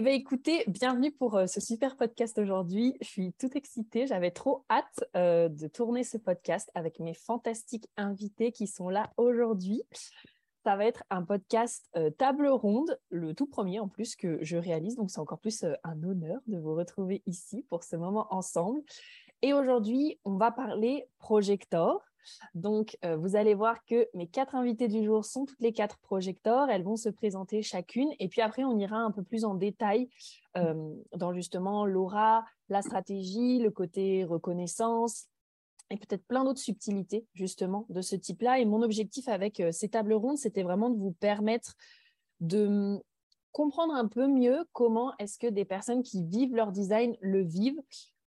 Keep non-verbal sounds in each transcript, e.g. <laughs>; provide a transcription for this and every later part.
Eh bien, écoutez, bienvenue pour euh, ce super podcast aujourd'hui. Je suis toute excitée. J'avais trop hâte euh, de tourner ce podcast avec mes fantastiques invités qui sont là aujourd'hui. Ça va être un podcast euh, table ronde, le tout premier en plus que je réalise. Donc, c'est encore plus un honneur de vous retrouver ici pour ce moment ensemble. Et aujourd'hui, on va parler projector. Donc, euh, vous allez voir que mes quatre invités du jour sont toutes les quatre projecteurs. Elles vont se présenter chacune. Et puis après, on ira un peu plus en détail dans justement l'aura, la stratégie, le côté reconnaissance, et peut-être plein d'autres subtilités justement de ce type-là. Et mon objectif avec euh, ces tables rondes, c'était vraiment de vous permettre de comprendre un peu mieux comment est-ce que des personnes qui vivent leur design le vivent.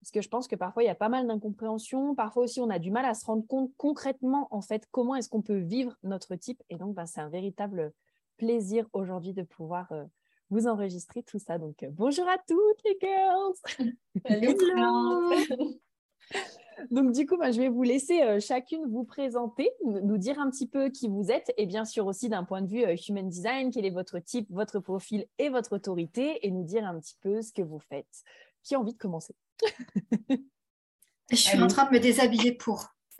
Parce que je pense que parfois, il y a pas mal d'incompréhension. Parfois aussi, on a du mal à se rendre compte concrètement, en fait, comment est-ce qu'on peut vivre notre type. Et donc, bah, c'est un véritable plaisir aujourd'hui de pouvoir euh, vous enregistrer tout ça. Donc, euh, bonjour à toutes les girls. <laughs> Salut. Donc, du coup, bah, je vais vous laisser euh, chacune vous présenter, nous dire un petit peu qui vous êtes et bien sûr aussi d'un point de vue human design, quel est votre type, votre profil et votre autorité et nous dire un petit peu ce que vous faites. Qui a envie de commencer? Je suis en train de me déshabiller pour. <laughs>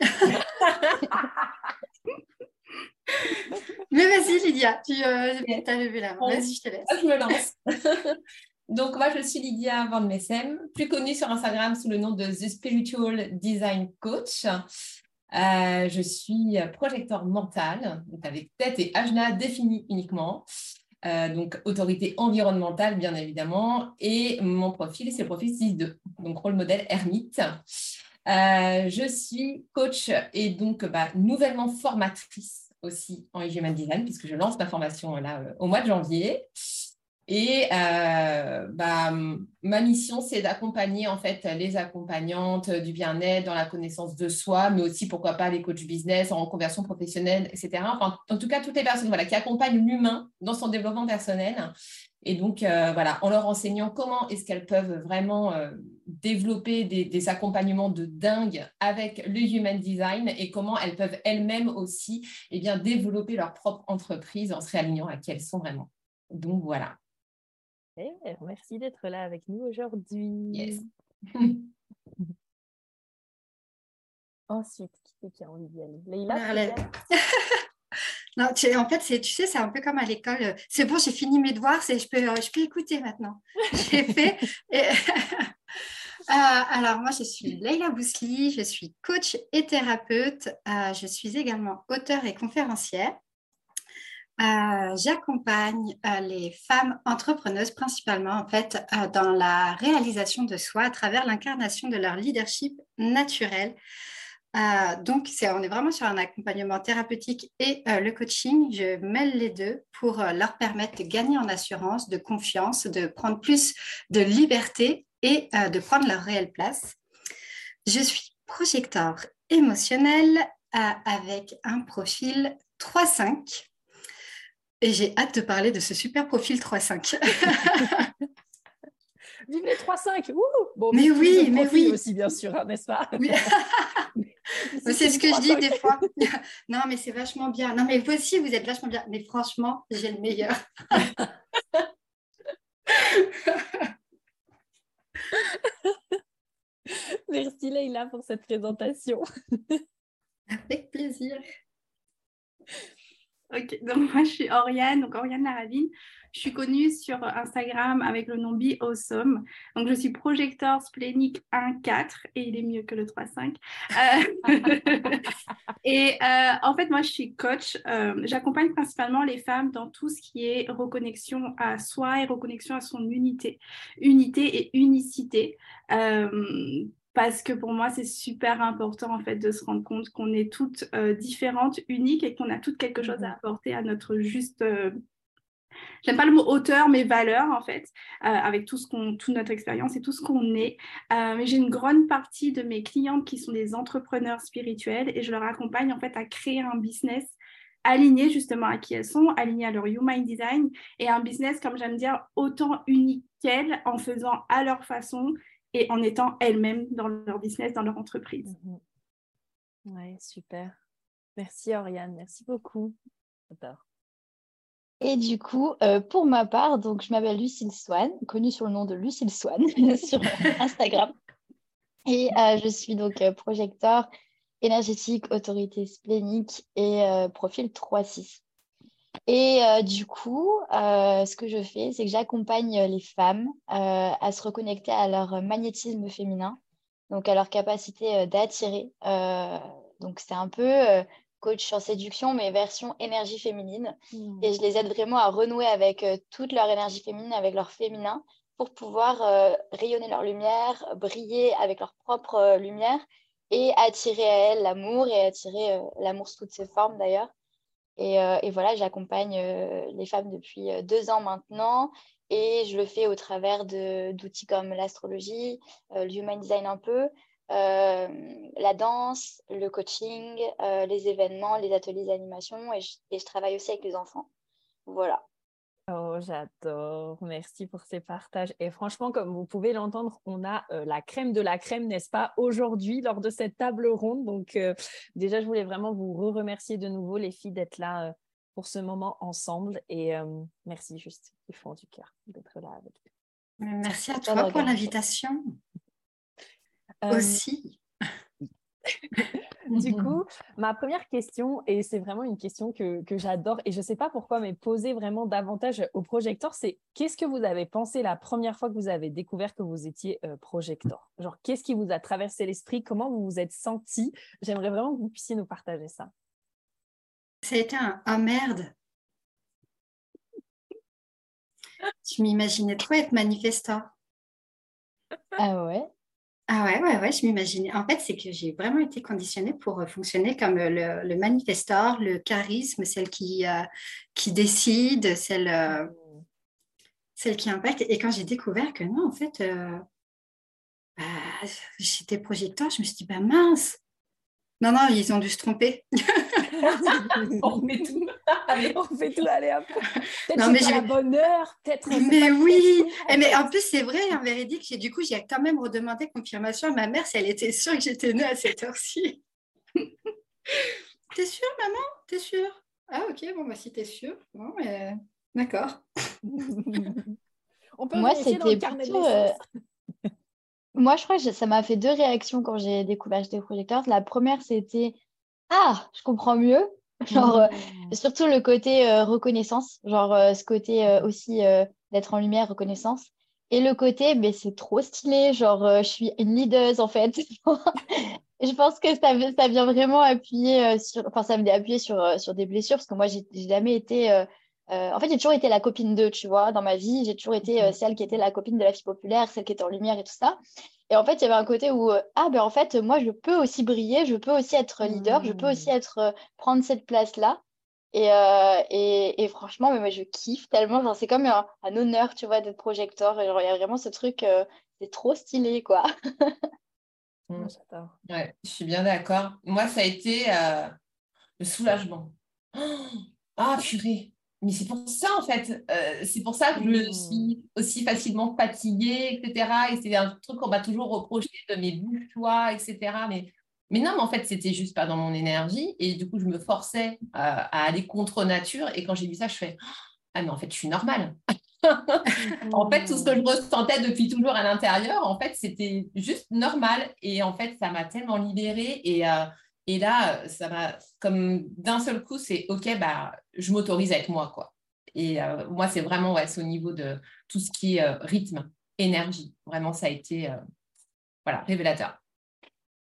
Mais vas-y, Lydia, tu euh, as levé la main. Vas-y, je te laisse. Je me lance. <laughs> Donc, moi, je suis Lydia Van Messem, plus connue sur Instagram sous le nom de The Spiritual Design Coach. Euh, je suis projecteur mental, donc avec tête et ajna définis uniquement. Euh, donc, autorité environnementale, bien évidemment. Et mon profil, c'est le profil 6-2, donc rôle modèle ermite. Euh, je suis coach et donc bah, nouvellement formatrice aussi en Human Design, puisque je lance ma formation là au mois de janvier. Et euh, bah, ma mission, c'est d'accompagner en fait les accompagnantes du bien-être dans la connaissance de soi, mais aussi pourquoi pas les coachs business en conversion professionnelle, etc. Enfin, en tout cas, toutes les personnes voilà, qui accompagnent l'humain dans son développement personnel. Et donc, euh, voilà, en leur enseignant comment est-ce qu'elles peuvent vraiment euh, développer des, des, accompagnements de dingue avec le human design et comment elles peuvent elles-mêmes aussi eh bien, développer leur propre entreprise en se réalignant à qui elles sont vraiment. Donc, voilà. Merci d'être là avec nous aujourd'hui. Yes. <laughs> Ensuite, qui qui a envie d'y aller? Leïla <laughs> Non, tu, en fait, tu sais, c'est un peu comme à l'école. C'est bon, j'ai fini mes devoirs, je peux, je peux écouter maintenant. <laughs> J'ai fait. Euh, alors, moi, je suis Leïla Bousli, je suis coach et thérapeute. Euh, je suis également auteure et conférencière. Euh, j'accompagne euh, les femmes entrepreneuses principalement en fait euh, dans la réalisation de soi à travers l'incarnation de leur leadership naturel. donc, on est vraiment sur un accompagnement thérapeutique et le coaching. Je mêle les deux pour leur permettre de gagner en assurance, de confiance, de prendre plus de liberté et de prendre leur réelle place. Je suis projecteur émotionnel avec un profil 3-5 et j'ai hâte de parler de ce super profil 3-5. <laughs> Vive les 3-5 bon, Mais oui, mais oui. aussi, bien sûr, hein, n'est-ce pas? <laughs> C'est ce que je dis des fois. <laughs> non, mais c'est vachement bien. Non, mais vous aussi, vous êtes vachement bien. Mais franchement, j'ai le meilleur. Merci Leïla pour cette présentation. Avec plaisir. Donc moi je suis Oriane, donc Oriane Laravine. Je suis connue sur Instagram avec le nom Be Awesome. Donc je suis projecteur splénique 1-4 et il est mieux que le 3-5. Euh, <laughs> et euh, en fait, moi je suis coach. Euh, j'accompagne principalement les femmes dans tout ce qui est reconnexion à soi et reconnexion à son unité. Unité et unicité parce que pour moi, c'est super important en fait de se rendre compte qu'on est toutes euh, différentes, uniques et qu'on a toutes quelque chose à apporter à notre juste. Euh, j'aime pas le mot hauteur, mais valeur en fait, euh, avec tout ce qu'on, toute notre expérience et tout ce qu'on est. mais j'ai une grande partie de mes clientes qui sont des entrepreneurs spirituels et je leur accompagne en fait à créer un business aligné justement à qui elles sont, aligné à leur human design et un business, comme j'aime dire, autant unique qu'elles en faisant à leur façon et en étant elles-mêmes dans leur business, dans leur entreprise. Mhm. Oui, super. Merci Oriane, merci beaucoup. Et du coup, euh, pour ma part, donc je m'appelle Lucille Swan, connue sur le nom de Lucille Swan <laughs> sur Instagram. Et euh, je suis donc euh, projecteur énergétique, autorité splénique et profil 3-6. Et euh, du coup, euh, ce que je fais, c'est que j'accompagne les femmes euh, à se reconnecter à leur magnétisme féminin, donc à leur capacité d'attirer. donc c'est un peu coach en séduction, mais version énergie féminine. Mmh. Et je les aide vraiment à renouer avec toute leur énergie féminine, avec leur féminin, pour pouvoir rayonner leur lumière, briller avec leur propre lumière et attirer à elles l'amour et attirer l'amour sous toutes ses formes d'ailleurs. Euh, et, voilà, j'accompagne euh, les femmes depuis euh, deux ans maintenant et je le fais au travers d'outils comme l'astrologie, le design un peu, la danse, le coaching, les événements, les ateliers d'animation et je travaille aussi avec les enfants. Voilà. Oh, j'adore. Merci pour ces partages. Et franchement, comme vous pouvez l'entendre, on a euh, la crème de la crème, n'est-ce pas, aujourd'hui lors de cette table ronde. Donc, euh, déjà, je voulais vraiment vous remercier de nouveau, les filles, d'être là euh, pour ce moment ensemble. Et merci juste du fond du cœur d'être là avec nous. Merci à toi pour l'invitation. Aussi. <laughs> du <laughs> coup, ma première question, et c'est vraiment une question que, j'adore, et je ne sais pas pourquoi, mais poser vraiment davantage au projecteur, c'est qu'est-ce que vous avez pensé la première fois que vous avez découvert que vous étiez euh, projecteur? Genre, qu'est-ce qui vous a traversé l'esprit? Comment vous vous êtes senti? J'aimerais vraiment que vous puissiez nous partager ça. Ça a été un ah merde. Je m'imaginais trop être manifestant. Ah ouais? Ah ouais, ouais, ouais, je m'imaginais. En fait, c'est que j'ai vraiment été conditionnée pour euh, fonctionner comme le, le manifestor, le charisme, celle qui, euh, qui décide, celle, euh, celle qui impacte. Et quand j'ai découvert que non, en fait, bah, j'étais projecteur, je me suis dit, bah mince, non, non, ils ont dû se tromper. <laughs> on tout. <laughs> Allez, on fait tout, allez hop. Peut-être la bonne heure, peut-être. Mais oui, eh, mais en plus, c'est vrai, en véridique, du coup, j'ai quand même redemandé confirmation à ma mère si elle était sûre que j'étais née à cette heure-ci. <laughs> T'es sûre, maman? T'es sûre? Ah, ok, bon, bah, si t'es sûre, bon, mais... d'accord. <laughs> on peut Moi, c'était plutôt. Euh, moi, je crois que ça m'a fait deux réactions quand j'ai découvert j'étais projecteur. La première, c'était Ah, je comprends mieux. Genre, euh, mmh. surtout le côté euh, reconnaissance, genre euh, ce côté aussi d'être en lumière, reconnaissance. Et le côté, mais c'est trop stylé, genre je suis une leader en fait. <laughs> je pense que ça, ça vient vraiment appuyer sur, enfin ça me appuyer sur, sur des blessures parce que moi j'ai jamais été euh, en fait, j'ai toujours été la copine d'eux, tu vois, dans ma vie. J'ai toujours été euh, celle qui était la copine de la fille populaire, celle qui était en lumière et tout ça. Et en fait, il y avait un côté où, euh, ah ben en fait, moi, je peux aussi briller, je peux aussi être leader, je peux aussi mmh. être, prendre cette place-là. Et, et, franchement, mais moi, je kiffe tellement. C'est comme un, honneur, tu vois, d'être projecteur. Et genre, il y a vraiment ce truc, c'est trop stylé, quoi. Mmh. Ouais, je suis bien d'accord. Moi, ça a été le soulagement. Ah, purée, mais c'est pour ça, en fait. Euh, c'est pour ça que je mmh. suis aussi facilement fatiguée, etc. Et c'est un truc qu'on m'a toujours reproché de mes bouches-toi, etc. Mais, mais non, mais en fait, c'était juste pas dans mon énergie. Et du coup, je me forçais à aller contre nature. Et quand j'ai vu ça, je fais Ah, mais en fait, je suis normale. <laughs> en fait, tout ce que je ressentais depuis toujours à l'intérieur, en fait, c'était juste normal. Et en fait, ça m'a tellement libérée. Et, euh, et là, ça m'a, comme d'un seul coup, c'est OK, bah, je m'autorise à être moi, quoi. Et euh, moi, c'est vraiment, ouais, au niveau de tout ce qui est euh, rythme, énergie. Vraiment, ça a été, euh, voilà, révélateur.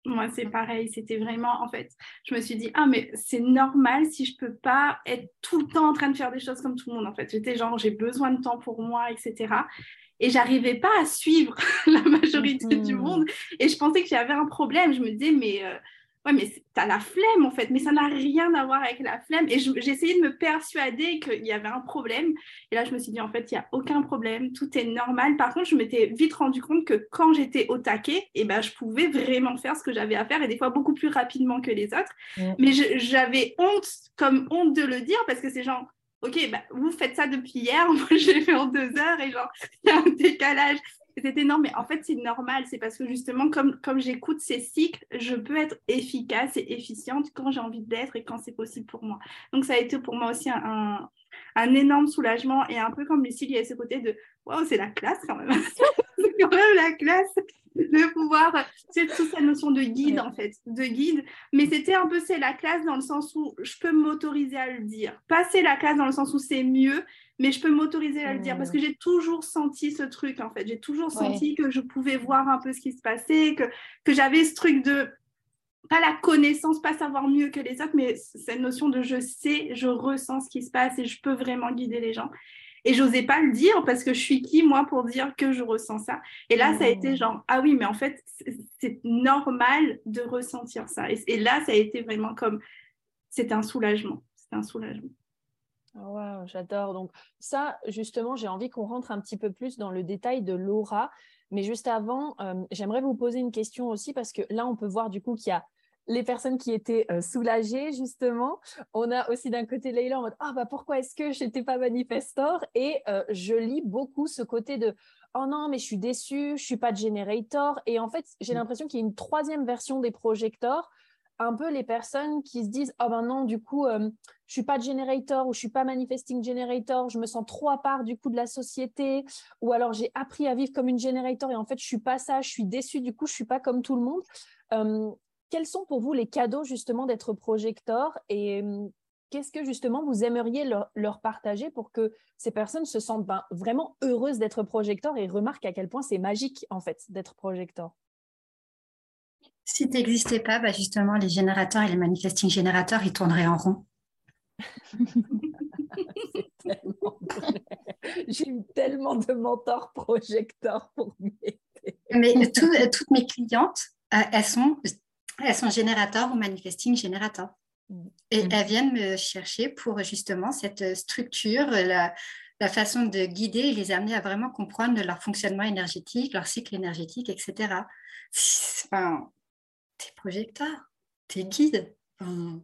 Moi, c'est pareil. C'était vraiment, en fait, je me suis dit, ah, mais c'est normal si je peux pas être tout le temps en train de faire des choses comme tout le monde, en fait. J'étais genre, j'ai besoin de temps pour moi, etc. et j'arrivais pas à suivre <laughs> la majorité du monde. Et je pensais que j'avais un problème. Je me disais, mais ouais, mais t'as la flemme en fait, mais ça n'a rien à voir avec la flemme. Et j'essayais de me persuader qu'il y avait un problème. Et là, je me suis dit, en fait, il n'y a aucun problème, tout est normal. Par contre, je m'étais vite rendu compte que quand j'étais au taquet, et eh ben, je pouvais vraiment faire ce que j'avais à faire et des fois beaucoup plus rapidement que les autres. Mais j'avais honte, comme honte de le dire, parce que c'est genre, ok, bah, vous faites ça depuis hier, <laughs> moi je l'ai fait en deux heures et genre, <laughs> il y a un décalage. C'était énorme, mais en fait, c'est normal. C'est parce que justement, comme, comme j'écoute ces cycles, je peux être efficace et efficiente quand j'ai envie d'être et quand c'est possible pour moi. Donc, ça a été pour moi aussi un, un, énorme soulagement et un peu comme Lucie, il y a ce côté de waouh, c'est la classe quand même. <laughs> c'est quand même la classe de pouvoir, c'est toute cette notion de guide en fait, de guide. Mais c'était un peu c'est la classe dans le sens où je peux m'autoriser à le dire. Pas c'est la classe dans le sens où c'est mieux, mais je peux m'autoriser à le dire parce que j'ai toujours senti ce truc en fait. J'ai toujours senti que je pouvais voir un peu ce qui se passait, que, que j'avais ce truc de pas la connaissance, pas savoir mieux que les autres, mais cette notion de je sais, je ressens ce qui se passe et je peux vraiment guider les gens. Et j'osais pas le dire parce que je suis qui, moi, pour dire que je ressens ça. Et là, ça a été genre, ah oui, mais en fait, c'est normal de ressentir ça. Et, là, ça a été vraiment comme, c'est un soulagement. C'est un soulagement. Oh, j'adore. Donc ça, justement, j'ai envie qu'on rentre un petit peu plus dans le détail de l'aura. Mais juste avant, euh, j'aimerais vous poser une question aussi parce que là, on peut voir du coup qu'il y a les personnes qui étaient euh, soulagées, justement. On a aussi d'un côté Leila en mode Ah, bah pourquoi est-ce que je n'étais pas manifestor? Et euh, je lis beaucoup ce côté de Oh non, mais je suis déçue, je suis pas de generator. Et en fait, j'ai mm. l'impression qu'il y a une troisième version des projecteurs. Un peu les personnes qui se disent Oh ben non, du coup, euh, je suis pas generator ou je suis pas manifesting generator, je me sens trop à part du coup de la société. Ou alors j'ai appris à vivre comme une generator et en fait, je suis pas ça, je suis déçue, du coup, je suis pas comme tout le monde quels sont pour vous les cadeaux justement d'être projecteur et hum, qu'est-ce que justement vous aimeriez leur, partager pour que ces personnes se sentent ben, vraiment heureuses d'être projecteur et remarquent à quel point c'est magique en fait d'être projecteur Si tu n'existais pas, bah, justement les générateurs et les manifesting générateurs, ils tourneraient en rond. <laughs> J'ai eu tellement de mentors projecteurs pour m'aider. Mais toutes mes clientes, euh, elles sont elles sont générateurs ou manifesting générateurs. Et mm. elles viennent me chercher pour justement cette structure, la, façon de guider et les amener à vraiment comprendre leur fonctionnement énergétique, leur cycle énergétique, etc. Enfin, t'es projecteur, t'es guide. Mm.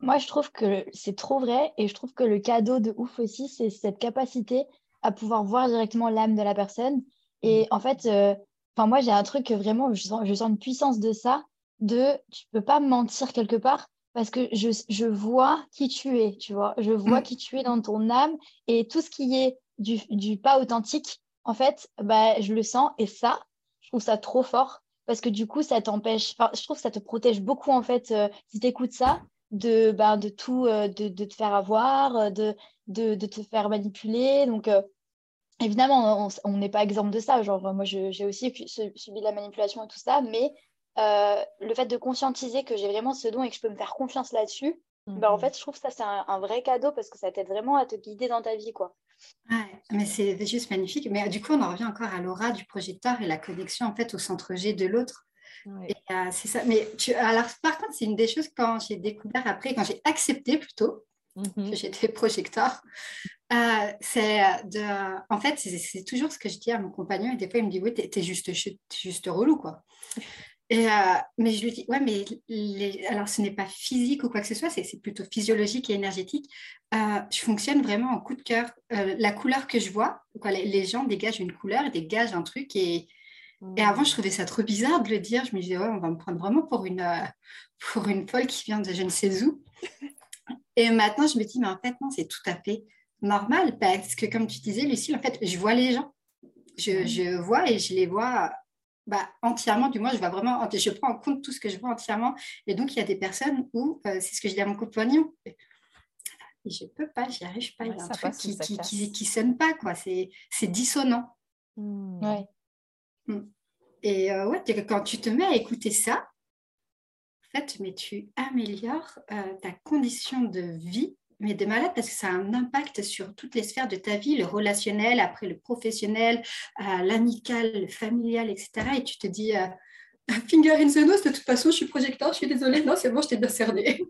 Moi, je trouve que c'est trop vrai et je trouve que le cadeau de ouf aussi, c'est cette capacité à pouvoir voir directement l'âme de la personne. Et en fait, euh, enfin moi, j'ai un truc vraiment, je sens, je sens une puissance de ça de tu peux pas mentir quelque part parce que je, je, vois qui tu es, tu vois, je vois mm. qui tu es dans ton âme et tout ce qui est du, du pas authentique, en fait, bah, je le sens et ça, je trouve ça trop fort parce que du coup, ça t'empêche, je trouve que ça te protège beaucoup en fait, euh, si tu écoutes ça, de, bah, de tout, euh, de, de, te faire avoir, euh, de, de, de te faire manipuler. Donc, évidemment, on n'est pas exemple de ça. Genre, moi, j'ai aussi subi la manipulation et tout ça, mais le fait de conscientiser que j'ai vraiment ce don et que je peux me faire confiance là-dessus, bah, en mhm. fait, je trouve que ça, c'est un, vrai cadeau parce que ça t'aide vraiment à te guider dans ta vie. quoi. Ouais, mais c'est juste magnifique. Mais du coup, on en revient encore à l'aura du projecteur et la connexion en fait au centre G de l'autre. Euh, c'est ça. Mais tu, alors, par contre, c'est une des choses quand j'ai découvert après, quand j'ai accepté plutôt mhm. que j'étais projecteur, euh, c'est de. En fait, c'est toujours ce que je dis à mon compagnon et des fois il me dit oui, t'es es juste, juste relou quoi. Euh, mais je lui dis, ouais, mais alors ce n'est pas physique ou quoi que ce soit, c'est plutôt physiologique et énergétique. Euh, je fonctionne vraiment en coup de cœur. Euh, la couleur que je vois, quoi, les, gens dégagent une couleur, dégagent un truc. Et, et avant, je trouvais ça trop bizarre de le dire. Je me disais, ouais, on va me prendre vraiment pour une, pour une folle qui vient de je ne sais où. <laughs> Et maintenant, je me dis, mais en fait, non, c'est tout à fait normal. Parce que, comme tu disais, Lucie, en fait, je vois les gens. Je, je vois et je les vois bah, entièrement, du moins, je vois vraiment, je prends en compte tout ce que je vois entièrement. Et donc, il y a des personnes où, euh, c'est ce que je dis à mon compagnon, je ne peux pas, j'y arrive pas, il y a un truc qui, qui, sonne pas, quoi. C'est, dissonant. Mmh. Ouais. Mmh. Et euh, ouais, quand tu te mets à écouter ça, en fait, mais tu améliores euh, ta condition de vie mais de malade parce que ça a un impact sur toutes les sphères de ta vie, le relationnel, après le professionnel, euh, l'amical, le familial, etc. Et tu te dis, euh, <laughs> finger in the nose, de toute façon, je suis projecteur, je suis désolée, non, c'est bon, je t'ai bien cerné.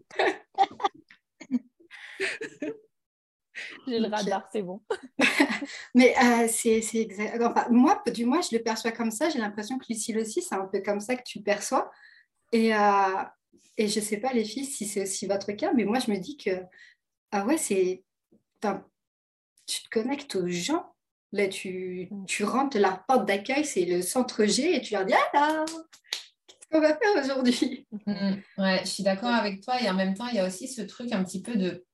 J'ai le <laughs> radar, c'est bon. <laughs> Mais euh, c'est exact. Enfin, moi, du moins, je le perçois comme ça. J'ai l'impression que Lucille aussi, c'est un peu comme ça que tu le perçois. Et, euh, et je ne sais pas, les filles, si c'est aussi votre cas, mais moi, je me dis que, ah ouais, c'est. Tu te connectes aux gens. Là, tu, tu rentres la porte d'accueil, c'est le centre G, et tu leur dis Ah là Qu'est-ce qu'on va faire aujourd'hui? Mmh, Ouais, je suis d'accord avec toi. Et en même temps, il y a aussi ce truc un petit peu de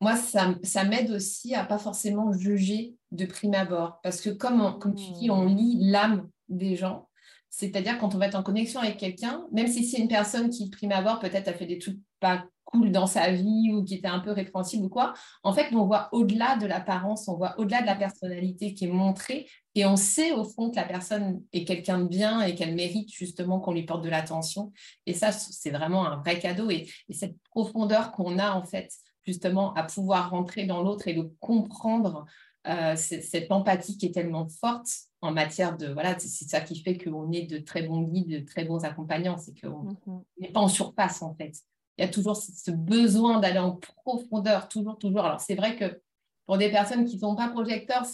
moi, ça, ça m'aide aussi à pas forcément juger de prime abord. Parce que comme, comme tu dis, on lit l'âme des gens. C'est-à-dire quand on va être en connexion avec quelqu'un, même si c'est une personne qui, prime abord, peut-être a fait des trucs pas cool dans sa vie ou qui était un peu répréhensible ou quoi, en fait, on voit au-delà de l'apparence, on voit au-delà de la personnalité qui est montrée et on sait au fond que la personne est quelqu'un de bien et qu'elle mérite justement qu'on lui porte de l'attention. Et ça, c'est vraiment un vrai cadeau. Et, et cette profondeur qu'on a, en fait, justement à pouvoir rentrer dans l'autre et le comprendre, euh, cette empathie qui est tellement forte en matière de voilà c'est ça qui fait qu'on est de très bons guides de très bons accompagnants c'est qu'on mhm. n'est pas en surface en fait il y a toujours ce besoin d'aller en profondeur toujours toujours alors c'est vrai que pour des personnes qui ne sont pas projecteurs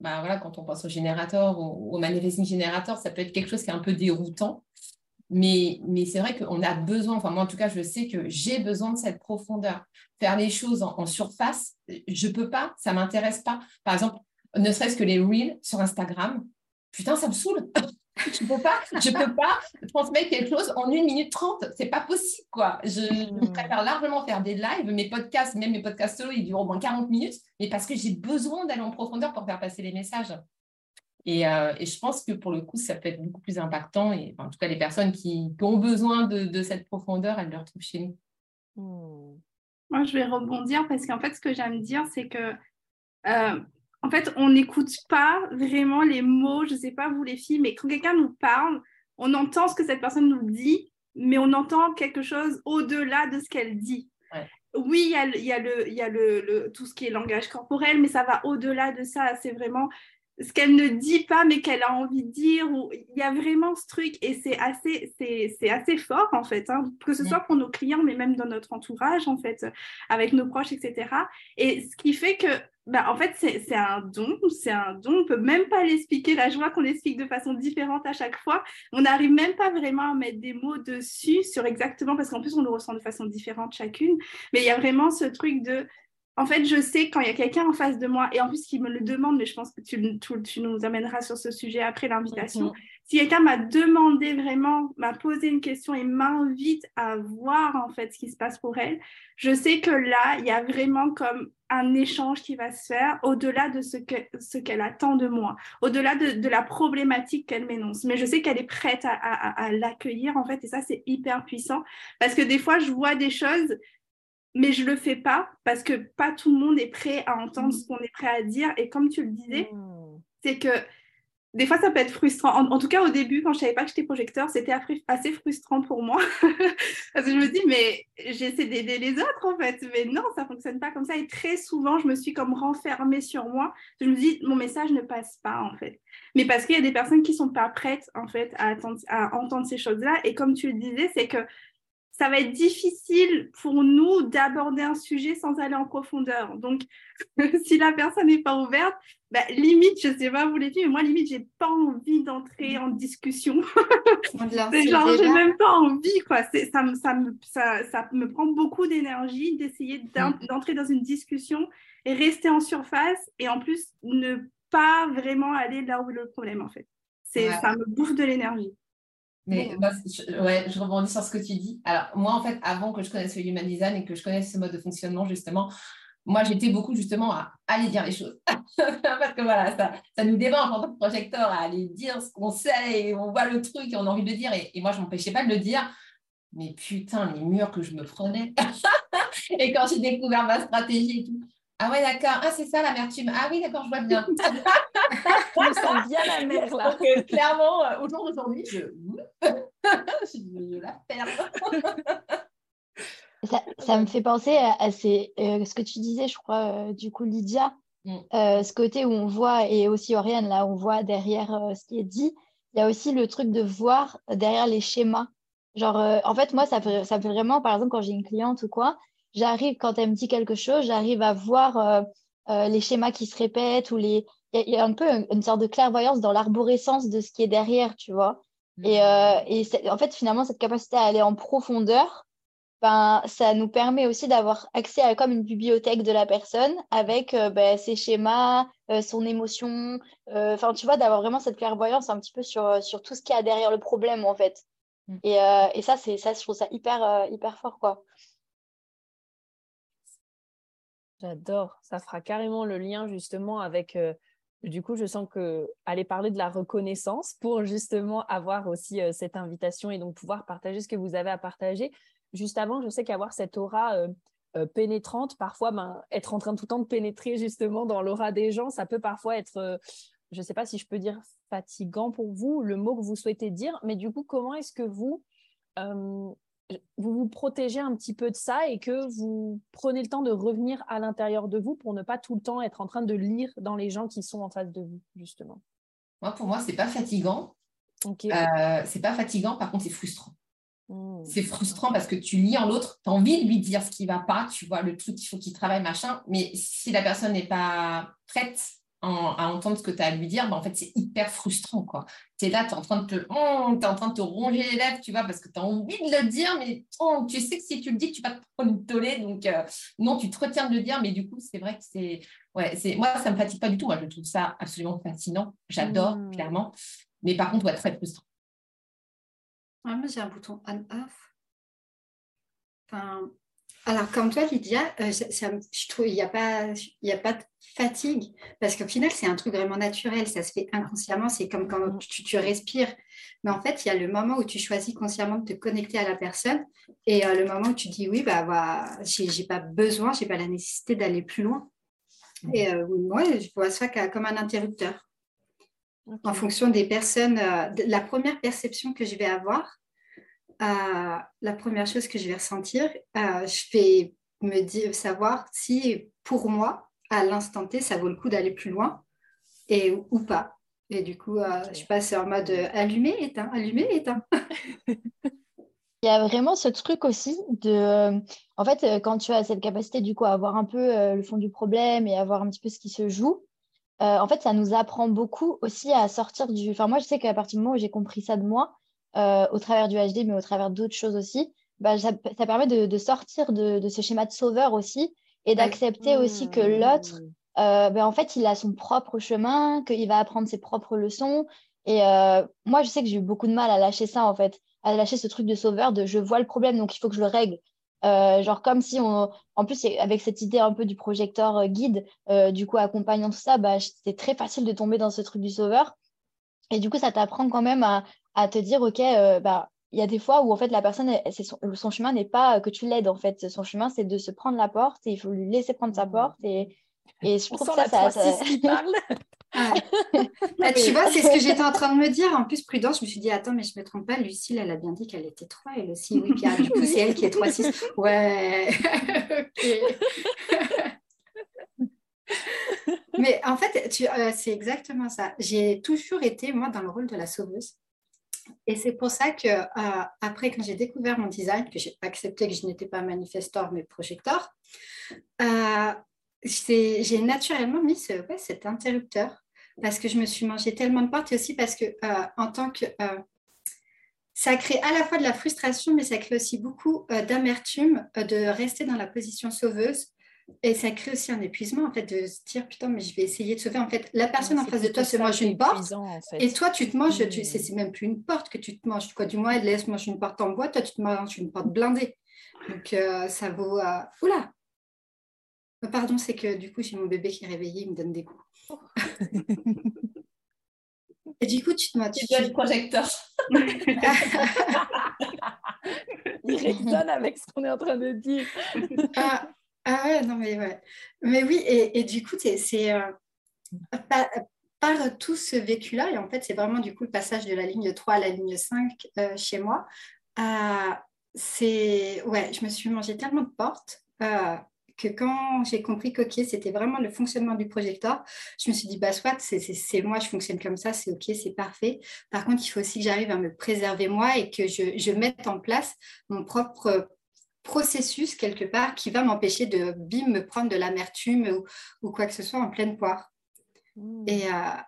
bah voilà quand on pense au générateur ou au manifesting générateur ça peut être quelque chose qui est un peu déroutant mais, mais c'est vrai qu'on a besoin, enfin moi en tout cas, je sais que j'ai besoin de cette profondeur. Faire les choses en, surface, je ne peux pas, ça ne m'intéresse pas. Par exemple, ne serait-ce que les reels sur Instagram, putain, ça me saoule. <laughs> je ne peux pas, je peux pas transmettre quelque chose en 1 minute 30. C'est pas possible, quoi. Je, hmm. préfère largement faire des lives. Mes podcasts, même mes podcasts solo, ils durent au moins 40 minutes, mais parce que j'ai besoin d'aller en profondeur pour faire passer les messages. Euh, et, je pense que pour le coup, ça peut être beaucoup plus impactant. Et en tout cas, les personnes qui, ont besoin de, cette profondeur, elles le retrouvent chez nous. Hmm. Moi, je vais rebondir parce qu'en fait, ce que j'aime dire, c'est que euh, en fait, on n'écoute pas vraiment les mots, je ne sais pas vous les filles, mais quand quelqu'un nous parle, on entend ce que cette personne nous dit, mais on entend quelque chose au-delà de ce qu'elle dit. Oui, il y a, y a, le, y a le, tout ce qui est langage corporel, mais ça va au-delà de ça. C'est vraiment ce qu'elle ne dit pas mais qu'elle a envie de dire il y a vraiment ce truc et c'est assez c'est assez fort en fait hein, que ce soit pour nos clients mais même dans notre entourage en fait avec nos proches etc et ce qui fait que bah, en fait c'est un don c'est un don. On peut même pas l'expliquer. La joie qu'on explique de façon différente à chaque fois. On n'arrive même pas vraiment à mettre des mots dessus sur exactement parce qu'en plus on le ressent de façon différente chacune. Mais il y a vraiment ce truc de en fait, je sais quand il y a quelqu'un en face de moi, et en plus qui me le demande, mais je pense que tu, tu, nous amèneras sur ce sujet après l'invitation. Mhm. Si quelqu'un m'a demandé vraiment, m'a posé une question et m'invite à voir en fait ce qui se passe pour elle, je sais que là, il y a vraiment comme un échange qui va se faire au-delà de ce qu'elle ce qu'elle attend de moi, au-delà de, la problématique qu'elle m'énonce. Mais je sais qu'elle est prête à, à l'accueillir en fait, et ça, c'est hyper puissant parce que des fois, je vois des choses mais je le fais pas parce que pas tout le monde est prêt à entendre mm. ce qu'on est prêt à dire. Et comme tu le disais, mm. c'est que des fois, ça peut être frustrant. En, tout cas, au début, quand je savais pas que j'étais projecteur, c'était assez frustrant pour moi. <laughs> Parce que je me dis, mais j'essaie d'aider les autres, en fait. Mais non, ça fonctionne pas comme ça. Et très souvent, je me suis comme renfermée sur moi. Je me dis, mon message ne passe pas, en fait. Mais parce qu'il y a des personnes qui sont pas prêtes, en fait, à, à entendre ces choses-là. Et comme tu le disais, c'est que ça va être difficile pour nous d'aborder un sujet sans aller en profondeur. Donc, <laughs> si la personne n'est pas ouverte, bah, limite, je ne sais pas vous les filles, mais moi, limite, j'ai pas envie d'entrer en discussion. genre, j'ai même pas envie, quoi. Ça me, ça, me, ça, ça me prend beaucoup d'énergie d'essayer mm. d'entrer dans une discussion et rester en surface et en plus ne pas vraiment aller là où est le problème, en fait. C'est, Ça me bouffe de l'énergie. Mais je, ouais, je rebondis sur ce que tu dis. Alors, moi, en fait, avant que je connaisse le human design et que je connaisse ce mode de fonctionnement, justement, moi, j'étais beaucoup justement à aller dire les choses. <laughs> Parce que voilà, ça, ça nous débat en tant que projecteur à aller dire ce qu'on sait et on voit le truc et on a envie de le dire. Et, moi, je ne m'empêchais pas de le dire. Mais putain, les murs que je me prenais. <laughs> et quand j'ai découvert ma stratégie et tout, ah ouais, d'accord. Ah, c'est ça l'amertume. Ah oui, d'accord, je vois bien. <laughs> <laughs> je me sens bien la mer là. Euh, clairement, euh, au jour d'aujourd'hui, je... <laughs> je la perds. ça, me fait penser à, ce que tu disais, je crois, du coup, Lydia, mm. ce côté où on voit, et aussi Oriane, là, on voit derrière ce qui est dit, il y a aussi le truc de voir derrière les schémas. Genre, en fait, moi, ça fait, ça fait vraiment, par exemple, quand j'ai une cliente ou quoi, j'arrive, quand elle me dit quelque chose, j'arrive à voir les schémas qui se répètent ou les, il y, a un peu une, sorte de clairvoyance dans l'arborescence de ce qui est derrière, tu vois. Et, euh, et en fait, finalement, cette capacité à aller en profondeur, ben, ça nous permet aussi d'avoir accès à comme une bibliothèque de la personne avec euh, ben, ses schémas, euh, son émotion, enfin, tu vois, d'avoir vraiment cette clairvoyance un petit peu sur, sur tout ce qu'il y a derrière le problème, en fait. Mm. Et, et ça, c'est ça, je trouve ça hyper, hyper fort, quoi. J'adore. Ça fera carrément le lien justement avec du coup, je sens que aller parler de la reconnaissance pour justement avoir aussi euh, cette invitation et donc pouvoir partager ce que vous avez à partager. Juste avant, je sais qu'avoir cette aura euh, euh, pénétrante, parfois, ben, être en train tout le temps de pénétrer justement dans l'aura des gens, ça peut parfois être, je ne sais pas si je peux dire fatigant pour vous, le mot que vous souhaitez dire, mais du coup, comment est-ce que vous, vous vous protégez un petit peu de ça et que vous prenez le temps de revenir à l'intérieur de vous pour ne pas tout le temps être en train de lire dans les gens qui sont en face de vous, justement Moi, pour moi, c'est pas fatigant. Euh, c'est pas fatigant, par contre, c'est frustrant. Hmm. C'est frustrant parce que tu lis en l'autre, tu as envie de lui dire ce qui va pas, tu vois, le truc, il faut qu'il travaille, machin, mais si la personne n'est pas prête à entendre ce que tu as à lui dire, bah, en fait, c'est hyper frustrant. Tu es là, tu es, en train de te, oh, es en train de te ronger les lèvres, tu vois, parce que tu as envie de le dire, mais oh, tu sais que si tu le dis, tu vas te prendre une tollée. Donc, euh, non, tu te retiens de le dire, mais du coup, c'est vrai que c'est. Ouais, moi, ça ne me fatigue pas du tout. Moi, je trouve ça absolument fascinant. J'adore, mmh. clairement. Mais par contre, ouais, très frustrant. moi, j'ai un bouton on-off. Enfin, alors, comme toi, Lydia, euh, je trouve qu'il n'y a, pas, a pas de fatigue, parce qu'au final, c'est un truc vraiment naturel, ça se fait inconsciemment, c'est comme quand mm. tu, respires. Mais en fait, il y a le moment où tu choisis consciemment de te connecter à la personne et euh, le moment où tu dis oui, bah, bah j'ai pas besoin, j'ai pas la nécessité d'aller plus loin. Mm. Et euh, moi, je vois ça comme un interrupteur. En fonction des personnes, la première perception que je vais avoir, la première chose que je vais ressentir, euh, je vais me dire, savoir si pour moi, à l'instant T, ça vaut le coup d'aller plus loin et ou pas. Et du coup, euh, je passe en mode euh, allumé, éteint, allumé, éteint. <laughs> Il y a vraiment ce truc aussi de, en fait, quand tu as cette capacité du coup à avoir un peu le fond du problème et à voir un petit peu ce qui se joue, en fait, ça nous apprend beaucoup aussi à sortir du. Enfin, moi, je sais qu'à partir du moment où j'ai compris ça de moi, euh, au travers du HD, mais au travers d'autres choses aussi, bah, ça, permet de, sortir de, ce schéma de sauveur aussi et d'accepter aussi que mmh. l'autre, euh, bah, en fait, il a son propre chemin, qu'il va apprendre ses propres leçons. Et euh, moi, je sais que j'ai eu beaucoup de mal à lâcher ça, en fait, à lâcher ce truc de sauveur, de je vois le problème, donc il faut que je le règle. genre comme si on, en plus avec cette idée un peu du projecteur guide, du coup accompagnant tout ça, bah, c'est très facile de tomber dans ce truc du sauveur. Et du coup, ça t'apprend quand même à, à te dire, OK, euh, bah, il y a des fois où en fait la personne, son, chemin n'est pas que tu l'aides en fait. Son chemin, c'est de se prendre la porte et il faut lui laisser prendre sa mmh. porte. Et, et je trouve ça, ça, ça... <laughs> parle. Ah. Bah, tu vois, c'est ce que <laughs> j'étais en train de me dire. En plus, prudence, je me suis dit, attends, mais je ne me trompe pas. Lucille, elle a bien dit qu'elle était 3, elle aussi. Oui, Pierre, du coup, c'est elle qui est 3-6. Ouais. <laughs> mais en fait, euh, c'est exactement ça. J'ai toujours été, moi, dans le rôle de la sauveuse. Et c'est pour ça que euh, après, quand j'ai découvert mon design, que j'ai accepté que je n'étais pas manifestor mais projecteur, euh, j'ai naturellement mis ce, cet interrupteur parce que je me suis mangé tellement de portes et aussi parce que en tant que ça crée à la fois de la frustration, mais ça crée aussi beaucoup d'amertume de rester dans la position sauveuse et ça crée aussi un épuisement, en fait, de se dire, putain, mais je vais essayer de sauver. En fait, la personne en face de toi se mange une porte, et toi, tu te manges, tu, c'est même plus une porte que tu te manges. Quoi, du moins, elle laisse manger une porte en bois, toi, tu te manges une porte blindée. Donc, euh, ça vaut... Euh... Oula euh, Pardon, c'est que du coup, j'ai mon bébé qui est réveillé, il me donne des coups. et du coup, tu te Tu, tu... le projecteur. <laughs> il résonne avec ce qu'on est en train de dire. Ah, ah ouais, non, mais ouais. Mais oui, et, du coup, c'est euh, par, tout ce vécu-là, et en fait, c'est vraiment du coup le passage de la ligne 3 à la ligne 5 euh, chez moi, c'est. Ouais, je me suis mangé tellement de portes que quand j'ai compris que c'était vraiment le fonctionnement du projecteur, je me suis dit, bah, soit c'est moi, je fonctionne comme ça, c'est OK, c'est parfait. Par contre, il faut aussi que j'arrive à me préserver moi et que je, je mette en place mon propre processus quelque part qui va m'empêcher de bim me prendre de l'amertume ou, ou, quoi que ce soit en pleine poire. Mmh. Et, euh,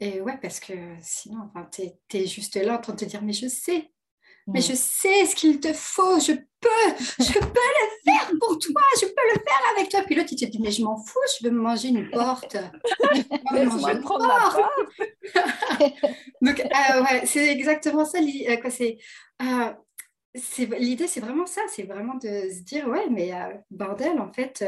et ouais, parce que sinon, enfin, tu es, juste là en train de te dire, mais je sais, mais je sais ce qu'il te faut, je peux, je peux le faire pour toi, je peux le faire avec toi. Puis l'autre, il te dit, mais je m'en fous, je veux me manger une porte. Je veux manger une porte. <laughs> Donc, euh, ouais, c'est exactement ça. Euh, quoi, c'est, euh, l'idée, c'est vraiment ça, c'est vraiment de se dire, ouais, mais bordel, en fait,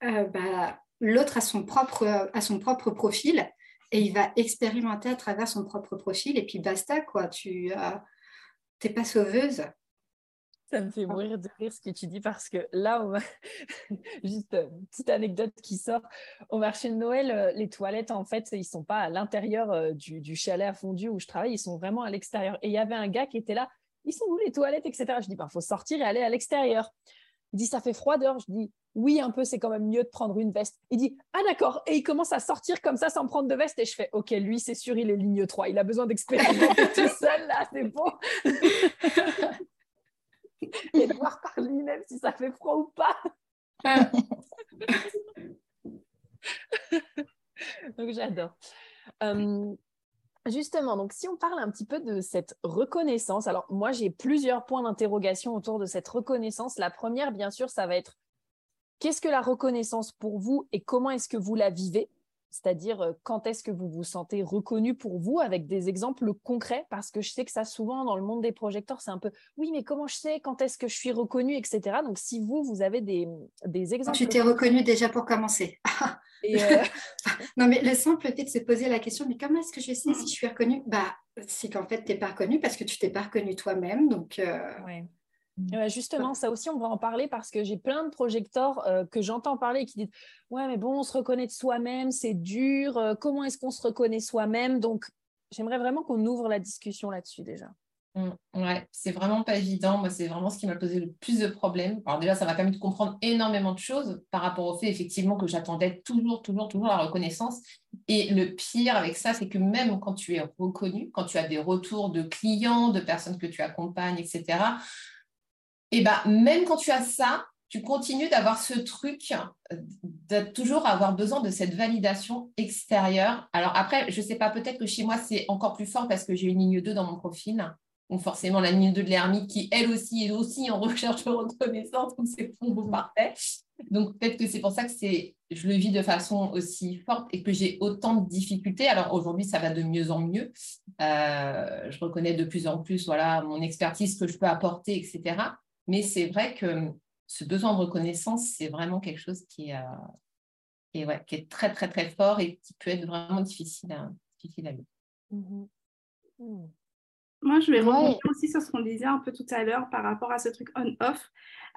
bah, l'autre a son propre, a son propre profil et il va expérimenter à travers son propre profil et puis basta, quoi. Tu t'es pas sauveuse. Ça me fait mourir de rire ce que tu dis parce que là, <laughs> juste une euh, petite anecdote qui sort. Au marché de Noël, euh, les toilettes, en fait, ils sont pas à l'intérieur euh, du, chalet à fondu où je travaille, ils sont vraiment à l'extérieur. Et il y avait un gars qui était là, ils sont où les toilettes, etc. Je dis, il ben, faut sortir et aller à l'extérieur. Il dit, ça fait froid dehors. Je dis, oui, un peu, c'est quand même mieux de prendre une veste. Il dit, ah d'accord. Et il commence à sortir comme ça sans prendre de veste. Et je fais, ok, lui, c'est sûr, il est ligne 3. Il a besoin d'expérimenter <laughs> tout seul, là, c'est bon. <laughs> et de voir par lui-même si ça fait froid ou pas. <laughs> donc j'adore. Euh, justement, donc si on parle un petit peu de cette reconnaissance, alors moi j'ai plusieurs points d'interrogation autour de cette reconnaissance. La première, bien sûr, ça va être qu'est-ce que la reconnaissance pour vous et comment est-ce que vous la vivez? C'est-à-dire euh, quand est-ce que vous vous sentez reconnu pour vous avec des exemples concrets? Parce que je sais que ça, souvent, dans le monde des projecteurs, c'est un peu oui, mais comment je sais? Quand est-ce que je suis reconnu, etc. Donc, si vous, vous avez des, des exemples. Tu t'es reconnu déjà pour commencer. <laughs> Euh, <laughs> non, mais le simple fait de se poser la question mais comment est-ce que je sais si je suis reconnue bah, C'est qu'en fait, tu n'es pas reconnu parce que tu t'es pas reconnu toi-même. Donc. Euh, Mmh. justement, ça aussi, on va en parler parce que j'ai plein de projecteurs euh, que j'entends parler et qui disent Ouais, mais bon, on se reconnaît de soi-même, c'est dur. Euh, comment est-ce qu'on se reconnaît soi-même? Donc, j'aimerais vraiment qu'on ouvre la discussion là-dessus déjà. Mmh, ouais, c'est vraiment pas évident. Moi, c'est vraiment ce qui m'a posé le plus de problèmes. Alors, déjà, ça m'a permis de comprendre énormément de choses par rapport au fait, effectivement, que j'attendais toujours, toujours, toujours la reconnaissance. Et le pire avec ça, c'est que même quand tu es reconnu, quand tu as des retours de clients, de personnes que tu accompagnes, etc., et ben même quand tu as ça, tu continues d'avoir ce truc, de toujours avoir besoin de cette validation extérieure. Alors après, je ne sais pas, peut-être que chez moi, c'est encore plus fort parce que j'ai une ligne 2 dans mon profil. Donc forcément, la ligne 2 de l'ermite qui, elle aussi, est aussi en <laughs> recherche de reconnaissance. Donc c'est bon, parfait. Donc peut-être que c'est pour ça que c'est, je le vis de façon aussi forte et que j'ai autant de difficultés. Alors aujourd'hui, ça va de mieux en mieux. Euh, je reconnais de plus en plus voilà, mon expertise que je peux apporter, etc. Mais c'est vrai que ce besoin de reconnaissance, c'est vraiment quelque chose qui, euh, est, qui est très, très, très fort et qui peut être vraiment difficile à, difficile à vivre. Mmh mmh. Moi, je vais revenir aussi sur ce qu'on disait un peu tout à l'heure par rapport à ce truc on-off.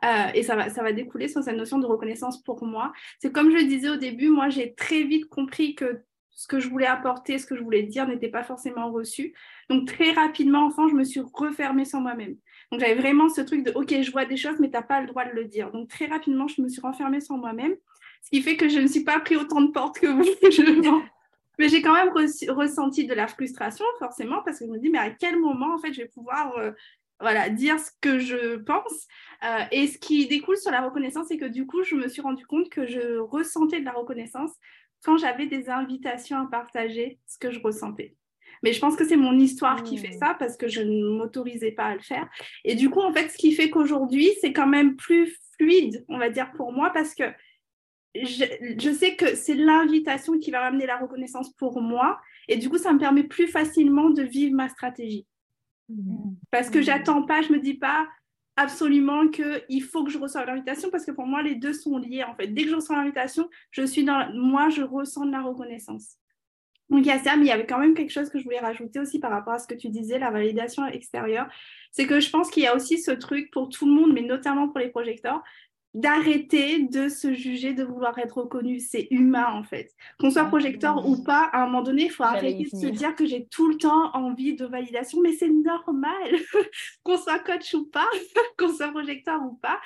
Euh, et ça va, ça va découler sur cette notion de reconnaissance pour moi. C'est comme je le disais au début, moi, j'ai très vite compris que ce que je voulais apporter, ce que je voulais dire n'était pas forcément reçu. Donc, très rapidement, enfin, je me suis refermée sur moi-même. Donc j'avais vraiment ce truc de OK, je vois des choses, mais tu n'as pas le droit de le dire. Donc très rapidement, je me suis renfermée sur moi-même, ce qui fait que je ne suis pas pris autant de portes que vous. <laughs> mais j'ai quand même ressenti de la frustration, forcément, parce que je me dis, mais à quel moment, en fait, je vais pouvoir euh, voilà, dire ce que je pense? Euh, Et ce qui découle sur la reconnaissance, c'est que du coup, je me suis rendu compte que je ressentais de la reconnaissance quand j'avais des invitations à partager ce que je ressentais. Mais je pense que c'est mon histoire qui fait mmh. ça parce que je ne m'autorisais pas à le faire. Et du coup, en fait, ce qui fait qu'aujourd'hui, c'est quand même plus fluide, on va dire, pour moi parce que je, sais que c'est l'invitation qui va ramener la reconnaissance pour moi. Et du coup, ça me permet plus facilement de vivre ma stratégie. Mmh. Parce que mmh. j'attends pas, je me dis pas absolument qu'il faut que je reçoive l'invitation parce que pour moi, les deux sont liés. En fait, dès que je reçois l'invitation, je suis dans, moi, je ressens de la reconnaissance. Donc il y a ça, mais il y avait quand même quelque chose que je voulais rajouter aussi par rapport à ce que tu disais, la validation extérieure. C'est que je pense qu'il y a aussi ce truc pour tout le monde, mais notamment pour les projecteurs, d'arrêter de se juger, de vouloir être reconnu. C'est humain en fait. Qu'on soit projecteur ou pas, à un moment donné, il faut arrêter de se dire que j'ai tout le temps envie de validation, mais c'est normal. <laughs> qu'on soit coach ou pas, <laughs> qu'on soit projecteur ou pas,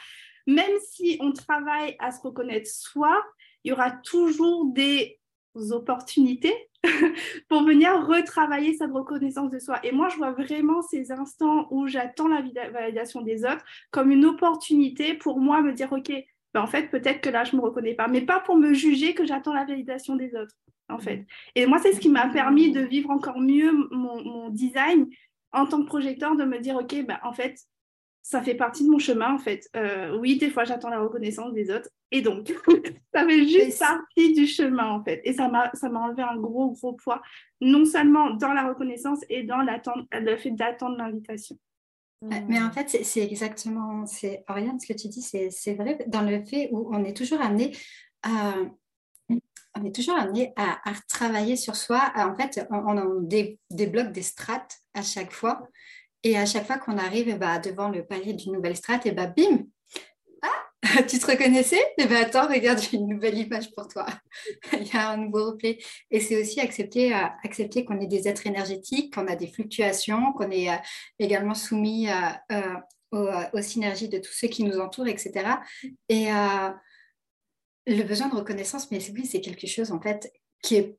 même si on travaille à se reconnaître soi, il y aura toujours des opportunités <laughs> pour venir retravailler cette reconnaissance de soi. Et moi, je vois vraiment ces instants où j'attends la validation des autres comme une opportunité pour moi me dire, OK, ben en fait, peut-être que là, je ne me reconnais pas, mais pas pour me juger que j'attends la validation des autres, en fait. Et moi, c'est ce qui m'a permis de vivre encore mieux mon, mon, design en tant que projecteur, de me dire, OK, ben, en fait, ça fait partie de mon chemin en fait. Euh, oui, des fois j'attends la reconnaissance des autres et donc <laughs> ça fait juste partie du chemin en fait. Et ça m'a ça m'a enlevé un gros gros poids, non seulement dans la reconnaissance et dans l'attente, le fait d'attendre l'invitation. Mais en fait, c'est exactement, c'est Oriane, ce que tu dis, c'est vrai dans le fait où on est toujours amené à, on est toujours amené à, travailler sur soi. En fait, on, on débloque des strates à chaque fois. Et à chaque fois qu'on arrive bah, devant le palier d'une nouvelle strate, et bah, bim Ah, <laughs> tu te reconnaissais? Eh bien attends, regarde, j'ai une nouvelle image pour toi. <laughs> Il y a un nouveau replay. Et c'est aussi accepter, euh, accepter qu'on est des êtres énergétiques, qu'on a des fluctuations, qu'on est euh, également soumis euh, aux, synergies de tous ceux qui nous entourent, etc. Et le besoin de reconnaissance, mais oui, c'est quelque chose en fait qui est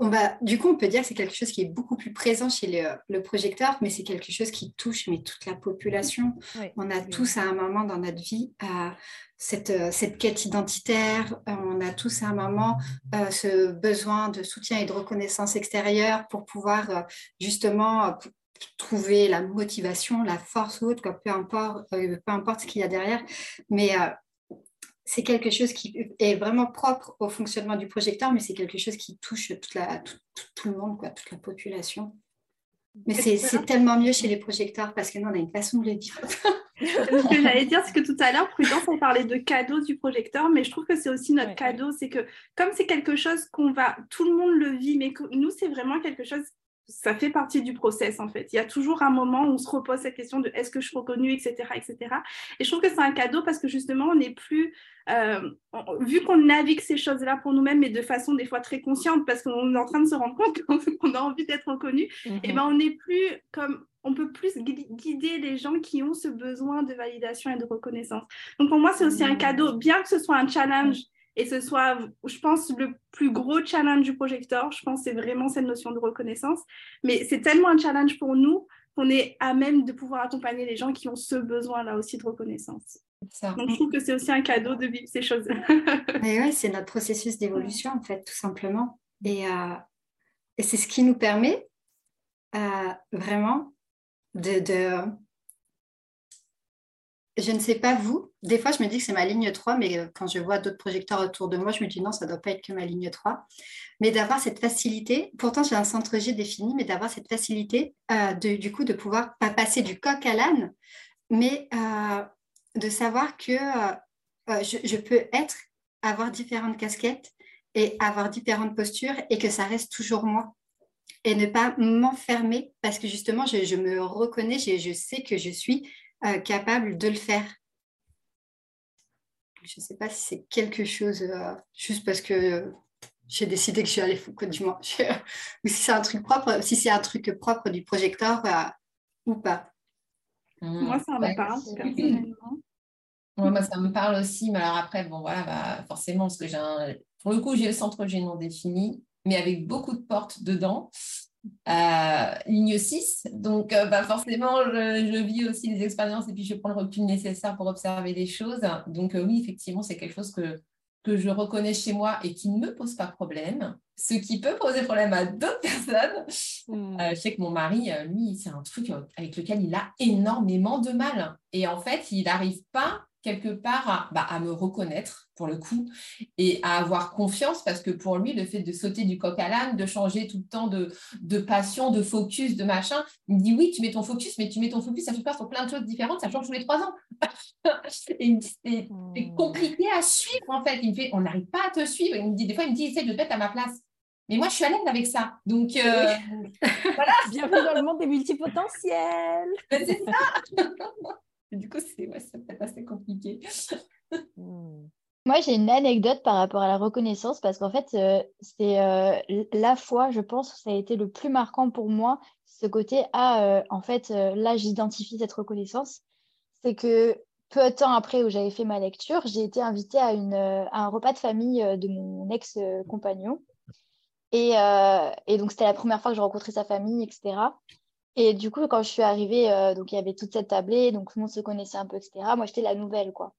on va, du coup, on peut dire que c'est quelque chose qui est beaucoup plus présent chez le, projecteur, mais c'est quelque chose qui touche mais toute la population. On a tous à un moment dans notre vie euh, cette, euh, cette, quête identitaire, euh, on a tous à un moment ce besoin de soutien et de reconnaissance extérieure pour pouvoir justement trouver la motivation, la force ou autre, peu, importe, peu importe ce qu'il y a derrière. Mais c'est quelque chose qui est vraiment propre au fonctionnement du projecteur, mais c'est quelque chose qui touche toute la, tout, le monde, quoi, toute la population. Mais c'est tellement mieux chez les projecteurs parce que nous, on a une façon de le vivre. <laughs> Ce que j'allais dire, c'est que tout à l'heure, Prudence, on parlait de cadeau du projecteur, mais je trouve que c'est aussi notre cadeau. C'est que comme c'est quelque chose qu'on va, tout le monde le vit, mais que nous, c'est vraiment quelque chose ça fait partie du process en fait. Il y a toujours un moment où on se repose cette question de est-ce que je suis reconnue, etc., etc. Et je trouve que c'est un cadeau parce que justement, on n'est plus, euh, vu qu'on navigue ces choses-là pour nous-mêmes, mais de façon des fois très consciente, parce qu'on est en train de se rendre compte qu'on <laughs> a envie d'être reconnu, et eh mhm. ben on n'est plus comme on peut plus guider les gens qui ont ce besoin de validation et de reconnaissance. Donc pour moi, c'est aussi un mhm. cadeau, bien que ce soit un challenge et ce soit, je pense, le plus gros challenge du projecteur. Je pense que c'est vraiment cette notion de reconnaissance. Mais c'est tellement un challenge pour nous qu'on est à même de pouvoir accompagner les gens qui ont ce besoin-là aussi de reconnaissance. Donc, je trouve que c'est aussi un cadeau de vivre ces choses. <laughs> Mais oui, c'est notre processus d'évolution, en fait, tout simplement. Et, euh, et c'est ce qui nous permet euh, vraiment de, de, je ne sais pas vous. Des fois, je me dis que c'est ma ligne 3, mais euh, quand je vois d'autres projecteurs autour de moi, je me dis non, ça ne doit pas être que ma ligne 3. Mais d'avoir cette facilité, pourtant j'ai un centre G défini, mais d'avoir cette facilité euh, de, du coup de pouvoir pas passer du coq à l'âne, mais euh, de savoir que je, peux être, avoir différentes casquettes et avoir différentes postures et que ça reste toujours moi. Et ne pas m'enfermer parce que justement, je, me reconnais, je sais que je suis euh, capable de le faire. Je ne sais pas si c'est quelque chose euh, juste parce que j'ai décidé que je suis allée fou, du moins, <laughs> ou si c'est un truc propre, si c'est un truc propre du projecteur euh, ou pas. Mmh. Moi, ça me parle <laughs> personnellement. moi, ça me parle aussi, mais alors après, bon, voilà, bah, forcément, parce que j'ai un... pour le coup, j'ai le centre G non défini, mais avec beaucoup de portes dedans. Euh, ligne 6. Donc, euh, bah, forcément, je, vis aussi les expériences et puis je prends le recul nécessaire pour observer les choses. Donc, euh, oui, effectivement, c'est quelque chose que, que je reconnais chez moi et qui ne me pose pas problème. Ce qui peut poser problème à d'autres <laughs> personnes. Hmm. je sais que mon mari, lui, c'est un truc avec lequel il a énormément de mal. Et en fait, il n'arrive pas quelque part bah, à, me reconnaître pour le coup et à avoir confiance parce que pour lui, le fait de sauter du coq à l'âne, de changer tout le temps de, de, passion, de focus, de machin, il me dit oui, tu mets ton focus, mais tu mets ton focus, ça se passe sur plein de choses différentes, ça change tous les trois ans. <laughs> et il me dit, c'est hmm. compliqué à suivre en fait. Il me fait, on n'arrive pas à te suivre. Il me dit, des fois, il me dit, essaie de te mettre à ma place. Mais moi, je suis à l'aise avec ça. Donc, euh, <laughs> voilà. Bienvenue dans le monde des multipotentiels. c'est ça. <laughs> du coup, c'est ouais, peut-être assez compliqué. Moi, j'ai une anecdote par rapport à la reconnaissance parce qu'en fait, euh, c'est euh, la fois, je pense, où ça a été le plus marquant pour moi, ce côté, ah, euh, en fait, là, j'identifie cette reconnaissance. C'est que peu de temps après où j'avais fait ma lecture, j'ai été invitée à, une, à un repas de famille de mon ex-compagnon. Et, et, donc, c'était la première fois que je rencontrais sa famille, etc. Et du coup, quand je suis arrivée, donc il y avait toute cette tablée, donc tout le monde se connaissait un peu, etc. Moi, j'étais la nouvelle, quoi.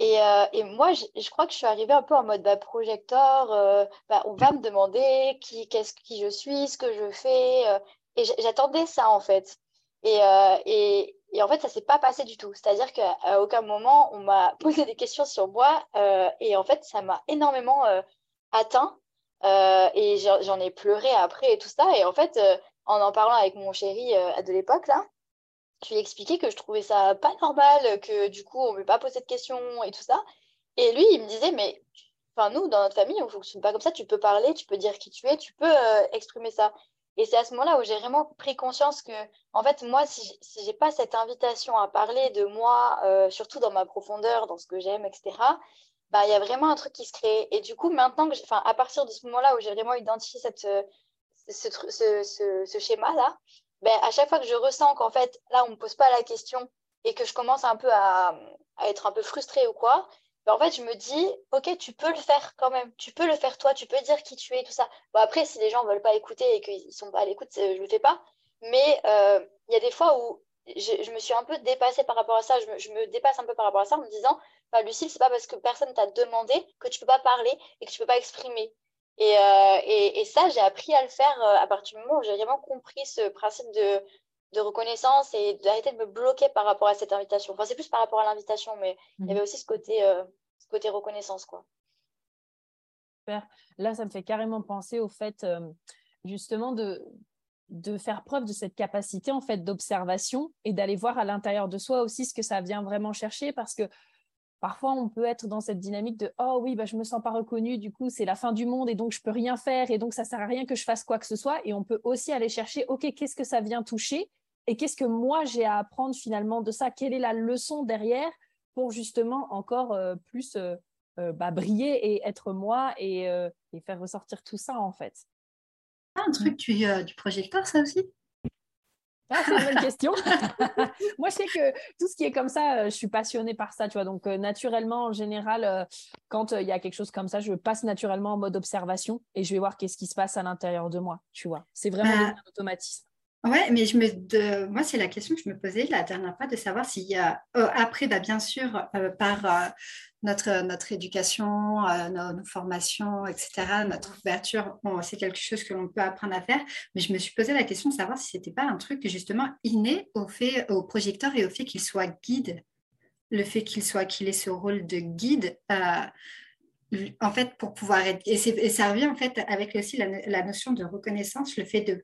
Et, euh, et, moi, je, crois que je suis arrivée un peu en mode bah, projecteur. Euh, bah, on va me demander qui, qu'est-ce, qui je suis, ce que je fais. Euh, et j'attendais ça, en fait. Et, et, et, en fait, ça ne s'est pas passé du tout. C'est-à-dire qu'à aucun moment, on m'a <laughs> posé des questions sur moi. et en fait, ça m'a énormément atteint. et j'en ai pleuré après et tout ça. Et en fait, en en parlant avec mon chéri de l'époque, là, je lui ai expliqué que je trouvais ça pas normal, que du coup, on ne me pas poser de questions et tout ça. Et lui, il me disait, mais nous, dans notre famille, on ne fonctionne pas comme ça. Tu peux parler, tu peux dire qui tu es, tu peux euh, exprimer ça. Et c'est à ce moment-là où j'ai vraiment pris conscience que, en fait, moi, si je n'ai pas cette invitation à parler de moi, euh, surtout dans ma profondeur, dans ce que j'aime, etc., bah, il y a vraiment un truc qui se crée. Et du coup, maintenant, que à partir de ce moment-là où j'ai vraiment identifié cette, euh, ce, schéma-là, ben, à chaque fois que je ressens qu'en fait, là, on ne me pose pas la question et que je commence un peu à, être un peu frustrée ou quoi, ben, en fait, je me dis, OK, tu peux le faire quand même. Tu peux le faire toi, tu peux dire qui tu es, tout ça. Bon, après, si les gens ne veulent pas écouter et qu'ils ne sont pas à l'écoute, je ne le fais pas. Mais euh, il y a des fois où je, me suis un peu dépassée par rapport à ça. Je me, je dépasse un peu par rapport à ça en me disant, bah, Lucille, c'est pas parce que personne t'a demandé que tu peux pas parler et que tu peux pas exprimer. Et, euh, et, et, ça, j'ai appris à le faire euh, à partir du moment où j'ai vraiment compris ce principe de, de reconnaissance et d'arrêter de me bloquer par rapport à cette invitation. Enfin, c'est plus par rapport à l'invitation, mais il y mmh. avait aussi ce côté, euh, ce côté reconnaissance. Quoi. Super. Là, ça me fait carrément penser au fait, justement, de, de faire preuve de cette capacité en fait d'observation et d'aller voir à l'intérieur de soi aussi ce que ça vient vraiment chercher parce que Parfois, on peut être dans cette dynamique de oh oui, bah, je me sens pas reconnue, du coup, c'est la fin du monde et donc je peux rien faire et donc ça sert à rien que je fasse quoi que ce soit. Et on peut aussi aller chercher ok, qu'est-ce que ça vient toucher et qu'est-ce que moi j'ai à apprendre finalement de ça? Quelle est la leçon derrière pour justement encore euh, plus euh, euh, bah, briller et être moi et, et, faire ressortir tout ça en fait? un truc tu, du projecteur, ça aussi? Ah, c'est une bonne question. <laughs> Moi, je sais que tout ce qui est comme ça, euh, je suis passionnée par ça, tu vois. Donc, euh, naturellement, en général, euh, quand il y a quelque chose comme ça, je passe naturellement en mode observation et je vais voir qu'est-ce qui se passe à l'intérieur de moi, tu vois. C'est vraiment bah, un automatisme. Ouais, mais je me, de, moi, c'est la question que je me posais la dernière fois de savoir s'il y a, après, bah, bien sûr, par notre, notre éducation, euh, nos, formations, etc., notre ouverture, c'est quelque chose que l'on peut apprendre à faire. Mais je me suis posé la question de savoir si ce n'était pas un truc justement inné au, fait, au projecteur et au fait qu'il soit guide. Le fait qu'il soit qu'il ait ce rôle de guide. Euh, en fait, pour pouvoir être, et, ça revient en fait avec aussi la notion de reconnaissance, le fait de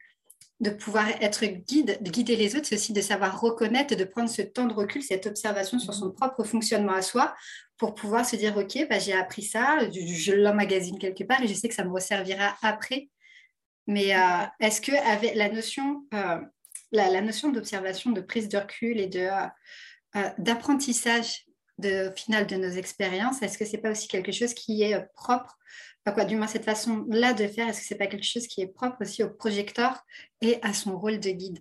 de pouvoir être guide, de guider les autres, c'est aussi de savoir reconnaître, de prendre ce temps de recul, cette observation sur son propre fonctionnement à soi, pour pouvoir se dire, OK, bah, j'ai appris ça, je, l'emmagasine quelque part et je sais que ça me resservira après. Mais euh, est-ce que avec la notion, euh, la, notion d'observation, de prise de recul et de, euh, d'apprentissage de, final de nos expériences, est-ce que ce n'est pas aussi quelque chose qui est propre quoi, du moins cette façon-là de faire, est-ce que c'est pas quelque chose qui est propre aussi au projecteur et à son rôle de guide?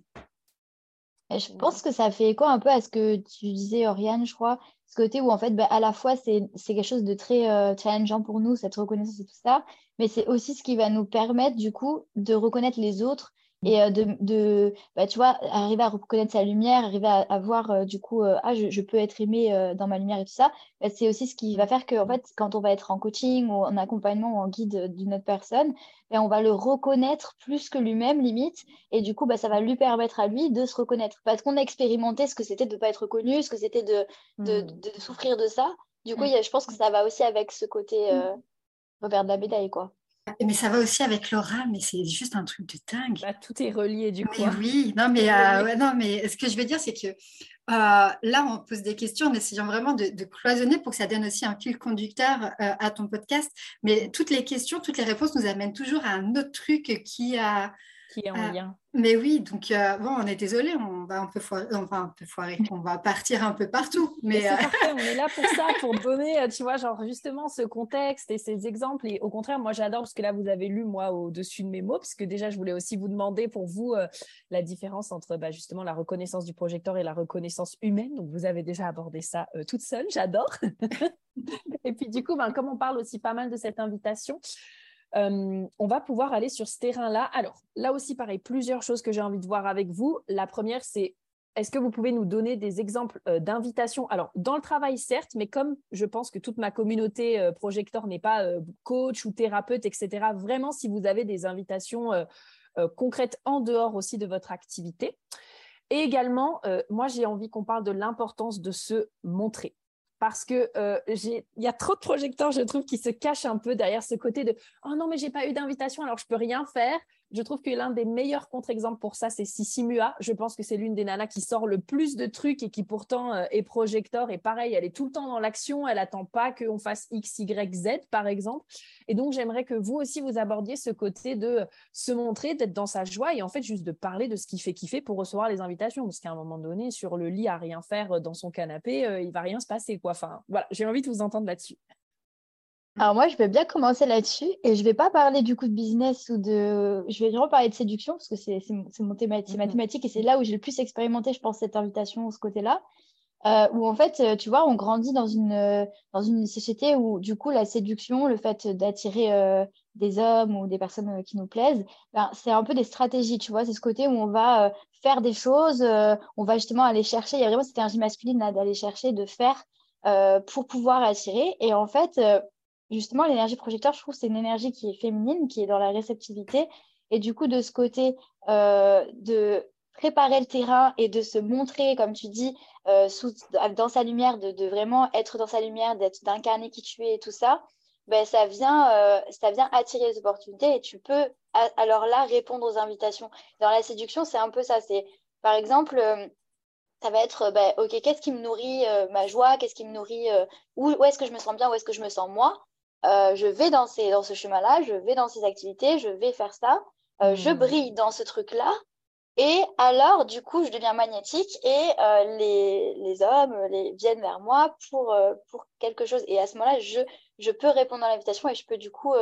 Je pense que ça fait écho un peu à ce que tu disais, Oriane, je crois, ce côté où en fait, bah, à la fois, c'est quelque chose de très euh, challengeant pour nous, cette reconnaissance et tout ça, mais c'est aussi ce qui va nous permettre, du coup, de reconnaître les autres et euh, de, de bah, tu vois, arriver à reconnaître sa lumière, arriver à, voir euh, du coup, euh, ah, je, peux être aimé dans ma lumière et tout ça, bah, c'est aussi ce qui va faire que, en fait, quand on va être en coaching ou en accompagnement ou en guide d'une autre personne, bah, on va le reconnaître plus que lui-même, limite, et du coup, bah, ça va lui permettre à lui de se reconnaître. Parce qu'on a expérimenté ce que c'était de ne pas être reconnu, ce que c'était de, de, de, souffrir de ça. Du coup, mmh. je pense que ça va aussi avec ce côté mmh. revers de la médaille, quoi. Mais ça va aussi avec Laura, mais c'est juste un truc de dingue. Bah, tout est relié du coup. Hein. Oui, non mais, euh, non, mais ce que je veux dire, c'est que euh, là, on pose des questions en essayant vraiment de, cloisonner pour que ça donne aussi un fil conducteur euh, à ton podcast. Mais toutes les questions, toutes les réponses nous amènent toujours à un autre truc qui a... Qui est en lien. Mais oui, donc euh, bon, on est désolé, on va un peu foirer, enfin un peu foirer, on va partir un peu partout. Mais, c'est euh, parfait, on est là pour ça, pour <laughs> donner, euh, tu vois, genre justement ce contexte et ces exemples. Et au contraire, moi j'adore parce que là vous avez lu moi au-dessus de mes mots, parce que déjà je voulais aussi vous demander pour vous la différence entre bah, justement la reconnaissance du projecteur et la reconnaissance humaine. Donc vous avez déjà abordé ça toute seule, j'adore. <laughs> et puis du coup, ben, comme on parle aussi pas mal de cette invitation. Euh, on va pouvoir aller sur ce terrain-là. Alors, là aussi, pareil, plusieurs choses que j'ai envie de voir avec vous. La première, c'est est-ce que vous pouvez nous donner des exemples euh, d'invitations? Alors, dans le travail, certes, mais comme je pense que toute ma communauté euh, projecteur n'est pas coach ou thérapeute, etc., vraiment, si vous avez des invitations concrètes en dehors aussi de votre activité. Et également, moi, j'ai envie qu'on parle de l'importance de se montrer parce que euh, il y a trop de projecteurs, je trouve, qui se cachent un peu derrière ce côté de oh non mais j'ai pas eu d'invitation alors je peux rien faire. Je trouve que l'un des meilleurs contre-exemples pour ça, c'est Sissi Mua. Je pense que c'est l'une des nanas qui sort le plus de trucs et qui pourtant euh, est projecteur. Et pareil, elle est tout le temps dans l'action. Elle attend pas qu'on fasse X, Y, Z, par exemple. Et donc, j'aimerais que vous aussi, vous abordiez ce côté de se montrer, d'être dans sa joie et en fait, juste de parler de ce qui fait kiffer pour recevoir les invitations. Parce qu'à un moment donné, sur le lit à rien faire euh, dans son canapé, il euh, va rien se passer. Enfin, voilà, j'ai envie de vous entendre là-dessus. Alors moi, je vais bien commencer là-dessus et je ne vais pas parler du coup de business ou de... Je vais vraiment parler de séduction parce que c'est mon thématique, ma thématique et c'est là où j'ai le plus expérimenté, je pense, cette invitation, ce côté-là. Euh, où en fait, euh, tu vois, on grandit dans une, euh, dans une société où du coup, la séduction, le fait d'attirer des hommes ou des personnes qui nous plaisent, ben, c'est un peu des stratégies, tu vois. C'est ce côté où on va faire des choses, on va justement aller chercher, il y a vraiment cette énergie masculine d'aller chercher, de faire pour pouvoir attirer. Et en fait, justement, l'énergie projecteur, je trouve, c'est une énergie qui est féminine, qui est dans la réceptivité. Et du coup, de ce côté euh, de préparer le terrain et de se montrer, comme tu dis, euh, dans sa lumière, de, vraiment être dans sa lumière, d'être d'incarner qui tu es et tout ça, ben, ça, vient, euh, ça vient attirer les opportunités et tu peux alors là répondre aux invitations. Dans la séduction, c'est un peu ça. C'est par exemple, ça va être, ben, ok, qu'est-ce qui me nourrit ma joie, qu'est-ce qui me nourrit, où est-ce que je me sens bien, où est-ce que je me sens moi? Euh, je vais dans, dans ce chemin-là, je vais dans ces activités, je vais faire ça, euh, je hmm. brille dans ce truc-là. Et alors, du coup, je deviens magnétique et euh, les, les, hommes les, viennent vers moi pour, pour quelque chose. Et à ce moment-là, je, je peux répondre à l'invitation et je peux du coup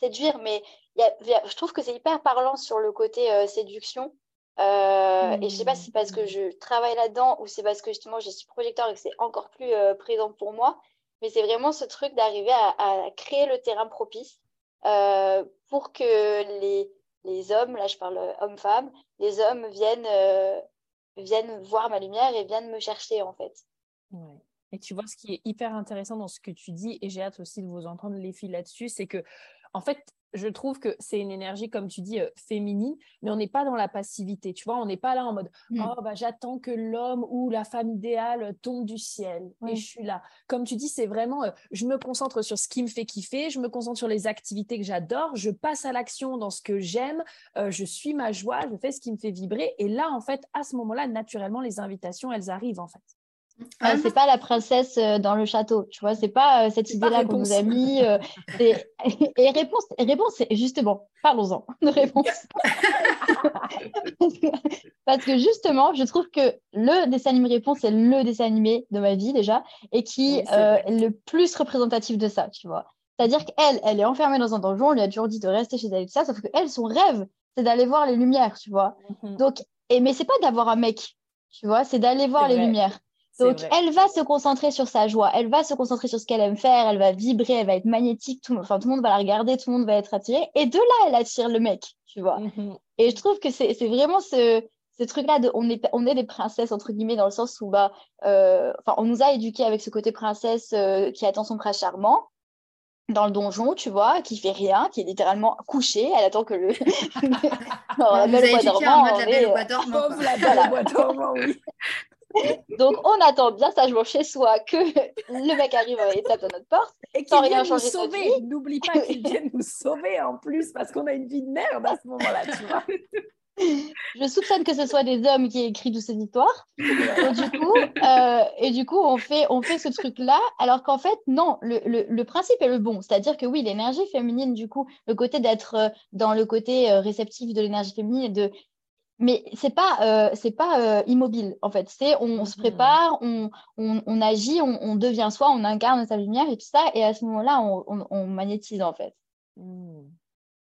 séduire. Mais je trouve que c'est hyper parlant sur le côté séduction. Et je ne sais pas si c'est parce que hmm. je travaille là-dedans ou c'est parce que justement je suis projecteur et que c'est encore plus présent pour moi. Mais c'est vraiment ce truc d'arriver à, créer le terrain propice euh, pour que les, hommes, là je parle homme-femme, les hommes viennent, euh, viennent voir ma lumière et viennent me chercher en fait. Et tu vois, ce qui est hyper intéressant dans ce que tu dis, et j'ai hâte aussi de vous entendre les filles là-dessus, c'est que, en fait, je trouve que c'est une énergie, comme tu dis, euh, féminine, mais on n'est pas dans la passivité. Tu vois, on n'est pas là en mode mm. Oh, bah, j'attends que l'homme ou la femme idéale tombe du ciel et je suis là. Comme tu dis, c'est vraiment euh, je me concentre sur ce qui me fait kiffer, je me concentre sur les activités que j'adore, je passe à l'action dans ce que j'aime, euh, je suis ma joie, je fais ce qui me fait vibrer. Et là, en fait, à ce moment-là, naturellement, les invitations, elles arrivent en fait. Ah, c'est pas la princesse euh, dans le château, tu vois, c'est pas euh, cette idée-là qu'on nous a mis. Euh, <laughs> et réponse, réponse, justement, parlons-en de réponse. <laughs> Parce que justement, je trouve que le dessin animé réponse, c'est le dessin animé de ma vie déjà, et qui est le plus représentatif de ça, tu vois. C'est-à-dire qu'elle, elle est enfermée dans un donjon, on lui a toujours dit de rester chez elle et tout ça, sauf qu'elle, son rêve, c'est d'aller voir les lumières, tu vois. Mhm. Donc, et, mais c'est pas d'avoir un mec, tu vois, c'est d'aller voir les lumières. Donc, elle va se concentrer sur sa joie, elle va se concentrer sur ce qu'elle aime faire, elle va vibrer, elle va être magnétique, tout, enfin, tout le monde va la regarder, tout le monde va être attiré. Et de là, elle attire le mec, tu vois. Mhm. Et je trouve que c'est vraiment ce, ce truc-là de on est, on est des princesses, entre guillemets, dans le sens où bah, euh, on nous a éduqués avec ce côté princesse euh, qui attend son prince charmant dans le donjon, tu vois, qui fait rien, qui est littéralement couchée, elle attend que le... <laughs> non, la belle bois dormant, la belle bois dormant. <laughs> La belle bois dormant, oui. <laughs> Donc, on attend bien sagement chez soi que le mec arrive et tape à notre porte. Et qu'il vienne nous sauver. N'oublie pas qu'il vienne nous sauver en plus, parce qu'on a une vie de merde à ce moment-là, tu vois. je soupçonne que ce soit des hommes qui écrivent toutes ces histoires. Et du coup, euh, et du coup on, fait, on fait ce truc-là, alors qu'en fait, non, le, le, le, principe est le bon. C'est-à-dire que oui, l'énergie féminine, du coup, le côté d'être euh, dans le côté euh, réceptif de l'énergie féminine, de... mais c'est pas, euh, c'est pas euh, immobile, en fait. C'est on, on, se prépare, on, on, on agit, on, devient soi, on incarne sa lumière et tout ça, et à ce moment-là, on, magnétise, en fait. Mmh.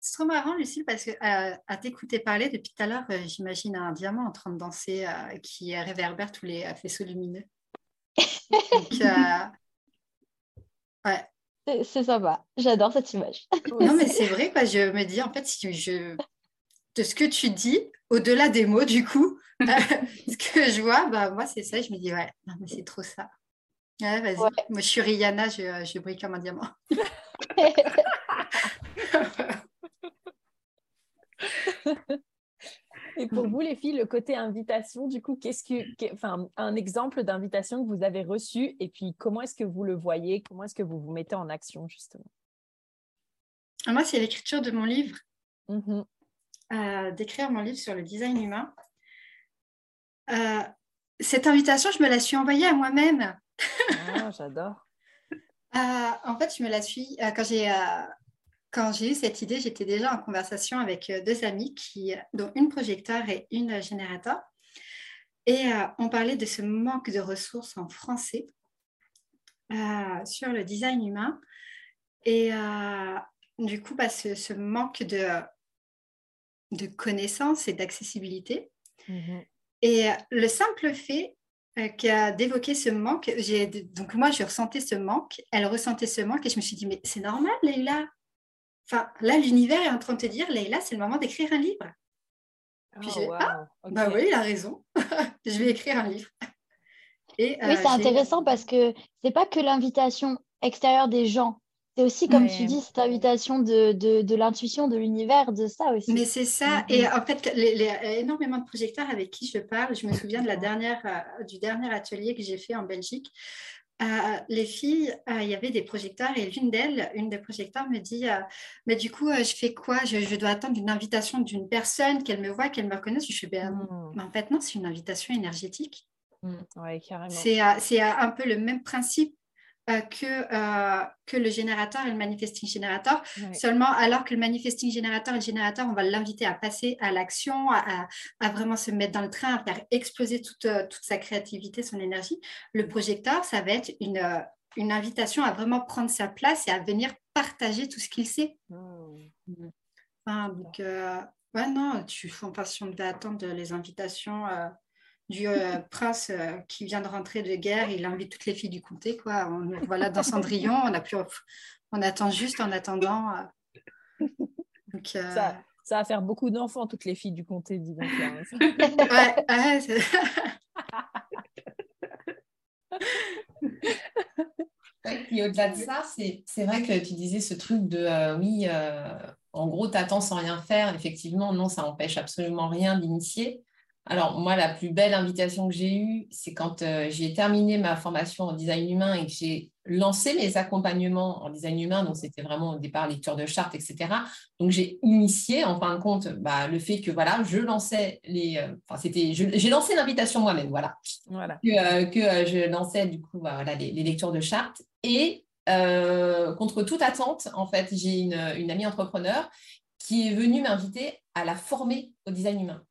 C'est trop marrant, Lucille, parce que euh, à t'écouter parler depuis tout à l'heure, j'imagine un diamant en train de danser qui réverbère tous les faisceaux lumineux. Donc, <laughs> ouais. C'est sympa, j'adore cette image. non, mais <laughs> c'est vrai, quoi. je me dis, en fait, si je... de ce que tu dis, au-delà des mots, du coup, <laughs> ce que je vois, bah, moi, c'est ça, je me dis, ouais, non, mais c'est trop ça. Ouais, vas-y. Moi, je suis Rihanna, je, je brille comme un diamant. <laughs> Et pour vous, les filles, le côté invitation, du coup, qu'est-ce que, enfin, un exemple d'invitation que vous avez reçu et puis comment est-ce que vous le voyez? Comment est-ce que vous vous mettez en action, justement? Ah, Moi, c'est l'écriture de mon livre, mmh euh, d'écrire mon livre sur le design humain. Euh, cette invitation, je me la suis envoyée à moi-même. Ah, j'adore. <laughs> Euh, en fait, je me la suis, quand j'ai quand j'ai eu cette idée, j'étais déjà en conversation avec deux amis, qui, dont une projecteur et une générateur. Et euh, on parlait de ce manque de ressources en français euh, sur le design humain. Et du coup, bah, ce, manque de, de connaissances et d'accessibilité. Mmh et le simple fait d'évoquer ce manque, donc moi, je ressentais ce manque, elle ressentait ce manque, et je me suis dit, mais c'est normal, Leïla, Enfin, là, l'univers est en train de te dire, Leïla, c'est le moment d'écrire un livre. Puis oh, ah, bah oui, il a raison. <laughs> je vais écrire un livre. Et, oui, euh, c'est intéressant parce que c'est pas que l'invitation extérieure des gens. C'est aussi, comme tu dis, cette invitation de, de, de l'intuition, de l'univers, de ça aussi. Mais c'est ça. Et en fait, les, les, énormément de projecteurs avec qui je parle, je me souviens de la dernière, euh, du dernier atelier que j'ai fait en Belgique, euh, les filles, euh, il y avait des projecteurs et l'une d'elles, une des projecteurs me dit euh, Mais du coup, je fais quoi? Je, dois attendre une invitation d'une personne, qu'elle me voit, qu'elle me reconnaisse. Je fais ben, mmh. En fait, non, c'est une invitation énergétique. Mmh. Ouais, carrément. C'est un peu le même principe euh, que, euh, que le générateur et le manifesting générateur. Seulement, alors que le manifesting générateur et le générateur, on va l'inviter à passer à l'action, à, à, vraiment se mettre dans le train, à faire exploser toute, euh, toute sa créativité, son énergie. Le projecteur, ça va être une, une invitation à vraiment prendre sa place et à venir partager tout ce qu'il sait. Mmh. Enfin, donc, ouais, non, tu, enfin, si on devait attendre les invitations du euh, prince euh, qui vient de rentrer de guerre, il invite toutes les filles du comté, quoi. On, voilà, dans Cendrillon, on a plus, on attend juste en attendant. Euh. ça, ça, va faire beaucoup d'enfants, toutes les filles du comté, dis donc. <laughs> ouais, Et au-delà de ça, c'est vrai que tu disais ce truc de oui, en gros, t'attends sans rien faire. Effectivement, non, ça empêche absolument rien d'initier. Alors, moi, la plus belle invitation que j'ai eue, c'est quand euh, j'ai terminé ma formation en design humain et que j'ai lancé mes accompagnements en design humain. Donc, c'était vraiment au départ lecture de chartes, etc. Donc, j'ai initié, en fin de compte, bah, le fait que voilà, je lançais les. Euh, enfin, c'était. J'ai lancé l'invitation moi-même, voilà. voilà. Que, euh, je lançais, du coup, bah, voilà, les, lectures de chartes. Et contre toute attente, en fait, j'ai une, une amie entrepreneur qui est venue m'inviter à la former au design humain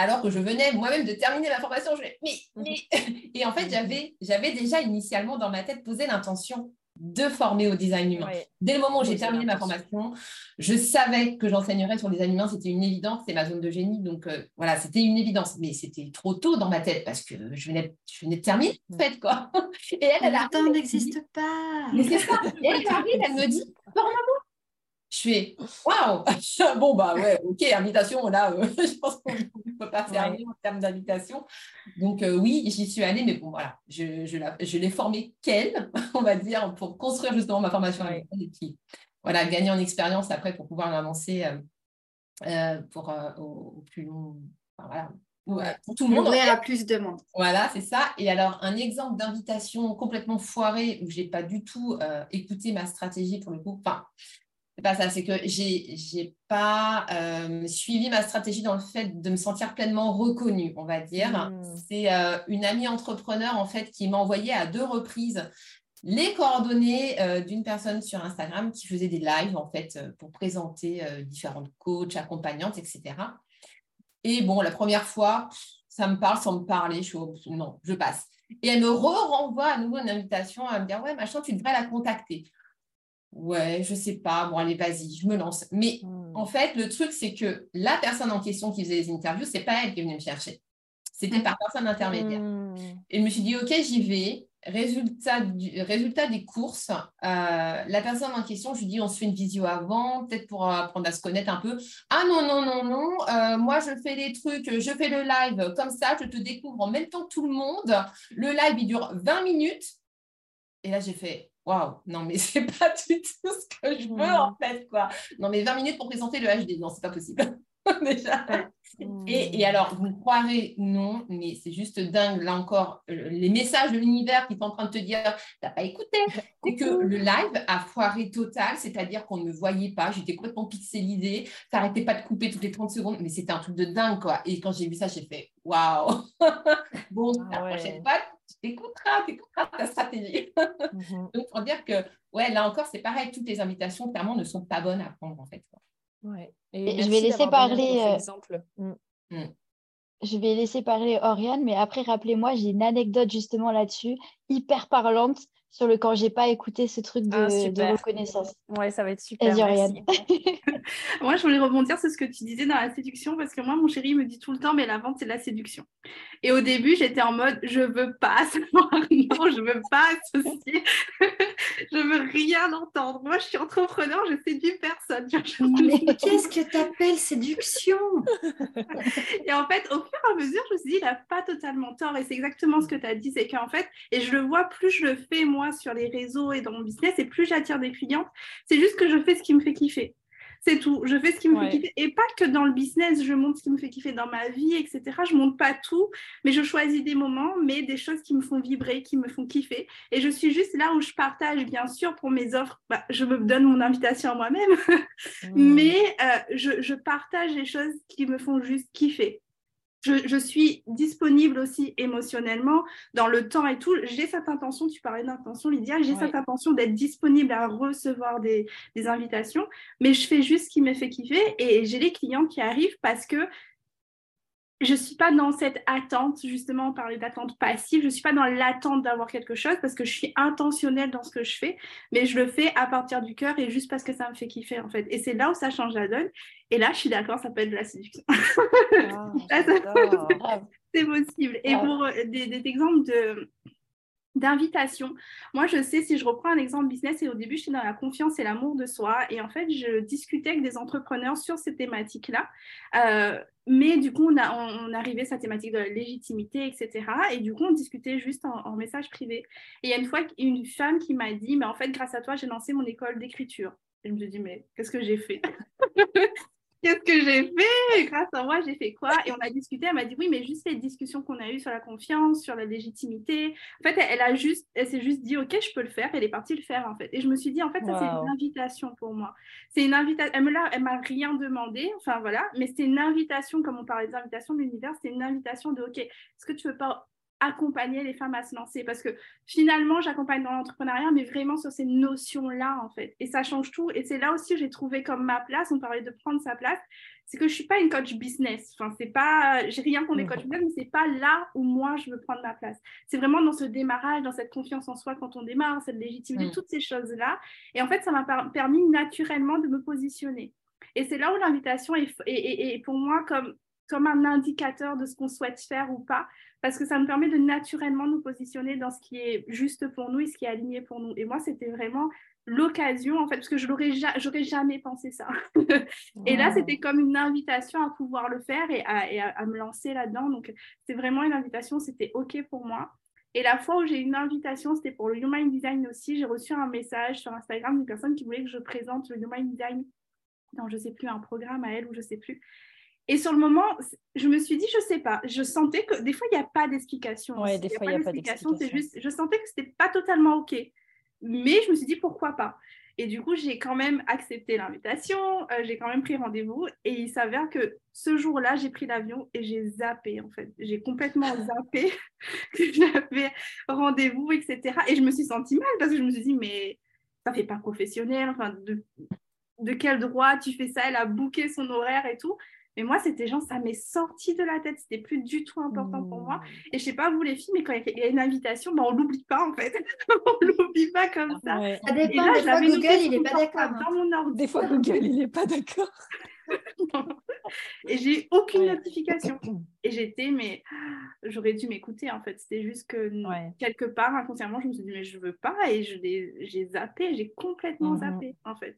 alors que je venais moi-même de terminer ma formation. Je mais, mais... <laughs> Et en fait, j'avais, j'avais déjà initialement dans ma tête posé l'intention de former au design humain. Dès le moment où j'ai terminé ma formation, je savais que j'enseignerais sur le design humain, c'était une évidence, c'est ma zone de génie, donc euh, voilà, c'était une évidence, mais c'était trop tôt dans ma tête parce que je venais, je venais de terminer, en fait, quoi. <laughs> Et elle, elle Le temps n'existe pas. Mais c'est ça. Et elle arrive, elle me dit, forme-moi je fais waouh <laughs> Bon, bah ouais, ok, invitation, là, euh, <laughs> je pense qu'on ne peut pas faire rien en termes d'invitation. Donc, euh, oui, j'y suis allée, mais bon, voilà, je, je, je l'ai formée qu'elle, <laughs> on va dire, pour construire justement ma formation avec elle et puis, voilà, gagner en expérience après pour pouvoir l'avancer euh, pour au, plus long. Enfin, voilà, pour tout le monde. Ouvrir à plus de monde. Voilà, c'est ça. Et alors, un exemple d'invitation complètement foirée où j'ai pas du tout écouté ma stratégie pour le coup. Enfin, C'est pas ça, c'est que j'ai n'ai pas euh, suivi ma stratégie dans le fait de me sentir pleinement reconnue, on va dire. Hmm. C'est euh, une amie entrepreneur en fait qui m'a envoyé à deux reprises les coordonnées euh, d'une personne sur Instagram qui faisait des lives en fait pour présenter différentes coachs, accompagnantes, etc. Et bon, la première fois, ça me parle sans me parler, je suis non, je passe. Et elle me renvoie à nouveau une invitation à me dire ouais machin, tu devrais la contacter. Ouais, je sais pas. Bon, allez, vas-y, je me lance. Mais en fait, le truc, c'est que la personne en question qui faisait les interviews, c'est pas elle qui est venue me chercher. C'était hmm. par personne intermédiaire. Hmm. Et je me suis dit, OK, j'y vais. Résultat, du, résultat des courses, euh, la personne en question, je lui dis, on se fait une visio avant, peut-être pour apprendre à se connaître un peu. Ah non, non, non, non, euh, moi je fais les trucs, je fais le live comme ça, je te découvre en même temps que tout le monde. Le live, il dure 20 minutes. Et là, j'ai fait, waouh, non, mais <laughs> c'est pas du tout ce que je veux en fait, quoi. Non, mais 20 minutes pour présenter le HD, non, c'est pas possible. <laughs> Déjà. Et, et, alors, vous me croirez, non, mais c'est juste dingue. Là encore, euh, les messages de l'univers qui sont en train de te dire, t'as pas écouté? C'est que le live a foiré total, c'est-à-dire qu'on ne me voyait pas, j'étais complètement pixelisée, ça n'arrêtait pas de couper toutes les 30 secondes, mais c'était un truc de dingue, quoi. Et quand j'ai vu ça, j'ai fait, waouh. <laughs> bon, ah la prochaine fois, t'écouteras, t'écouteras ta stratégie. <laughs> Mhm. Donc, pour dire que, ouais, là encore, c'est pareil, toutes les invitations, clairement, ne sont pas bonnes à prendre, en fait. Ouais. Et, je vais laisser parler. Euh, exemple. Mm. Mm. Je vais laisser parler Oriane, mais après, rappelez-moi, j'ai une anecdote justement là-dessus, hyper parlante sur le quand j'ai pas écouté ce truc de, ah, reconnaissance. Ouais, ça va être super. <laughs> <laughs> moi, je voulais rebondir sur ce que tu disais dans la séduction parce que moi, mon chéri me dit tout le temps, mais la vente, c'est la séduction. Et au début, j'étais en mode, je veux pas <laughs> savoir, non, je veux pas associer, je veux rien entendre. Moi, je suis entrepreneur, je séduis personne. Mais qu'est-ce que tu appelles séduction? Et en fait, au fur et à mesure, je me suis dit, il n'a pas totalement tort. Et c'est exactement ce que tu as dit, c'est qu'en fait, et je le vois, plus je le fais, moi, sur les réseaux et dans mon business et plus j'attire des clientes. C'est juste que je fais ce qui me fait kiffer. C'est tout. Je fais ce qui me fait kiffer. Et pas que dans le business, je montre ce qui me fait kiffer dans ma vie, etc. Je montre pas tout, mais je choisis des moments, mais des choses qui me font vibrer, qui me font kiffer. Et je suis juste là où je partage, bien sûr, pour mes offres. Bah, je me donne mon invitation à moi-même, <laughs> mmh. mais euh, je, je partage les choses qui me font juste kiffer je, suis disponible aussi émotionnellement dans le temps et tout. J'ai cette intention, tu parlais d'intention, Lydia, j'ai cette intention d'être disponible à recevoir des, des, invitations, mais je fais juste ce qui me fait kiffer et j'ai les clients qui arrivent parce que je ne suis pas dans cette attente, justement, on parlait d'attente passive, je ne suis pas dans l'attente d'avoir quelque chose parce que je suis intentionnelle dans ce que je fais, mais je le fais à partir du cœur et juste parce que ça me fait kiffer, en fait. Et c'est là où ça change la donne. Et là, je suis d'accord, ça peut être de la séduction. Ah, <laughs> <laughs> c'est possible. Et pour euh, des, des exemples de, d'invitation. Moi, je sais, si je reprends un exemple business, et au début, j'étais dans la confiance et l'amour de soi, et en fait, je discutais avec des entrepreneurs sur ces thématiques-là. Euh, mais du coup, on, a, on, arrivait à sa thématique de la légitimité, etc. Et du coup, on discutait juste en, message privé. Et il y a une fois une femme qui m'a dit, mais en fait, grâce à toi, j'ai lancé mon école d'écriture. Et je me suis dit, mais qu'est-ce que j'ai fait? Qu'est-ce que j'ai fait? Grâce à moi, j'ai fait quoi? Et on a discuté, elle m'a dit oui, mais juste les discussions qu'on a eues sur la confiance, sur la légitimité. En fait, elle, a juste, elle s'est juste dit ok, je peux le faire. Elle est partie le faire en fait. Et je me suis dit en fait, ça c'est une invitation pour moi. C'est une invitation. Elle me l'a, elle m'a rien demandé. Enfin voilà, mais c'est une invitation, comme on parlait des invitations de l'univers, c'est une invitation de ok, est-ce que tu veux pas accompagner les femmes à se lancer. Parce que finalement j'accompagne dans l'entrepreneuriat mais vraiment sur ces notions là en fait. Et ça change tout. Et c'est là aussi j'ai trouvé comme ma place. On parlait de prendre sa place. C'est que je suis pas une coach business. Enfin c'est pas j'ai rien contre les coachs business mais c'est pas là où moi je veux prendre ma place. C'est vraiment dans ce démarrage dans cette confiance en soi quand on démarre cette légitimité mm. toutes ces choses là et en fait ça m'a permis naturellement de me positionner. Et c'est là où l'invitation est, est, pour moi comme comme un indicateur de ce qu'on souhaite faire ou pas, parce que ça me permet de naturellement nous positionner dans ce qui est juste pour nous et ce qui est aligné pour nous. Et moi, c'était vraiment l'occasion, en fait, parce que je n'aurais jamais pensé ça. <laughs> et là, c'était comme une invitation à pouvoir le faire et à, me lancer là-dedans. Donc, c'est vraiment une invitation, c'était OK pour moi. Et la fois où j'ai une invitation, c'était pour le Human Design aussi. J'ai reçu un message sur Instagram d'une personne qui voulait que je présente le Human Design dans, je ne sais plus, un programme à elle ou je ne sais plus. Et sur le moment, je me suis dit, je sais pas. Je sentais que des fois, il n'y a pas d'explication. Oui, des fois, il n'y a, pas d'explication. C'est juste, je sentais que c'était pas totalement OK. Mais je me suis dit, pourquoi pas? Et du coup, j'ai quand même accepté l'invitation, euh, j'ai quand même pris rendez-vous. Et il s'avère que ce jour-là, j'ai pris l'avion et j'ai zappé, en fait. J'ai complètement <laughs> zappé <laughs> que j'avais rendez-vous, etc. Et je me suis sentie mal parce que je me suis dit, mais ça fait pas professionnel. Enfin, de, de quel droit tu fais ça? Elle a booké son horaire et tout. Mais moi, c'était genre, ça m'est sorti de la tête. C'était plus du tout important pour moi. Mmh. Et je sais pas vous les filles, mais quand il y a une invitation, ben, on l'oublie pas en fait. <laughs> on l'oublie pas comme ça. Ça dépend. des fois, Google, il n'est pas d'accord. Hein. Dans mon ordre. Des fois, Google, il n'est pas d'accord. et j'ai aucune notification. <clears throat> Et j'étais, mais j'aurais dû m'écouter en fait. C'était juste que quelque part, inconsciemment, je me suis dit, mais je veux pas. Et j'ai zappé, j'ai complètement mmh zappé en fait.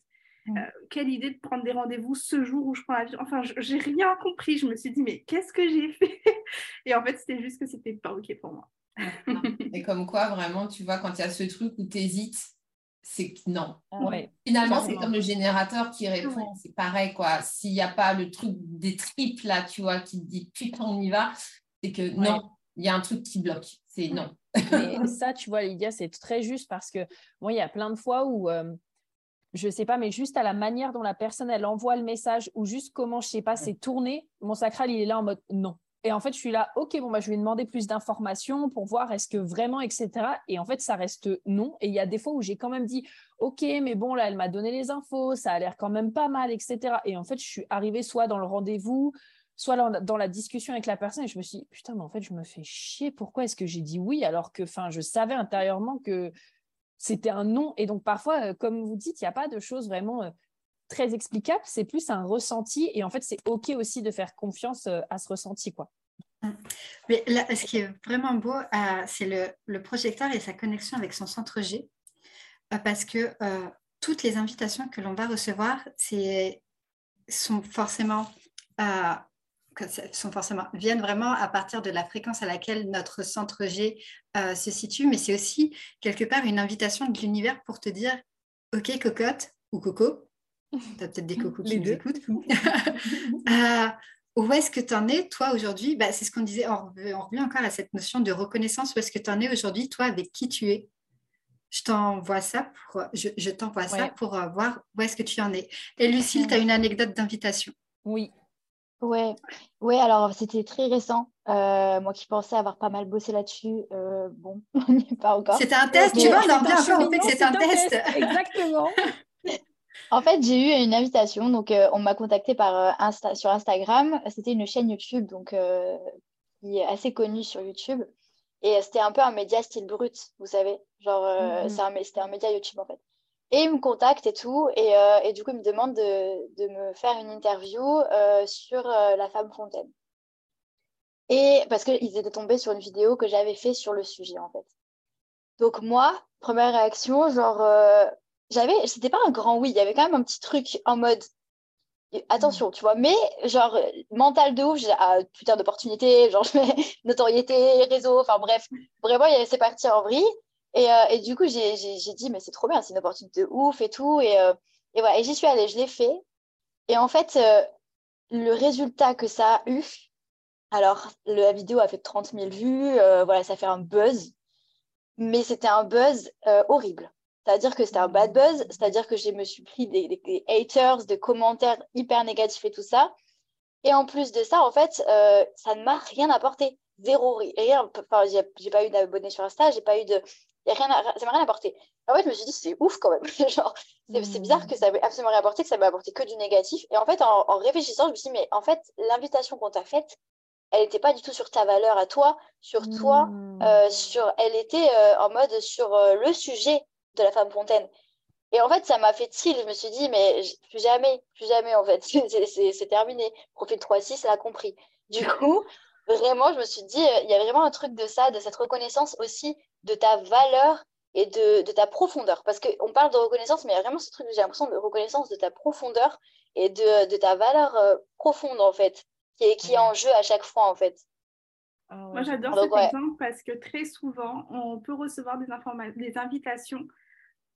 Euh, quelle idée de prendre des rendez-vous ce jour où je prends l'avion? Enfin, j'ai rien compris. Je me suis dit, mais qu'est-ce que j'ai fait? <laughs> Et en fait, c'était juste que c'était pas OK pour moi. <laughs> Et comme quoi, vraiment, tu vois, quand il y a ce truc où tu hésites, c'est que non. Ah Finalement, c'est comme le générateur qui répond. C'est pareil, quoi. S'il n'y a pas le truc des tripes, là, tu vois, qui te dit putain, on y va, c'est que non, il y a un truc qui bloque. C'est non. Et ça, tu vois, Lydia, c'est très juste parce que moi, il y a plein de fois où. Euh, je sais pas, mais juste à la manière dont la personne elle envoie le message ou juste comment je sais pas, c'est tourné, mon sacral il est là en mode non. Et en fait, je suis là, ok, bon, bah, je vais demander plus d'informations pour voir est-ce que vraiment, etc. Et en fait, ça reste non. Et il y a des fois où j'ai quand même dit, ok, mais bon, là, elle m'a donné les infos, ça a l'air quand même pas mal, etc. Et en fait, je suis arrivée soit dans le rendez-vous, soit dans la discussion avec la personne, et je me suis dit, putain, mais en fait, je me fais chier, pourquoi est-ce que j'ai dit oui alors que, enfin, je savais intérieurement que c'était un non. Et donc parfois, euh, comme vous dites, il n'y a pas de choses vraiment euh, très explicables, c'est plus un ressenti. Et en fait, c'est OK aussi de faire confiance euh, à ce ressenti. quoi. Mmh. Mais là, ce qui est vraiment beau, c'est le, projecteur et sa connexion avec son centre G. parce que toutes les invitations que l'on va recevoir sont forcément sont forcément, viennent vraiment à partir de la fréquence à laquelle notre centre G euh, se situe, mais c'est aussi quelque part une invitation de l'univers pour te dire, OK, cocotte ou coco, <laughs> tu as peut-être des cocos qui nous écoutent, <laughs> <laughs> euh, où est-ce que tu en es, toi, aujourd'hui? Bah, C'est ce qu'on disait, on, revient encore à cette notion de reconnaissance, où est-ce que tu en es aujourd'hui, toi, avec qui tu es? Je t'envoie ça pour, je, t'envoie ça pour euh, voir où est-ce que tu en es. Et Lucille, tu as une anecdote d'invitation. Oui, Ouais, ouais, alors c'était très récent. Euh, moi qui pensais avoir pas mal bossé là-dessus, euh, bon, <laughs> on n'y est pas encore. C'était un test, tu vois, on en en fait, c'est un, test. Exactement. <laughs> en fait, j'ai eu une invitation, donc euh, on m'a contacté par Insta, sur Instagram. C'était une chaîne YouTube, donc qui est assez connue sur YouTube. Et c'était un peu un média style brut, vous savez. Genre, mm-hmm. c'était un média YouTube en fait. Et il me contacte et tout. Et, euh, et du coup, il me demande de, de me faire une interview euh, sur euh, la femme fontaine. Et parce qu'ils étaient tombés sur une vidéo que j'avais fait sur le sujet, en fait. Donc, moi, première réaction, genre, j'avais, c'était pas un grand oui, il y avait quand même un petit truc en mode, attention, tu vois, mais genre, mental de ouf, j'ai ah, putain d'opportunité, genre, <laughs> je mets notoriété, réseau, enfin bref, vraiment, c'est parti en vrille. Et, euh, et, du coup, j'ai dit, mais c'est trop bien, c'est une opportunité de ouf et tout. Et, euh, voilà, et j'y suis allée, je l'ai fait. Et en fait, euh, le résultat que ça a eu, alors la vidéo a fait 30 000 vues, voilà, ça fait un buzz, mais c'était un buzz horrible. C'est-à-dire que c'était un bad buzz, c'est-à-dire que je me suis pris des, des, haters, des commentaires hyper négatifs et tout ça. Et en plus de ça, en fait, ça ne m'a rien apporté. Zéro, rien. Enfin, j'ai pas eu d'abonnés sur Insta, j'ai pas eu de, y a rien ça m'a rien apporté. En fait, je me suis dit, c'est ouf quand même. <laughs> Genre, c'est bizarre que ça m'ait absolument rien apporté, que ça m'a apporté que du négatif. Et en fait, en, réfléchissant, je me suis dit, mais en fait, l'invitation qu'on t'a faite, elle n'était pas du tout sur ta valeur à toi, sur toi, mmh. euh, sur, elle était euh, en mode sur euh, le sujet de la femme fontaine. Et en fait, ça m'a fait tilt. Je me suis dit, mais plus jamais, plus jamais, en fait. <laughs> c'est terminé. Profil 3-6, elle a compris. Du coup, vraiment, je me suis dit, il y a vraiment un truc de ça, de cette reconnaissance aussi de ta valeur et de, ta profondeur. Parce qu'on parle de reconnaissance, mais il y a vraiment ce truc, j'ai l'impression, de reconnaissance de ta profondeur et de, ta valeur euh, profonde, en fait, qui est, qui est en jeu à chaque fois, en fait. Ah Moi, j'adore cet exemple parce que très souvent, on peut recevoir des, des invitations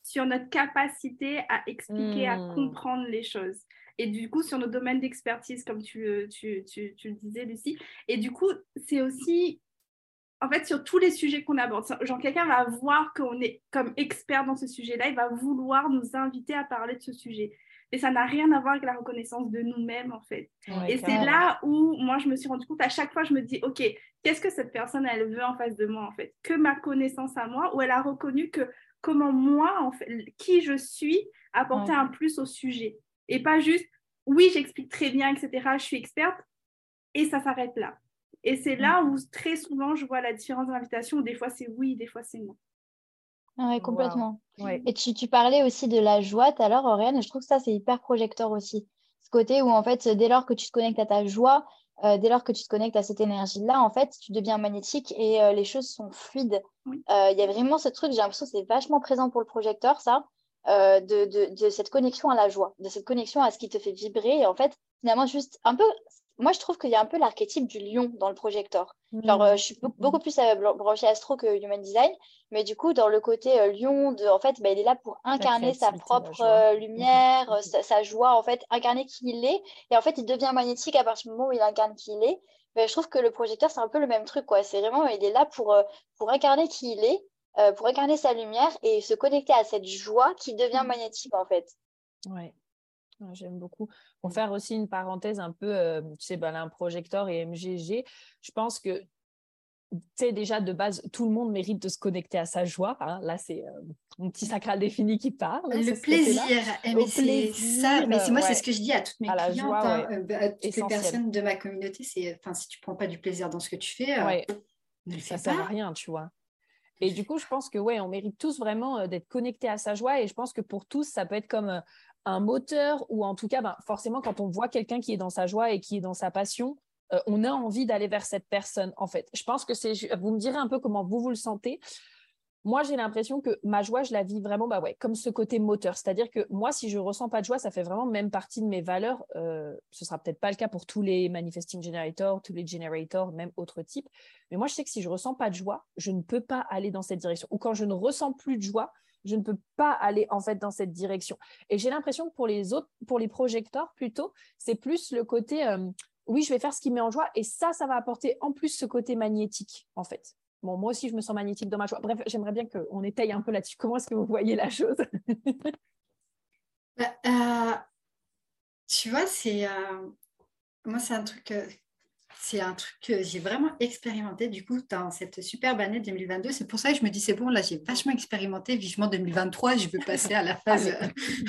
sur notre capacité à expliquer, à hmm. comprendre les choses. Et du coup, sur nos domaines d'expertise, comme tu, tu, tu, tu, le disais, Lucie. Et du coup, c'est aussi en fait, sur tous les sujets qu'on aborde, genre quelqu'un va voir qu'on est comme expert dans ce sujet-là, il va vouloir nous inviter à parler de ce sujet. Et ça n'a rien à voir avec la reconnaissance de nous-mêmes, en fait. et c'est là où moi, je me suis rendu compte, à chaque fois, je me dis, OK, qu'est-ce que cette personne, elle veut en face de moi, en fait? Que ma connaissance à moi, ou elle a reconnu que comment moi, en fait, qui je suis, apporter un plus au sujet. Et pas juste, oui, j'explique très bien, etc., je suis experte, et ça s'arrête là. Et c'est là où très souvent je vois la différence d'invitation. Des fois c'est oui, des fois c'est non. Oui, complètement. Et tu, tu, parlais aussi de la joie tout à l'heure, Auréane, je trouve que ça c'est hyper projecteur aussi. Ce côté où en fait, dès lors que tu te connectes à ta joie, euh, dès lors que tu te connectes à cette énergie-là, en fait, tu deviens magnétique et euh, les choses sont fluides. Euh, il y a vraiment ce truc, j'ai l'impression que c'est vachement présent pour le projecteur, ça, de, de, de, cette connexion à la joie, de cette connexion à ce qui te fait vibrer. Et en fait, finalement, juste un peu, moi, je trouve qu'il y a un peu l'archétype du lion dans le projecteur. Genre, euh, je suis beaucoup plus euh, branchée astro que human design, mais du coup, dans le côté euh, lion, de, en fait, bah, il est là pour incarner sa propre lumière, sa, joie, en fait, incarner qui il est. Et en fait, il devient magnétique à partir du moment où il incarne qui il est. Je trouve que le projecteur, c'est un peu le même truc, quoi. C'est vraiment, il est là pour, pour incarner qui il est, pour incarner sa lumière et se connecter à cette joie qui devient mmh. magnétique, en fait. Ouais. J'aime beaucoup. Pour faire aussi une parenthèse un peu, euh, tu sais, ben, un projecteur et MGG, je pense que, tu sais, déjà de base, tout le monde mérite de se connecter à sa joie. Hein. Là, c'est euh, mon petit sacral défini qui parle. Hein, le plaisir, eh, mais c'est ça. Mais moi, c'est ce que je dis à toutes mes clientes, hein, euh, bah, à toutes les personnes de ma communauté. C'est, si tu prends pas du plaisir dans ce que tu fais, ne le ça sert à rien, tu vois. Et du coup, je pense que ouais, on mérite tous vraiment d'être connectés à sa joie. Et je pense que pour tous, ça peut être comme un moteur ou en tout cas, ben, forcément, quand on voit quelqu'un qui est dans sa joie et qui est dans sa passion, euh, on a envie d'aller vers cette personne, en fait. Je pense que c'est, vous me direz un peu comment vous vous le sentez. Moi, j'ai l'impression que ma joie, je la vis vraiment bah ouais, comme ce côté moteur. C'est-à-dire que moi, si je ressens pas de joie, ça fait vraiment même partie de mes valeurs. Euh, ce sera peut-être pas le cas pour tous les manifesting generators, tous les generators, même autres types. Mais moi, je sais que si je ressens pas de joie, je ne peux pas aller dans cette direction. Ou quand je ne ressens plus de joie, je ne peux pas aller en fait dans cette direction. Et j'ai l'impression que pour les autres, pour les projecteurs plutôt, c'est plus le côté euh, oui, je vais faire ce qui me met en joie et ça, ça va apporter en plus ce côté magnétique en fait. Bon, moi aussi, je me sens magnétique dans ma joie. Bref, j'aimerais bien qu'on étaye un peu là-dessus. Comment est-ce que vous voyez la chose? Bah, euh, Tu vois, c'est euh, moi, c'est un truc c'est un truc que j'ai vraiment expérimenté du coup dans cette superbe année 2022. C'est pour ça que je me dis c'est bon, là j'ai vachement expérimenté, vivement 2023, je veux passer à la <laughs> phase,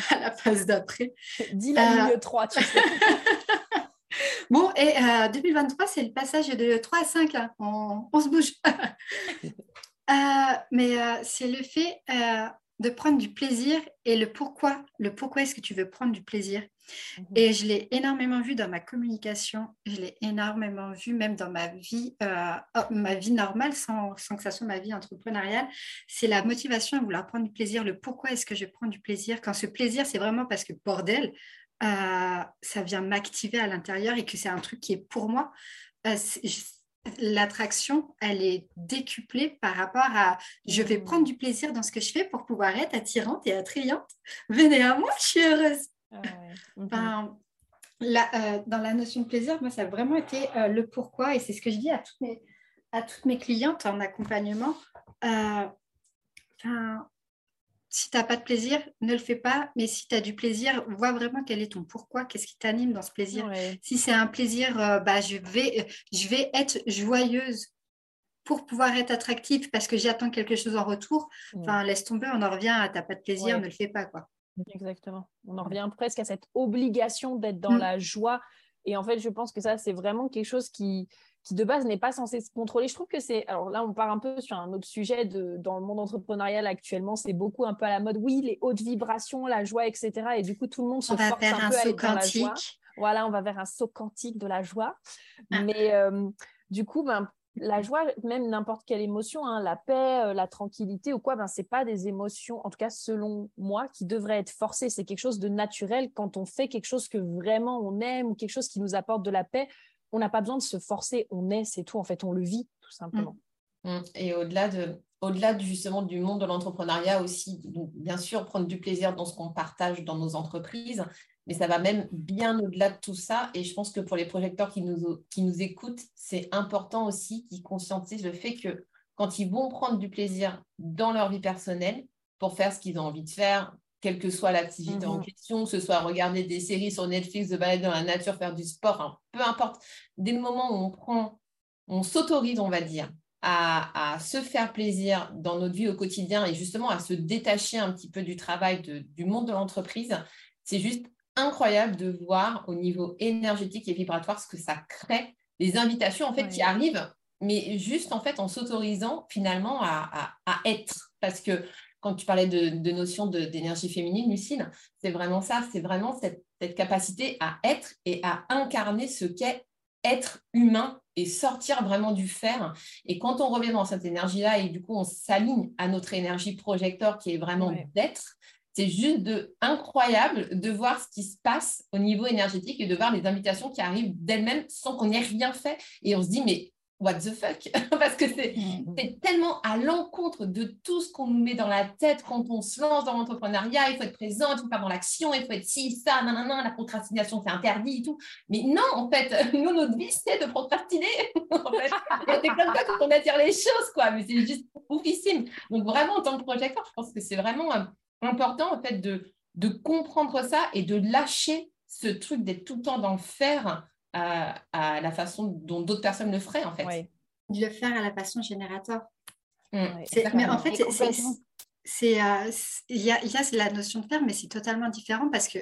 à la phase d'après. Dis la ligne 3, tu sais. <laughs> bon, et 2023, euh, c'est le passage de 3 à 5, hein. on, se bouge. <laughs> Euh, mais euh, c'est le fait de prendre du plaisir et le pourquoi. Le pourquoi est-ce que tu veux prendre du plaisir? Mhm. Et je l'ai énormément vu dans ma communication, je l'ai énormément vu même dans ma vie, oh, ma vie normale, sans, que ça soit ma vie entrepreneuriale. C'est la motivation à vouloir prendre du plaisir, le pourquoi est-ce que je prends du plaisir? Quand ce plaisir, c'est vraiment parce que bordel, euh, ça vient m'activer à l'intérieur et que c'est un truc qui est pour moi. Euh, l'attraction, elle est décuplée par rapport à je vais prendre du plaisir dans ce que je fais pour pouvoir être attirante et attrayante. Venez à moi, je suis heureuse. Ah <laughs> mhm. euh, dans la notion de plaisir, moi, ça a vraiment été euh, le pourquoi, et c'est ce que je dis à toutes mes, à toutes mes clientes en accompagnement. Si tu n'as pas de plaisir, ne le fais pas, mais si tu as du plaisir, vois vraiment quel est ton pourquoi, qu'est-ce qui t'anime dans ce plaisir. Si c'est un plaisir, bah, je, vais, je vais être joyeuse pour pouvoir être attractive parce que j'attends quelque chose en retour. Enfin, laisse tomber, on en revient à t'as pas de plaisir, ne le fais pas. quoi. Exactement. On en revient presque à cette obligation d'être dans mm. la joie. Et en fait, je pense que ça, c'est vraiment quelque chose qui, qui de base n'est pas censé se contrôler. Je trouve que c'est. Alors là, on part un peu sur un autre sujet de, dans le monde entrepreneurial actuellement. C'est beaucoup un peu à la mode. Oui, les hautes vibrations, la joie, etc. Et du coup, tout le monde se force un, peu à dans la joie. Voilà, on va vers un saut quantique de la joie. Ah. Mais euh, du coup, ben, la joie, même n'importe quelle émotion, hein, la paix, euh, la tranquillité ou quoi, ben, ce pas des émotions, en tout cas selon moi, qui devraient être forcées. C'est quelque chose de naturel quand on fait quelque chose que vraiment on aime ou quelque chose qui nous apporte de la paix. On n'a pas besoin de se forcer, on est, c'est tout. En fait, on le vit tout simplement. Mmh. Mmh. Et au-delà de, au-delà justement du monde de l'entrepreneuriat aussi, bien sûr, prendre du plaisir dans ce qu'on partage dans nos entreprises, mais ça va même bien au-delà de tout ça. Et je pense que pour les projecteurs qui nous, qui nous écoutent, c'est important aussi qu'ils conscientisent le fait que quand ils vont prendre du plaisir dans leur vie personnelle pour faire ce qu'ils ont envie de faire, quelle que soit l'activité en mhm. question, que ce soit regarder des séries sur Netflix, de balader dans la nature, faire du sport, peu importe, des moments où on prend, on s'autorise, on va dire, à, se faire plaisir dans notre vie au quotidien et justement à se détacher un petit peu du travail, du monde de l'entreprise, c'est juste incroyable de voir au niveau énergétique et vibratoire ce que ça crée, les invitations en fait qui arrivent, mais juste en fait en s'autorisant finalement à, être. Parce que quand tu parlais de, de notion d'énergie féminine, Lucille, c'est vraiment ça, c'est vraiment cette, cette capacité à être et à incarner ce qu'est être humain et sortir vraiment du fer. Et quand on revient dans cette énergie-là et du coup on s'aligne à notre énergie projecteur qui est vraiment d'être, c'est juste de, incroyable de voir ce qui se passe au niveau énergétique et de voir les invitations qui arrivent d'elles-mêmes sans qu'on ait rien fait. Et on se dit, mais what the fuck? <laughs> Parce que mm. c'est tellement à l'encontre de tout ce qu'on nous met dans la tête quand on se lance dans l'entrepreneuriat. Il faut être présent, il faut faire dans l'action, il faut être ci, ça, non, non, la procrastination, c'est interdit et tout. Mais non, en fait, <laughs> nous, notre vie, c'est de procrastiner. <laughs> en fait, c'est comme ça quand on attire les choses, quoi. Mais c'est juste oufissime. Donc, vraiment, en tant que projecteur, je pense que c'est vraiment euh, important en fait de, de comprendre ça et de lâcher ce truc d'être tout le temps dans le faire à, à la façon dont d'autres personnes le feraient en fait. De le faire à la passion générateur. Mmh. mais en fait, c'est euh, il y, a, y, a, la notion de faire, mais c'est totalement différent parce que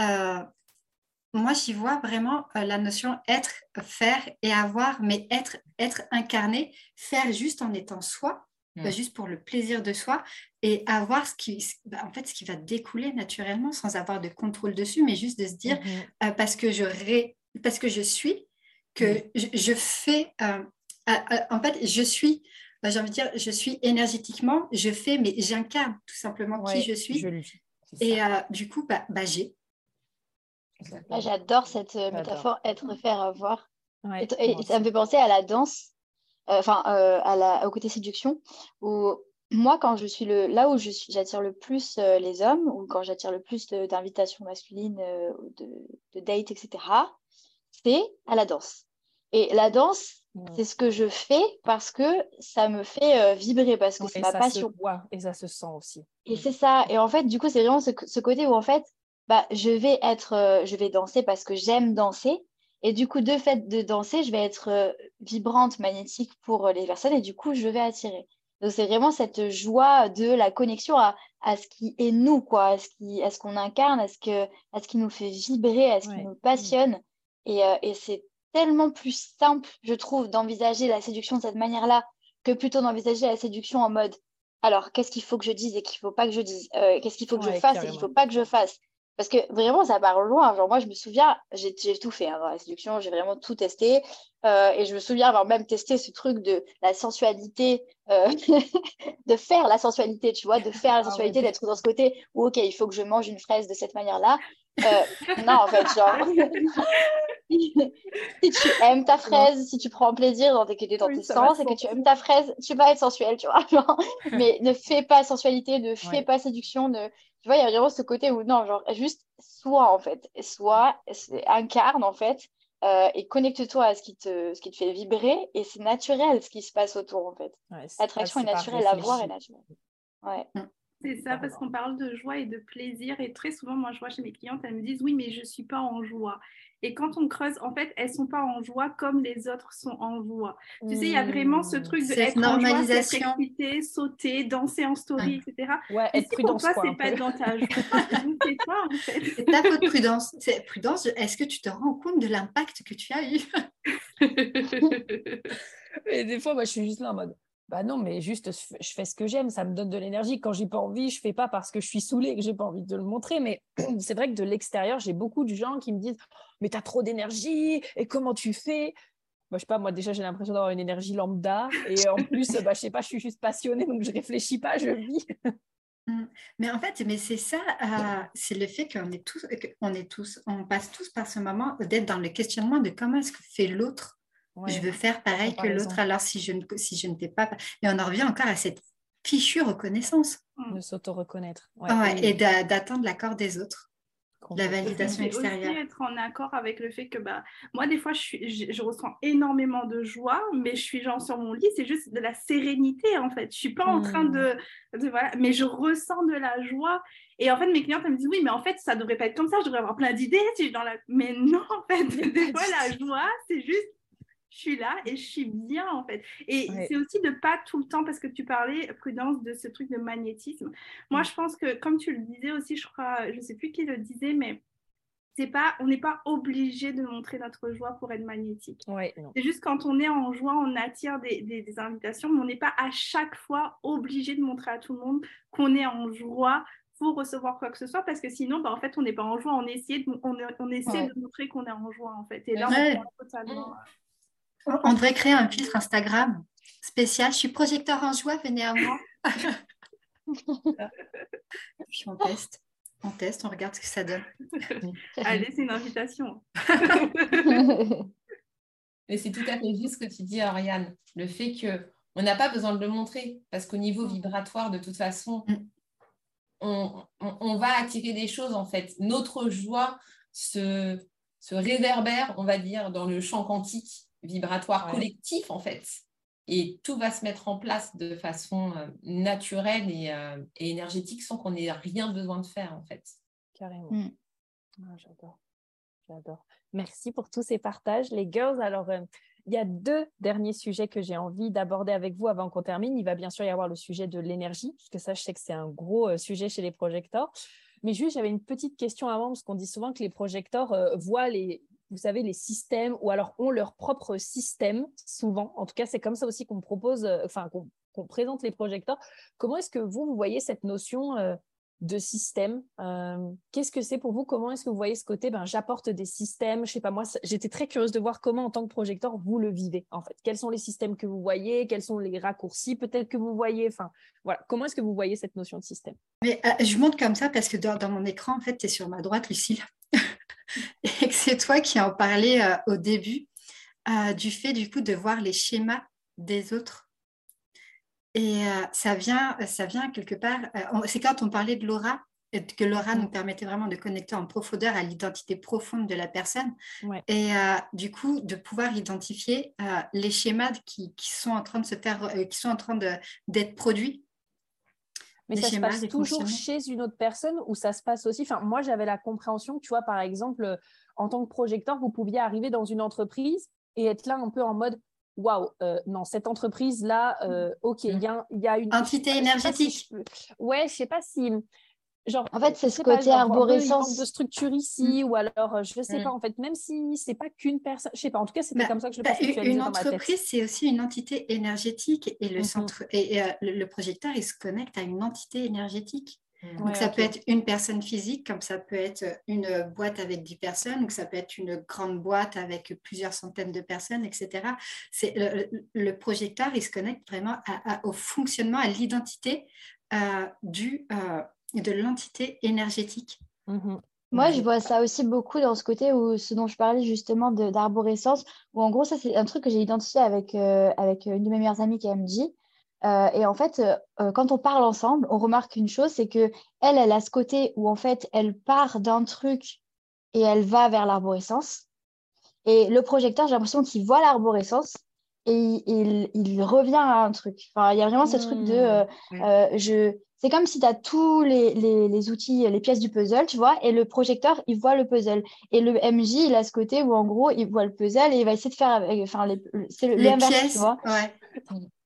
euh, moi, j'y vois vraiment euh, la notion être, faire et avoir, mais être, être incarné, faire juste en étant soi, mmh. juste pour le plaisir de soi, et avoir ce qui, bah, en fait, ce qui va découler naturellement sans avoir de contrôle dessus, mais juste de se dire, mhm. euh, parce, que je parce que je suis, que je, fais, euh, en fait, je suis, bah, j'ai envie de dire, je suis énergétiquement, je fais, mais j'incarne tout simplement qui je suis. et euh, du coup, bah, bah j'ai. J'adore cette métaphore être, faire, avoir. et, ça me fait penser à la danse, enfin, à la, au côté séduction, où moi, quand je suis le, là où j'attire le plus euh, les hommes, ou quand j'attire le plus d'invitations masculines, euh, de, de dates, etc., c'est à la danse. Et la danse, c'est ce que je fais parce que ça me fait euh, vibrer, parce que c'est ma passion. et ça se sent aussi. Et c'est ça. Et en fait, du coup, c'est vraiment ce, ce, côté où, en fait, bah, je vais être, je vais danser parce que j'aime danser. Et du coup, de fait de danser, je vais être vibrante, magnétique pour les personnes, et du coup, je vais attirer. Donc, c'est vraiment cette joie de la connexion à, à ce qui est nous, quoi, à ce qu'on incarne, à ce, que, à ce qui nous fait vibrer, à ce qui nous passionne. Et, euh, et c'est tellement plus simple, je trouve, d'envisager la séduction de cette manière-là que plutôt d'envisager la séduction en mode alors, qu'est-ce qu'il faut que je dise et qu'il ne faut pas que je dise euh, Qu'est-ce qu'il faut que je fasse et qu'il ne faut pas que je fasse parce que vraiment, ça part loin. Genre, moi, je me souviens, j'ai tout fait hein, dans la séduction, j'ai vraiment tout testé. Euh, et je me souviens avoir même testé ce truc de la sensualité, euh, <laughs> de faire la sensualité, tu vois, de faire la ah sensualité, d'être dans ce côté où, OK, il faut que je mange une fraise de cette manière-là. Euh, non, en fait, genre, <laughs> si tu aimes ta fraise, si tu prends plaisir dans tes, dans tes sens et que tu aimes ta fraise, tu vas être sensuel, tu vois. <laughs> mais ne fais pas sensualité, ne fais pas séduction, ne tu vois, il y a vraiment ce côté où, non, genre, juste sois, en fait. Sois, incarne, en fait, euh, et connecte-toi à ce qui, te, ce qui te fait vibrer, et c'est naturel ce qui se passe autour, en fait. L'attraction est, naturelle, la voir est naturelle. Ouais. Mm. C'est ça, parce qu'on parle de joie et de plaisir. Et très souvent, moi, je vois chez mes clientes, elles me disent Oui, mais je ne suis pas en joie. Et quand on creuse, en fait, elles ne sont pas en joie comme les autres sont en joie. Tu sais, il y a vraiment ce truc de être normalisation. en joie, sauter, danser en story, etc. Ouais, être prudence. Pour toi, c'est pas dans ta <laughs> joie. c'est toi, en fait. C'est ta faute prudence. C'est prudence. Est-ce que tu te rends compte de l'impact que tu as eu? <laughs> <laughs> Et des fois, moi, je suis juste là en mode bah non, mais juste je fais ce que j'aime, ça me donne de l'énergie. Quand j'ai pas envie, je fais pas parce que je suis saoulée et que j'ai pas envie de le montrer. Mais <clears throat> c'est vrai que de l'extérieur, j'ai beaucoup de gens qui me disent Mais tu as trop d'énergie et comment tu fais? Moi, je sais pas, moi déjà j'ai l'impression d'avoir une énergie lambda et en <laughs> plus, bah, je sais pas, je suis juste passionnée donc je réfléchis pas, je vis. Mmh. Mais en fait, mais c'est ça, euh, c'est le fait qu'on est tous, qu'on est tous, on passe tous par ce moment d'être dans le questionnement de comment est-ce que fait l'autre je veux faire pareil que l'autre, alors si je ne si je ne t'ai pas. Et on en revient encore à cette fichue reconnaissance. De s'auto-reconnaître. et d'attendre l'accord des autres. la validation extérieure. aussi être en accord avec le fait que bah, moi, des fois, je, suis, je, ressens énormément de joie, mais je suis genre sur mon lit, c'est juste de la sérénité en fait. Je suis pas en train de, de, voilà, mais je ressens de la joie. Et en fait, mes clientes elles me disent oui, mais en fait, ça devrait pas être comme ça. Je devrais avoir plein d'idées si je dans la. Mais non, en fait, <laughs> des fois, la joie, c'est juste je suis là et je suis bien en fait. Et c'est aussi de pas tout le temps, parce que tu parlais, Prudence, de ce truc de magnétisme. Moi, mm. je pense que, comme tu le disais aussi, je crois, je sais plus qui le disait, mais c'est pas, on n'est pas obligé de montrer notre joie pour être magnétique. c'est juste quand on est en joie, on attire des, des, invitations, mais on n'est pas à chaque fois obligé de montrer à tout le monde qu'on est en joie pour recevoir quoi que ce soit parce que sinon bah, en fait on n'est pas en joie. On essaie de, on, on essaie de montrer qu'on est en joie en fait. Et là on est totalement on devrait créer un filtre Instagram spécial. Je suis projecteur en joie, venez à moi. <laughs> Puis on teste. On teste, on regarde ce que ça donne. <laughs> Allez, c'est une invitation. <laughs> Mais c'est tout à fait juste ce que tu dis, Ariane. Le fait que on n'a pas besoin de le montrer parce qu'au niveau vibratoire, de toute façon, mm. on, va attirer des choses en fait. Notre joie se, se réverbère, on va dire, dans le champ quantique vibratoire collectif, en fait. Et tout va se mettre en place de façon euh, naturelle euh, et, énergétique sans qu'on ait rien besoin de faire, en fait. Carrément. Mm. Ah, j'adore. J'adore. Merci pour tous ces partages, les girls. Alors, euh, il y a deux derniers sujets que j'ai envie d'aborder avec vous avant qu'on termine. Il va bien sûr y avoir le sujet de l'énergie, puisque ça, je sais que c'est un gros sujet chez les projecteurs. Mais juste, j'avais une petite question avant, parce qu'on dit souvent que les projecteurs voient les, vous savez, les systèmes, ou alors ont leur propre système, souvent. En tout cas, c'est comme ça aussi qu'on propose, euh, enfin, qu'on présente les projecteurs. Comment est-ce que vous, vous voyez cette notion euh, de système euh, Qu'est-ce que c'est pour vous? Comment est-ce que vous voyez ce côté ben, J'apporte des systèmes, je sais pas moi, j'étais très curieuse de voir comment, en tant que projecteur, vous le vivez, en fait. Quels sont les systèmes que vous voyez? Quels sont les raccourcis peut-être que vous voyez? Enfin, voilà. Comment est-ce que vous voyez cette notion de système? Mais je monte comme ça parce que dans, dans mon écran, en fait, tu es sur ma droite, Lucille. <laughs> <laughs> et que c'est toi qui en parlais euh, au début euh, du fait du coup de voir les schémas des autres. Et euh, ça, vient, ça vient quelque part, c'est quand on parlait de l'aura, que l'aura nous permettait vraiment de connecter en profondeur à l'identité profonde de la personne. Et du coup, de pouvoir identifier les schémas qui, qui, sont en train de se faire, qui sont en train d'être produits mais ça se passe toujours chez une autre personne ou ça se passe aussi. Enfin, moi, j'avais la compréhension que, tu vois, par exemple, en tant que projecteur, vous pouviez arriver dans une entreprise et être là un peu en mode waouh, euh, non, cette entreprise-là, euh, ok, il y, y, a une. Entité énergétique. Ouais, je sais pas si en fait, c'est ce côté arborescence de structure ici, mm. ou alors, euh, je ne sais mm. pas, en fait, même si c'est pas qu'une personne, je sais pas, en tout cas, c'était bah, comme ça que je le bah, Une entreprise, c'est aussi une entité énergétique et le mm-hmm. centre, et, euh, le, projecteur, il se connecte à une entité énergétique. Donc, ça peut être une personne physique, comme ça peut être une boîte avec 10 personnes, ou ça peut être une grande boîte avec plusieurs centaines de personnes, etc. C'est le, projecteur, il se connecte vraiment au fonctionnement, à l'identité euh, du, de l'entité énergétique. Mhm. Moi, je vois ça aussi beaucoup dans ce côté où ce dont je parlais justement d'arborescence, où en gros, ça, c'est un truc que j'ai identifié avec, euh, avec une de mes meilleures amies qui est MJ. Euh, et en fait, euh, quand on parle ensemble, on remarque une chose, c'est que elle, elle a ce côté où en fait, elle part d'un truc et elle va vers l'arborescence. Et le projecteur, j'ai l'impression qu'il voit l'arborescence et il, il, revient à un truc. Enfin, il y a vraiment ce truc de mmh. je, c'est comme si tu as tous les, les, outils, les pièces du puzzle, tu vois, et le projecteur, il voit le puzzle. Et le MJ, il a ce côté où, en gros, il voit le puzzle et il va essayer de faire avec. Enfin, c'est l'inverse, tu vois. Ouais.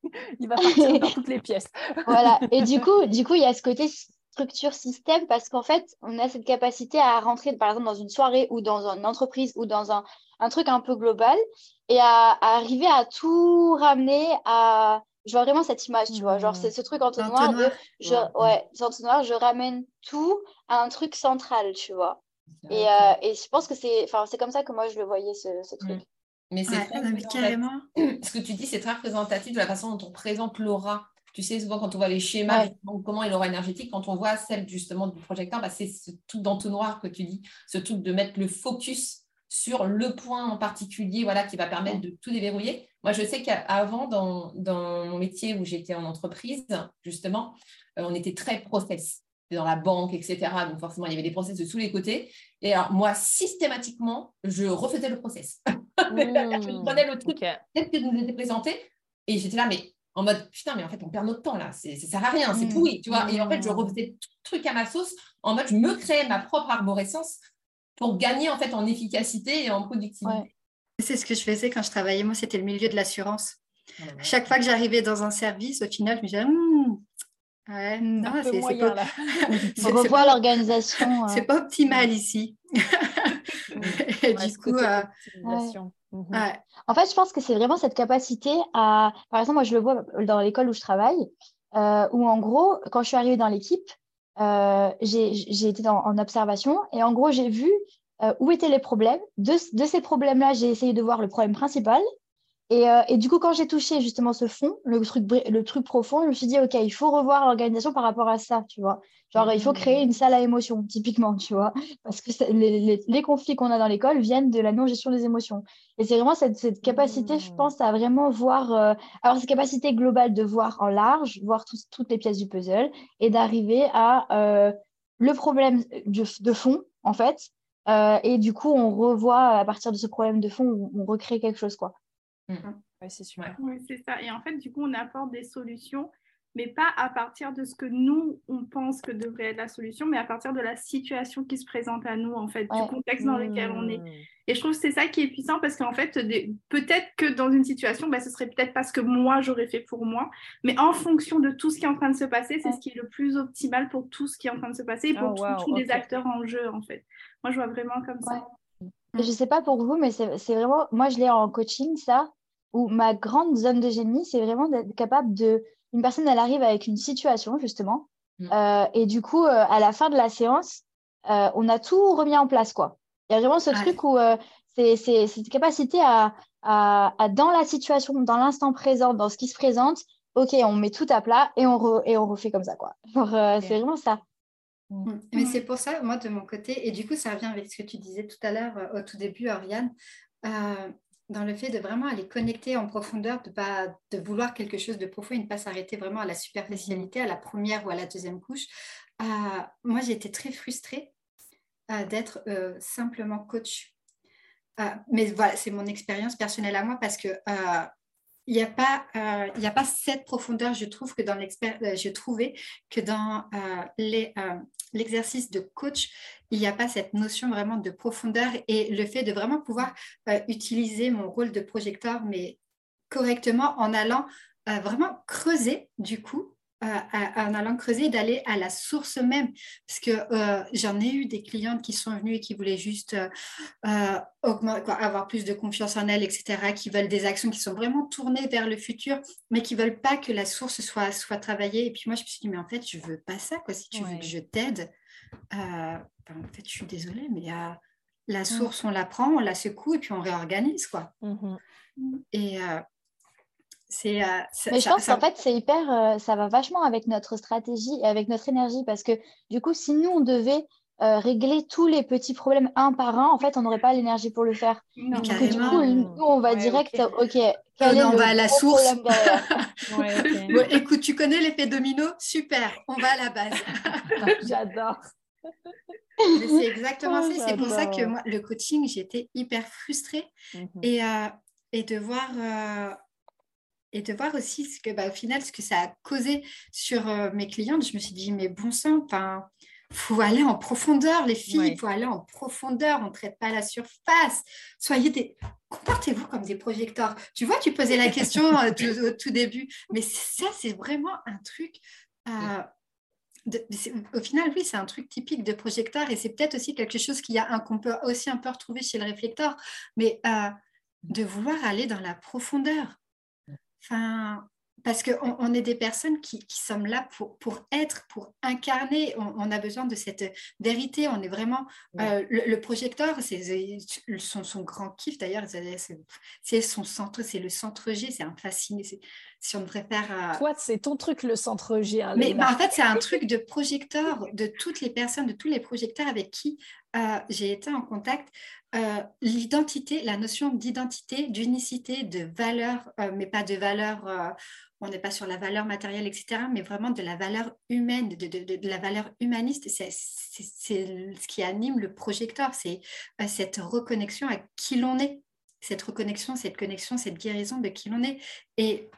<laughs> il va partir dans toutes les pièces. <laughs> voilà. Et du coup, du coup, il y a ce côté structure système parce qu'en fait, on a cette capacité à rentrer, par exemple, dans une soirée ou dans une entreprise ou dans un, un truc un peu global et à arriver à tout ramener à je vois vraiment cette image, tu vois. Genre, c'est ce truc entonnoir, de. Je, ouais, entonnoir, je ramène tout à un truc central, tu vois. Et, euh, et je pense que c'est comme ça que moi, je le voyais, ce, ce truc. Mm. Mais c'est carrément. <clears throat> Ce que tu dis, c'est très représentatif de la façon dont on présente l'aura. Tu sais, souvent, quand on voit les schémas, comment est l'aura énergétique, quand on voit celle justement du projecteur, bah, c'est ce tout d'entonnoir que tu dis, ce truc de mettre le focus sur le point en particulier voilà, qui va permettre de tout déverrouiller. Moi, je sais qu'avant, dans, dans, mon métier où j'étais en entreprise, justement, euh, on était très process. dans la banque, etc. Donc forcément, il y avait des process de tous les côtés. Et alors, moi, systématiquement, je refaisais le process. <laughs> je prenais le truc peut-être que nous était présenté et j'étais là, mais en mode putain, mais en fait, on perd notre temps là, ça sert à rien, c'est pourri, tu vois. Et en fait, je refaisais tout le truc à ma sauce en mode je me créais ma propre arborescence pour gagner en fait en efficacité et en productivité. C'est ce que je faisais quand je travaillais. Moi, c'était le milieu de l'assurance. Chaque fois que j'arrivais dans un service, au final, je me disais, hum, ouais, non, c'est pas... <laughs> On revoit l'organisation. <laughs> C'est pas optimal ici. <laughs> et du coup, euh... Mhm. En fait, je pense que c'est vraiment cette capacité à. Par exemple, moi, je le vois dans l'école où je travaille, euh, où en gros, quand je suis arrivée dans l'équipe, euh, j'ai été en observation et en gros, j'ai vu euh, où étaient les problèmes? De, de ces problèmes-là, j'ai essayé de voir le problème principal. Et, euh, et, du coup, quand j'ai touché justement ce fond, le truc, le truc profond, je me suis dit, OK, il faut revoir l'organisation par rapport à ça, tu vois. Genre, il faut créer une salle à émotions, typiquement, tu vois. Parce que les, les, conflits qu'on a dans l'école viennent de la non-gestion des émotions. Et c'est vraiment cette, cette, capacité, je pense, à vraiment voir, euh, alors cette capacité globale de voir en large, voir toutes les pièces du puzzle et d'arriver à le problème de fond, en fait. Et du coup, on revoit à partir de ce problème de fond, on, on recrée quelque chose, quoi. Mm. Oui, c'est super. C'est ça. Et en fait, du coup, on apporte des solutions, mais pas à partir de ce que nous, on pense que devrait être la solution, mais à partir de la situation qui se présente à nous, en fait, du contexte dans lequel on est. Mm. Et je trouve que c'est ça qui est puissant parce qu'en fait, peut-être que dans une situation, bah, ce serait peut-être pas ce que moi j'aurais fait pour moi, mais en fonction de tout ce qui est en train de se passer, c'est ce qui est le plus optimal pour tout ce qui est en train de se passer et pour oh, tous les acteurs en jeu, en fait. Moi, je vois vraiment comme ça. Je ne sais pas pour vous, mais c'est vraiment, moi je l'ai en coaching, ça, où ma grande zone de génie, c'est vraiment d'être capable de. Une personne, elle arrive avec une situation, justement, mm. euh, et du coup, euh, à la fin de la séance, euh, on a tout remis en place, quoi. Il y a vraiment ce truc où c'est cette capacité à, à, dans la situation, dans l'instant présent, dans ce qui se présente, ok, on met tout à plat et on, et on refait comme ça, quoi. <laughs> C'est vraiment ça. Mm. Mm. Mais c'est pour ça, moi, de mon côté, et du coup, ça revient avec ce que tu disais tout à l'heure au tout début, Oriane, euh, dans le fait de vraiment aller connecter en profondeur, de, pas, de vouloir quelque chose de profond et ne pas s'arrêter vraiment à la superficialité, à la première ou à la deuxième couche. Euh, moi, j'ai été très frustrée d'être simplement coach. mais voilà, c'est mon expérience personnelle à moi parce que il n'y a pas euh, a pas cette profondeur je trouve que dans l'expert euh, je trouvais que dans euh, l'exercice de coach il n'y a pas cette notion vraiment de profondeur et le fait de vraiment pouvoir utiliser mon rôle de projecteur mais correctement en allant vraiment creuser du coup en allant creuser, d'aller à la source même. Parce que euh, j'en ai eu des clientes qui sont venues et qui voulaient juste euh, euh, avoir plus de confiance en elles, etc., qui veulent des actions qui sont vraiment tournées vers le futur, mais qui ne veulent pas que la source soit, soit travaillée. Et puis moi, je me suis dit, mais en fait, je ne veux pas ça. Quoi. Si tu veux que je t'aide, en fait, je suis désolée, mais la mmh. source, on la prend, on la secoue et puis on réorganise. Quoi. Mmh et euh, mais je pense qu'en fait, c'est hyper, euh, ça va vachement avec notre stratégie et avec notre énergie parce que du coup, si nous, on devait euh, régler tous les petits problèmes un par un, en fait, on n'aurait pas l'énergie pour le faire. Donc, du coup, nous, on va direct, OK, quel est on va à la source. <laughs> écoute, tu connais l'effet domino? Super, on va à la base. <laughs> J'adore. <laughs> c'est exactement ça. C'est pour ça que moi, le coaching, j'étais hyper frustrée. Mhm. et, et, de voir et de voir aussi ce que, bah, au final, ce que ça a causé sur euh, mes clientes. Je me suis dit, mais bon sang, faut aller en profondeur, les filles, il faut aller en profondeur, on ne traite pas la surface. Soyez des... Comportez-vous comme des projecteurs. Tu vois, tu posais la question euh, au tout début, mais ça, c'est vraiment un truc... Euh, au final, oui, c'est un truc typique de projecteur et c'est peut-être aussi quelque chose qu'on peut aussi un peu retrouver chez le réflecteur, mais de vouloir aller dans la profondeur. Enfin, parce qu'on on est des personnes qui, qui sommes là pour, pour, être, pour incarner. On, a besoin de cette vérité. On est vraiment. Euh, le, projecteur, c'est son, son, grand kiff d'ailleurs, c'est son centre, c'est le centre G, c'est un fasciné. Si on faire. Euh, Toi, c'est ton truc, le centre G. Hein, mais bah, en fait, c'est un truc <laughs> de projecteur de toutes les personnes, de tous les projecteurs avec qui euh, j'ai été en contact. Euh, l'identité, la notion d'identité, d'unicité, de valeur, mais pas de valeur, on n'est pas sur la valeur matérielle, etc., mais vraiment de la valeur humaine, de, de la valeur humaniste. C'est ce qui anime le projecteur, c'est cette reconnexion à qui l'on est cette reconnexion, cette connexion, cette guérison de qui l'on est. Et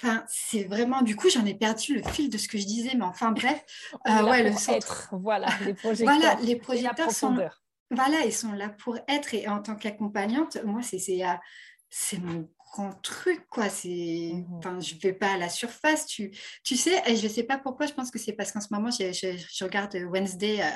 Enfin, c'est vraiment, du coup, j'en ai perdu le fil de ce que je disais, mais enfin, bref. Euh, ouais, le centre. Voilà, les projecteurs. Voilà, les projecteurs sont, voilà, ils sont là pour être. Et en tant qu'accompagnante, moi, c'est, c'est, c'est mon grand truc, quoi. C'est, mmh enfin, je vais pas à la surface. Tu, tu sais, et je sais pas pourquoi. Je pense que c'est parce qu'en ce moment, je, je, regarde Wednesday euh,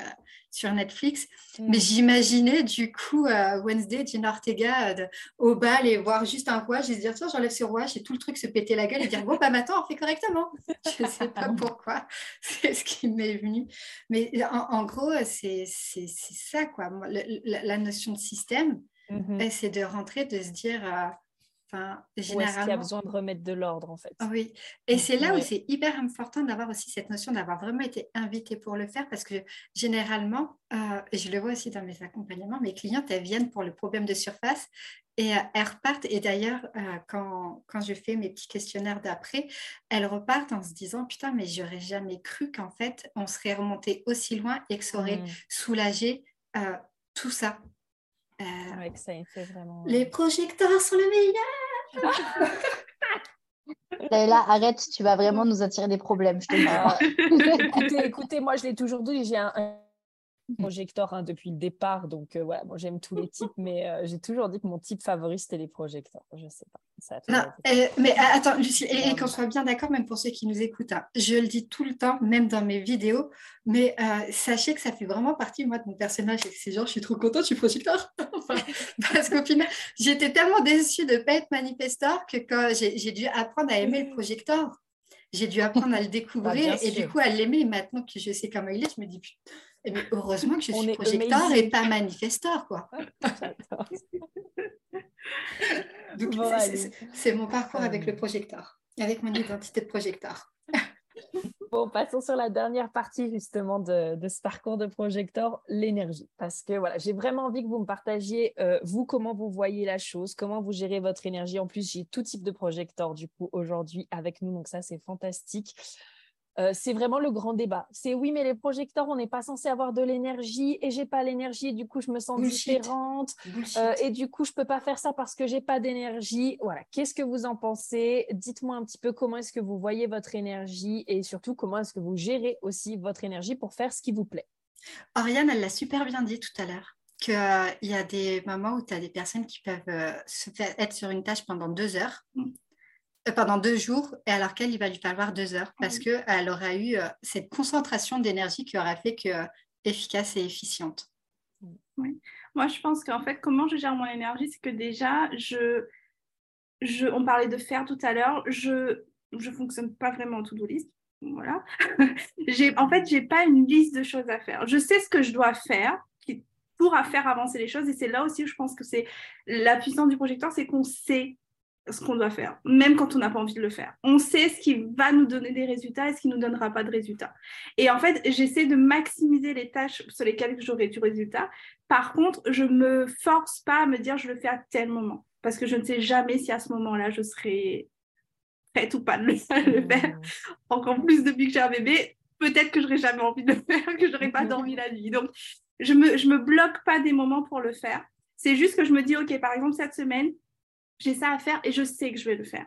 sur Netflix, mais mmh. j'imaginais du coup euh, Wednesday, Gina Ortega euh, au bal et voir juste un rouage et se dire tiens, j'enlève ce rouage et tout le truc se péter la gueule et dire bon bah maintenant on fait correctement. <laughs> je sais pas <laughs> pourquoi. <laughs> C'est ce qui m'est venu. Mais en, gros, c'est ça quoi. la, notion de système, mmh c'est de rentrer, de se dire Enfin, généralement... y a besoin de remettre de l'ordre, en fait? Oui, et c'est là où c'est hyper important d'avoir aussi cette notion d'avoir vraiment été invité pour le faire parce que généralement, euh, et je le vois aussi dans mes accompagnements, mes clientes, elles viennent pour le problème de surface et euh, elles repartent. Et d'ailleurs, euh, quand, quand, je fais mes petits questionnaires d'après, elles repartent en se disant Putain, mais j'aurais jamais cru qu'en fait, on serait remonté aussi loin et que ça aurait mmh. soulagé tout ça. Les projecteurs sont le meilleur Là, arrête, tu vas vraiment nous attirer des problèmes, je te dis. <laughs> Écoutez, écoutez, moi je l'ai toujours dit, j'ai un, projecteur hein, depuis le départ, donc euh, voilà, moi j'aime tous les types, mais euh, j'ai toujours dit que mon type favori c'était les projecteurs. Je sais pas. non, euh, mais attends, Lucie, et, qu'on soit bien d'accord, même pour ceux qui nous écoutent, hein, je le dis tout le temps, même dans mes vidéos, mais sachez que ça fait vraiment partie moi de mon personnage. C'est genre, je suis trop contente, je suis projecteur. <laughs> parce qu'au final, j'étais tellement déçue de ne pas être manifesteur que quand j'ai dû apprendre à aimer le projecteur, j'ai dû apprendre à le bah, découvrir et du coup à l'aimer. Maintenant que je sais comment il est, je me dis mais heureusement que je suis projecteur et pas manifesteur, quoi. c'est mon parcours avec le projecteur, avec mon identité de projecteur. Bon, passons sur la dernière partie justement de, ce parcours de projecteur, l'énergie. Parce que voilà, j'ai vraiment envie que vous me partagiez, euh, vous, comment vous voyez la chose, comment vous gérez votre énergie. En plus, j'ai tout type de projecteur du coup aujourd'hui avec nous, donc ça, c'est fantastique. Euh, c'est vraiment le grand débat. C'est oui, mais les projecteurs, on n'est pas censé avoir de l'énergie et j'ai pas l'énergie et du coup je me sens différente euh, et du coup je peux pas faire ça parce que j'ai pas d'énergie. Voilà. Qu'est-ce que vous en pensez? Dites-moi un petit peu comment est-ce que vous voyez votre énergie et surtout comment est-ce que vous gérez aussi votre énergie pour faire ce qui vous plaît. Oriane, elle l'a super bien dit tout à l'heure qu'il euh, y a des moments où tu as des personnes qui peuvent se faire, être sur une tâche pendant deux heures pendant deux jours et à laquelle il va lui falloir deux heures parce que qu'elle aura eu euh, cette concentration d'énergie qui aura fait que euh, efficace et efficiente. Oui. Moi, je pense qu'en fait, comment je gère mon énergie, c'est que déjà, je, je, on parlait de faire tout à l'heure, je ne fonctionne pas vraiment en to-do list. Voilà. <laughs> en fait, je n'ai pas une liste de choses à faire. Je sais ce que je dois faire pourra faire avancer les choses et c'est là aussi où je pense que c'est la puissance du projecteur, c'est qu'on sait ce qu'on doit faire, même quand on n'a pas envie de le faire. On sait ce qui va nous donner des résultats et ce qui ne nous donnera pas de résultats. Et en fait, j'essaie de maximiser les tâches sur lesquelles j'aurai du résultat. Par contre, je ne me force pas à me dire je le fais à tel moment, parce que je ne sais jamais si à ce moment-là, je serai prête ou pas de le <laughs> faire. Encore plus depuis que j'ai un bébé, peut-être que je n'aurai jamais envie de le <laughs> faire, que je n'aurai pas <laughs> dormi la nuit. Donc, je ne me, je me bloque pas des moments pour le faire. C'est juste que je me dis, OK, par exemple, cette semaine, j'ai ça à faire et je sais que je vais le faire.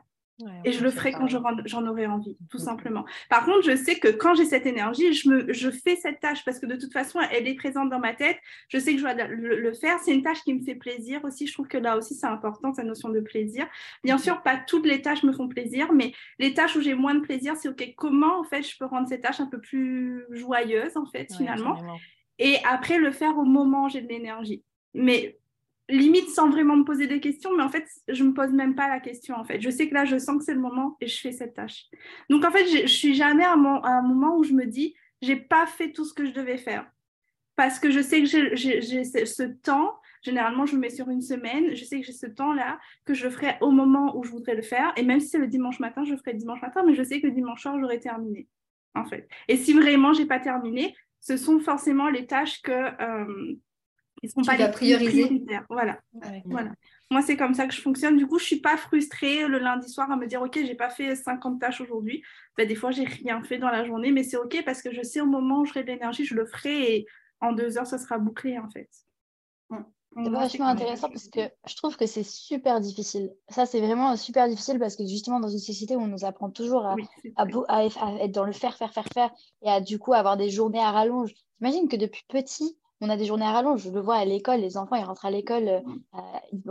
et je le ferai quand j'en aurai envie, tout simplement. Par contre, je sais que quand j'ai cette énergie, je, me, je fais cette tâche parce que de toute façon, elle est présente dans ma tête. Je sais que je dois le, faire. C'est une tâche qui me fait plaisir aussi. Je trouve que là aussi, c'est important, cette notion de plaisir. Bien sûr, pas toutes les tâches me font plaisir, mais les tâches où j'ai moins de plaisir, c'est OK, comment en fait je peux rendre ces tâches un peu plus joyeuses, en fait, finalement. Et après, le faire au moment où j'ai de l'énergie. Mais limite sans vraiment me poser des questions, mais en fait, je me pose même pas la question, en fait. Je sais que là, je sens que c'est le moment et je fais cette tâche. Donc, en fait, je ne suis jamais à, un moment où je me dis, j'ai pas fait tout ce que je devais faire. Parce que je sais que j'ai ce temps, généralement, je me mets sur une semaine. Je sais que j'ai ce temps-là, que je ferai au moment où je voudrais le faire. Et même si c'est le dimanche matin, je ferai le dimanche matin, mais je sais que dimanche soir, j'aurai terminé, en fait. Et si vraiment, j'ai pas terminé, ce sont forcément les tâches que... Euh, ne seront pas les prioriser. Voilà. voilà. Moi, c'est comme ça que je fonctionne. Du coup, je suis pas frustrée le lundi soir à me dire, OK, j'ai pas fait 50 tâches aujourd'hui. Ben, des fois, j'ai rien fait dans la journée, mais c'est OK parce que je sais au moment où j'aurai de l'énergie, je le ferai et en deux heures, ça sera bouclé, en fait. C'est vachement intéressant parce que je trouve que c'est super difficile. Ça, c'est vraiment super difficile parce que justement, dans une société où on nous apprend toujours à, à, être dans le faire, faire, faire, faire et à du coup avoir des journées à rallonge. J'imagine que depuis petit, on a des journées à rallonge. Je le vois à l'école, les enfants, ils rentrent à l'école, euh,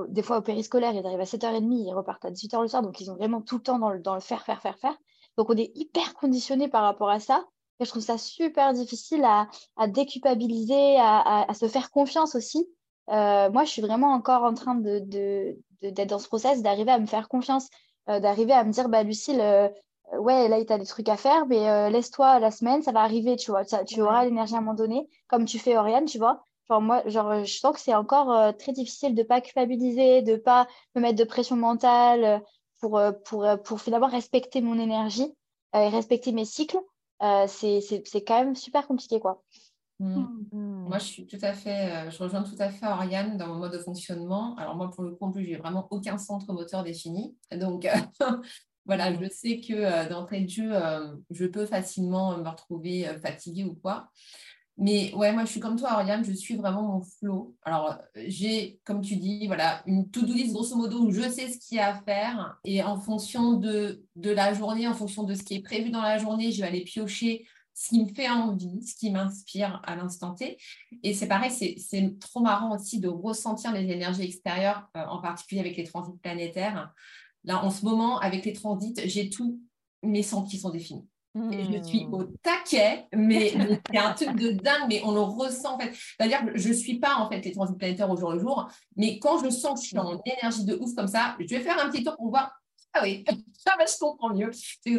des fois au périscolaire, ils arrivent à 7h30, ils repartent à 18h le soir, donc ils ont vraiment tout le temps dans le, dans le faire, faire, faire, faire. Donc on est hyper conditionné par rapport à ça. Et je trouve ça super difficile à, à déculpabiliser, à, à, se faire confiance aussi. Euh, moi, je suis vraiment encore en train de, de, d'être dans ce process, d'arriver à me faire confiance, euh, d'arriver à me dire, bah, Lucille, ouais, là, tu as des trucs à faire, mais laisse-toi la semaine, ça va arriver, tu vois. tu auras l'énergie à un moment donné, comme tu fais Oriane, tu vois. Genre, moi, genre, je sens que c'est encore très difficile de ne pas culpabiliser, de ne pas me mettre de pression mentale pour, pour, pour finalement respecter mon énergie et respecter mes cycles. c'est quand même super compliqué, quoi. Mmh. Mmh. Moi, je suis tout à fait, je rejoins tout à fait Oriane dans mon mode de fonctionnement. Alors moi, pour le coup, en plus, j'ai vraiment aucun centre moteur défini. Donc, <laughs> Voilà, je sais que euh, d'entrée de jeu, euh, je peux facilement me retrouver euh, fatiguée ou quoi. Mais ouais, moi, je suis comme toi, Ariane, je suis vraiment mon flow. Alors, j'ai, comme tu dis, voilà, une to-do list, grosso modo, où je sais ce qu'il y a à faire. Et en fonction de, de la journée, en fonction de ce qui est prévu dans la journée, je vais aller piocher ce qui me fait envie, ce qui m'inspire à l'instant T. Et c'est pareil, c'est trop marrant aussi de ressentir les énergies extérieures, en particulier avec les transits planétaires. Là, en ce moment, avec les transits, j'ai tous mes sens qui sont définis. Et je suis au hmm. taquet, mais, c'est un truc de dingue, mais on le ressent en fait. C'est-à-dire que je ne suis pas en fait les transits planétaires au jour le jour, mais quand je sens que je suis dans énergie de ouf comme ça, je vais faire un petit tour pour voir. Ah oui, <laughs> ça va, je comprends mieux.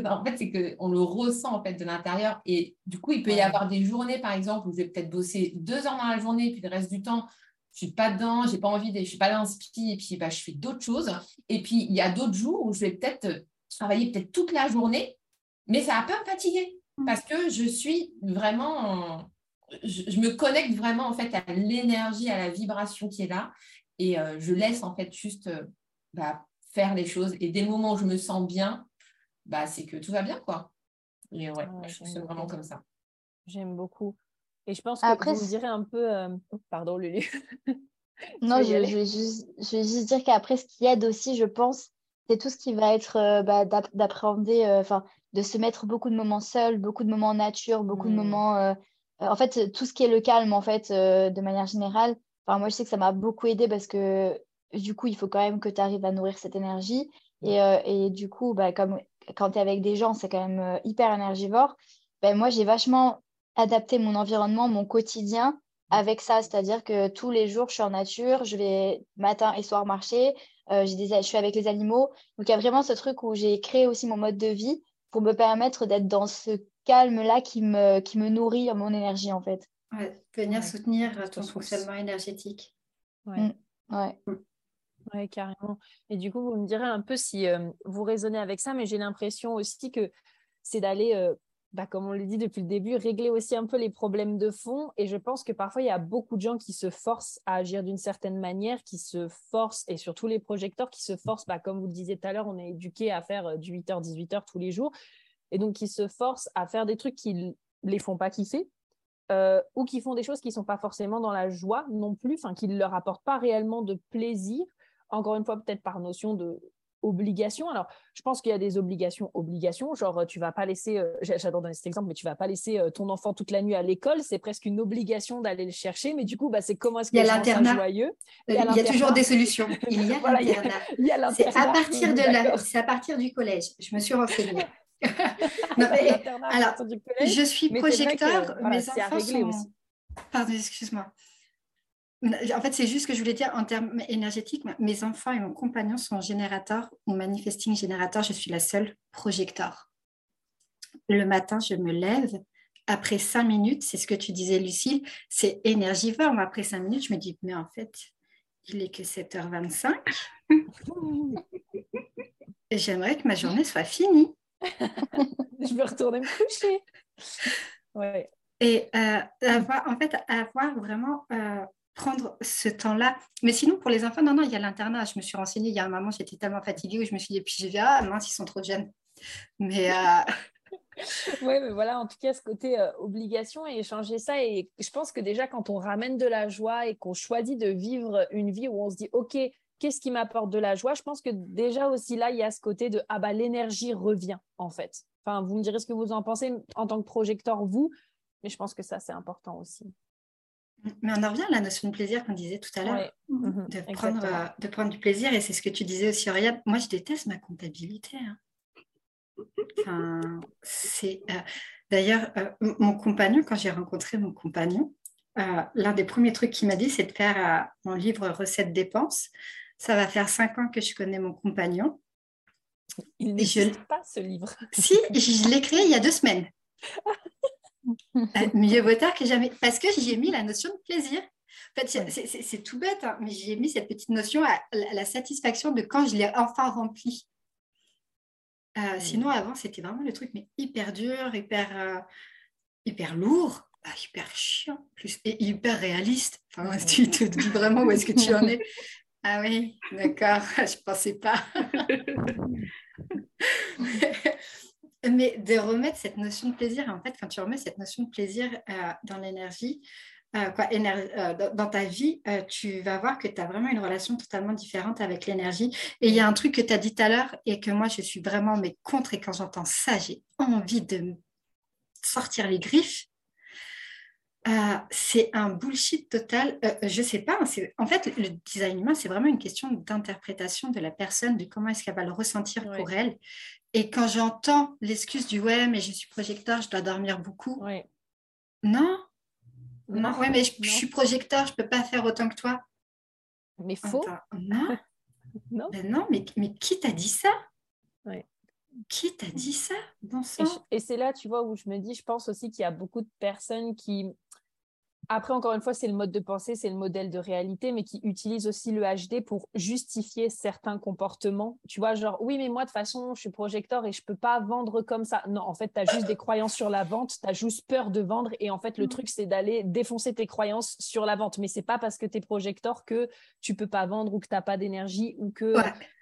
En fait, c'est qu'on le ressent en fait de l'intérieur. Et du coup, il peut y avoir des journées, par exemple, où je vais peut-être bosser deux heures dans la journée, puis le reste du temps, je suis pas dedans, j'ai pas envie, de, je suis pas d'inspi, et puis bah, je fais d'autres choses. Et puis il y a d'autres jours où je vais peut-être travailler peut-être toute la journée, mais ça va pas me fatiguer mmh. parce que je suis vraiment, je, me connecte vraiment en fait à l'énergie, à la vibration qui est là, et euh, je laisse en fait juste euh, bah, faire les choses. Et dès le moment où je me sens bien, bah, c'est que tout va bien quoi. Et ouais, je suis vraiment comme ça. J'aime beaucoup. Et je pense que Après, vous me direz un peu. Euh, oh, pardon, Lulu. <laughs> non, je, je, vais juste, je, vais juste, dire qu'après, ce qui aide aussi, je pense, c'est tout ce qui va être euh, bah, d'appréhender, euh, de se mettre beaucoup de moments seuls, beaucoup de moments en nature, beaucoup de mmh. moments. en fait, tout ce qui est le calme, en fait, de manière générale. Enfin, moi, je sais que ça m'a beaucoup aidé parce que du coup, il faut quand même que tu arrives à nourrir cette énergie. Et, et du coup, bah, comme quand tu es avec des gens, c'est quand même hyper énergivore. Ben, moi, j'ai vachement adapter mon environnement, mon quotidien avec ça. C'est-à-dire que tous les jours, je suis en nature, je vais matin et soir marcher, euh, des, je suis avec les animaux. Donc, il y a vraiment ce truc où j'ai créé aussi mon mode de vie pour me permettre d'être dans ce calme-là qui me, qui me nourrit mon énergie, en fait. Ouais, venir soutenir ton fonctionnement énergétique. Ouais. Mm. ouais. Mm. Ouais, carrément. Et du coup, vous me direz un peu si euh, vous raisonnez avec ça, mais j'ai l'impression aussi que c'est d'aller euh, bah, comme on l'a dit depuis le début, régler aussi un peu les problèmes de fond. Et je pense que parfois, il y a beaucoup de gens qui se forcent à agir d'une certaine manière, qui se forcent, et surtout les projecteurs qui se forcent, bah, comme vous le disiez tout à l'heure, on est éduqué à faire euh, du 8h, 18h tous les jours. Et donc, qui se forcent à faire des trucs qui ne les font pas kiffer. Euh, ou qui font des choses qui ne sont pas forcément dans la joie non plus, enfin qui ne leur apportent pas réellement de plaisir, encore une fois peut-être par notion de obligation. Alors, je pense qu'il y a des obligations, obligations, genre tu vas pas laisser, euh, j'adore donner cet exemple, mais tu vas pas laisser euh, ton enfant toute la nuit à l'école, c'est presque une obligation d'aller le chercher, mais du coup, bah, c'est comment est-ce que il y a l'internat joyeux? <laughs> Il y a, toujours des solutions. Il y a l'internat. C'est à partir de la, c'est à partir du collège. Je me suis renseignée. <laughs> <laughs> alors, je suis projecteur, mes enfants sont... Pardon, excuse-moi. En fait, c'est juste ce que je voulais dire en termes énergétiques. Mes enfants et mon compagnon sont générateurs ou manifesting générateurs. Je suis la seule projecteur. Le matin, je me lève. Après cinq minutes, c'est ce que tu disais, Lucille, c'est énergivore. Après cinq minutes, je me dis, mais en fait, il est que 7h25. Et j'aimerais que ma journée soit finie. <laughs> je vais retourner me coucher. Ouais. Et euh, avoir, en fait, avoir vraiment euh, prendre ce temps-là. Mais sinon, pour les enfants, non, non, il y a l'internat. Je me suis renseignée il y a un moment, j'étais tellement fatiguée où je me suis dit, puis je vais, ah mince, ils sont trop jeunes. Mais. Euh, <laughs> oui, mais voilà, en tout cas, ce côté obligation et échanger ça. Et je pense que déjà, quand on ramène de la joie et qu'on choisit de vivre une vie où on se dit, OK, qu'est-ce qui m'apporte de la joie? Je pense que déjà aussi là, il y a ce côté de, ah bah, l'énergie revient, en fait. Enfin, vous me direz ce que vous en pensez en tant que projecteur, vous, mais je pense que ça, c'est important aussi. Mais on en revient à la notion de plaisir qu'on disait tout à l'heure, mhm. de, prendre, euh, de prendre du plaisir. Et c'est ce que tu disais aussi, Oriane. Moi, je déteste ma comptabilité. Hein. Enfin, c'est euh, d'ailleurs euh, mon compagnon. Quand j'ai rencontré mon compagnon, l'un des premiers trucs qu'il m'a dit, c'est de faire mon livre recettes dépenses. Ça va faire cinq ans que je connais mon compagnon. Il n'existe pas ce livre. si, je l'ai créé il y a deux semaines. <laughs> Mieux vaut tard que jamais. Parce que j'y ai mis la notion de plaisir. En fait, c'est tout bête, hein, mais j'ai mis cette petite notion à la, satisfaction de quand je l'ai enfin rempli. Euh, sinon, avant, c'était vraiment le truc mais hyper dur, hyper, euh, hyper lourd, ah, hyper chiant, plus, et hyper réaliste. Enfin, <laughs> tu te dis vraiment où est-ce que tu en es. Ah oui, d'accord, <laughs> je ne pensais pas. <laughs> Mais de remettre cette notion de plaisir, en fait, quand tu remets cette notion de plaisir euh, dans l'énergie, euh, euh, dans ta vie, tu vas voir que tu as vraiment une relation totalement différente avec l'énergie. Et il y a un truc que tu as dit tout à l'heure et que moi, je suis vraiment mais contre. Et quand j'entends ça, j'ai envie de sortir les griffes. C'est un bullshit total. je sais pas. En fait, le design humain, c'est vraiment une question d'interprétation de la personne, de comment est-ce qu'elle va le ressentir pour elle. Et quand j'entends l'excuse du ouais, mais je suis projecteur, je dois dormir beaucoup. Non, non, ouais, mais je, suis projecteur, je ne peux pas faire autant que toi. Mais faux. non. <laughs> non. Ben non, mais, mais qui t'a dit ça? Qui t'a dit ça? Bon Et, et c'est là, tu vois, où je me dis, je pense aussi qu'il y a beaucoup de personnes qui après, encore une fois, c'est le mode de pensée, c'est le modèle de réalité, mais qui utilise aussi le HD pour justifier certains comportements. Tu vois, genre, oui, mais moi, de toute façon, je suis projecteur et je ne peux pas vendre comme ça. Non, en fait, tu as juste des croyances sur la vente, tu as juste peur de vendre. Et en fait, le mm. truc, c'est d'aller défoncer tes croyances sur la vente. Mais ce n'est pas parce que tu es projecteur que tu ne peux pas vendre ou que tu n'as pas d'énergie ou que.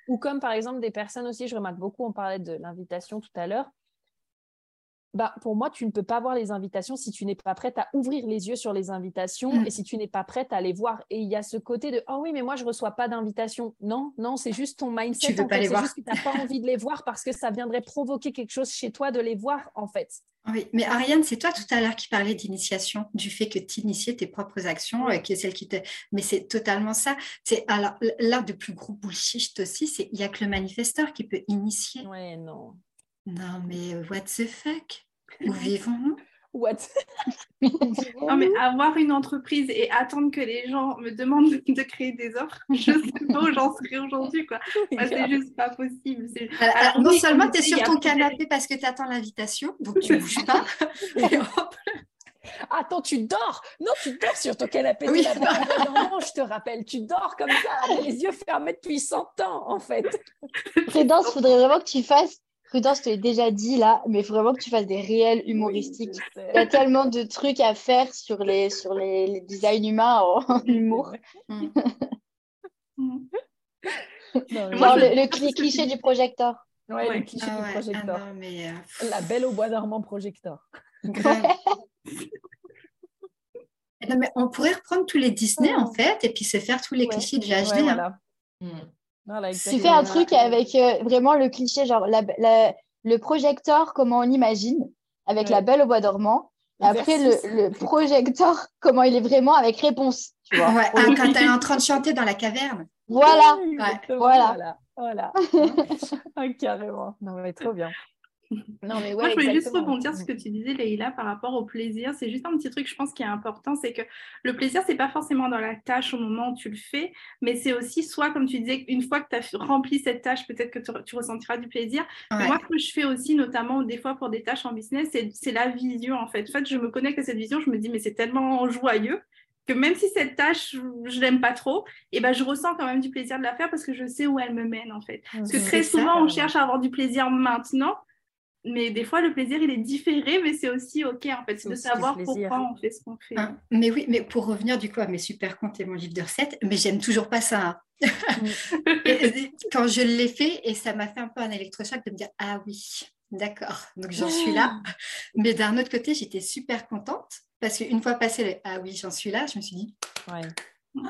Ou comme par exemple des personnes aussi, je remarque beaucoup, on parlait de l'invitation tout à l'heure bah, pour moi, tu ne peux pas voir les invitations si tu n'es pas prête à ouvrir les yeux sur les invitations mm. et si tu n'es pas prête à les voir. Et il y a ce côté de oh oui, mais moi je reçois pas d'invitation. Non, non, c'est juste ton mindset. Tu veux pas les voir. juste que tu n'as pas envie de les voir parce que ça viendrait provoquer quelque chose chez toi de les voir en fait. Oui, mais Ariane, c'est toi tout à l'heure qui parlais d'initiation, du fait que tu initiais tes propres actions, euh, qui est celle qui te. Mais c'est totalement ça. C'est alors l'un des plus gros bullshit aussi, c'est il y a que le manifesteur qui peut initier. Ouais, non. Non, mais what the fuck? Où vivons-nous? What? <laughs> Non, mais avoir une entreprise et attendre que les gens me demandent <laughs> de, créer des offres, <laughs> je sais pas où j'en serais aujourd'hui. quoi. c'est juste pas possible. Alors, non seulement tu es sur ton canapé parce que tu attends l'invitation, donc tu ne bouges pas. Attends, tu dors? Non, tu dors sur ton canapé. Oui. Non, je te rappelle, tu dors comme ça, les yeux fermés depuis 100 ans, en fait. Prudence, il faudrait vraiment que tu fasses Prudence, je te l'ai déjà dit là, mais il faut vraiment que tu fasses des réels humoristiques. il y a tellement de trucs à faire sur les, sur les, designs humains en, humour. Mm. <laughs> Genre le, cliché du projecteur. Ouais, le cliché du projecteur. Ah mais, euh, La belle au bois dormant projecteur. mais on pourrait reprendre tous les Disney en fait et puis se faire tous les clichés du HD. Hein. Voilà. Mm tu fais un truc avec euh, vraiment le cliché, genre le projecteur, comment on imagine, avec la belle au bois dormant. après, le, projecteur, <laughs> comment il est vraiment avec réponse. Tu vois, ah, quand elle est en train de chanter dans la caverne. Voilà. voilà. Voilà. Ah, <laughs> carrément. <laughs> Non, mais trop bien. Non, mais Moi, je voulais juste rebondir sur ce que tu disais, Leïla, par rapport au plaisir. C'est juste un petit truc, je pense, qui est important, c'est que le plaisir, c'est pas forcément dans la tâche au moment où tu le fais, mais c'est aussi soit, comme tu disais, une fois que tu as rempli cette tâche, peut-être que tu, ressentiras du plaisir. Moi, ce que je fais aussi, notamment des fois pour des tâches en business, c'est la vision, en fait. En fait, je me connecte à cette vision, je me dis, mais c'est tellement joyeux que même si cette tâche, je l'aime pas trop, et ben, je ressens quand même du plaisir de la faire parce que je sais où elle me mène en fait. Parce que très ça, souvent, on cherche à avoir du plaisir maintenant, mais des fois, le plaisir, il est différé, mais c'est aussi OK en fait. C'est de savoir pourquoi on fait ce qu'on fait. Hein, mais oui, mais pour revenir du coup à mes super comptes et mon livre de recettes, mais j'aime toujours pas ça. hein. <laughs> Et- quand je l'ai fait, et ça m'a fait un peu un électrochoc de me dire Ah oui, d'accord, donc j'en suis là. Mais d'un autre côté, j'étais super contente parce qu'une fois passé le Ah oui, j'en suis là, je me suis dit Ouais. <laughs>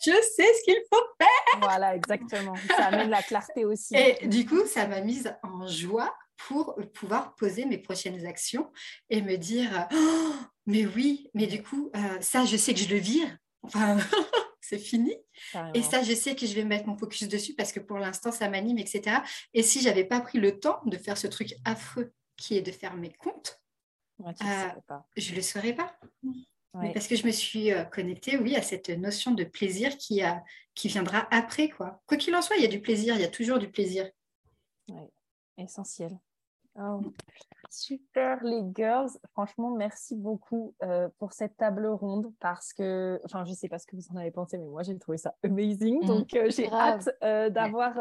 Je sais ce qu'il faut. Voilà, exactement. Ça amène la clarté aussi. Et du coup, ça m'a mise en joie pour pouvoir poser mes prochaines actions et me dire Oh, Mais oui, mais du coup, euh, ça, je sais que je le vire. Enfin, <laughs> c'est fini. carrément. Et ça, je sais que je vais mettre mon focus dessus parce que pour l'instant, ça m'anime, etc. Et si j'avais pas pris le temps de faire ce truc affreux qui est de faire mes comptes, Ouais, euh, pas. je le saurais pas. Ouais. parce que je me suis euh, connectée, oui, à cette notion de plaisir qui, a, qui viendra après, quoi. Quoi qu'il en soit, il y a du plaisir, il y a toujours du plaisir. Essentiel. Oh, Super les girls, franchement merci beaucoup euh, pour cette table ronde parce que, enfin je sais pas ce que vous en avez pensé mais moi j'ai trouvé ça amazing. Mhm. donc euh, j'ai hâte euh, d'avoir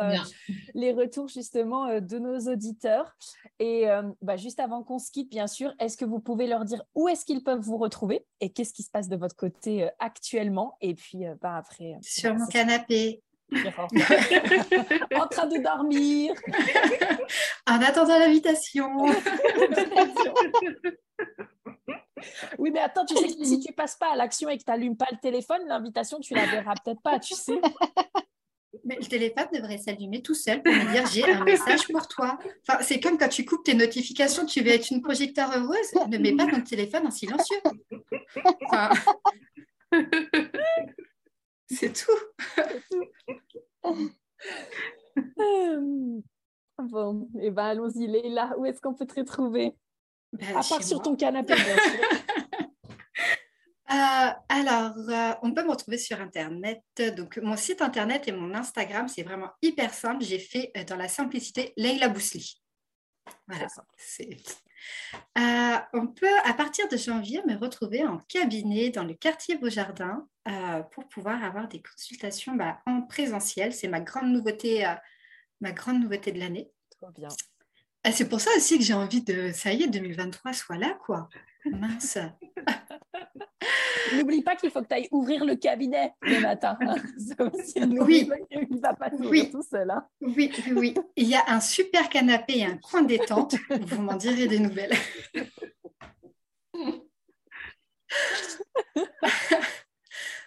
les retours justement de nos auditeurs. Et bah, juste avant qu'on se quitte bien sûr, est-ce que vous pouvez leur dire où est-ce qu'ils peuvent vous retrouver et qu'est-ce qui se passe de votre côté actuellement? Et puis bah, après Sur mon canapé, <laughs> en train de dormir <laughs> en attendant l'invitation. <laughs> Oui, mais attends, tu sais que si tu passes pas à l'action et que tu n'allumes pas le téléphone, l'invitation, tu la verras peut-être pas, tu sais. Mais le téléphone devrait s'allumer tout seul pour me dire j'ai un message pour toi. Enfin, c'est comme quand tu coupes tes notifications, tu veux être une projecteur heureuse, ne mets pas ton téléphone en silencieux. Enfin, c'est tout. <laughs> Bon, et ben allons-y, Leïla, où est-ce qu'on peut te retrouver? Ben, À part sur moi. ton canapé, bien sûr. <laughs> Euh, alors, euh, on peut me retrouver sur Internet. Donc, mon site Internet et mon Instagram, c'est vraiment hyper simple. J'ai fait euh, dans la simplicité Leila Bousli. Voilà. C'est- Euh, on peut, à partir de janvier, me retrouver en cabinet dans le quartier Beaujardin euh, pour pouvoir avoir des consultations bah, en présentiel. C'est ma grande nouveauté, euh, ma grande nouveauté de l'année. Trop bien. Ah, c'est pour ça aussi que j'ai envie de, ça y est, 2023 soit là, quoi. Mince. <laughs> N'oublie pas qu'il faut que tu ailles ouvrir le cabinet le matin. hein. <laughs> Aussi, Oui. Il ne va pas Oui. tout seul. hein. Oui, oui, oui. Il y a un super canapé et un coin détente. Vous m'en direz des nouvelles. <laughs>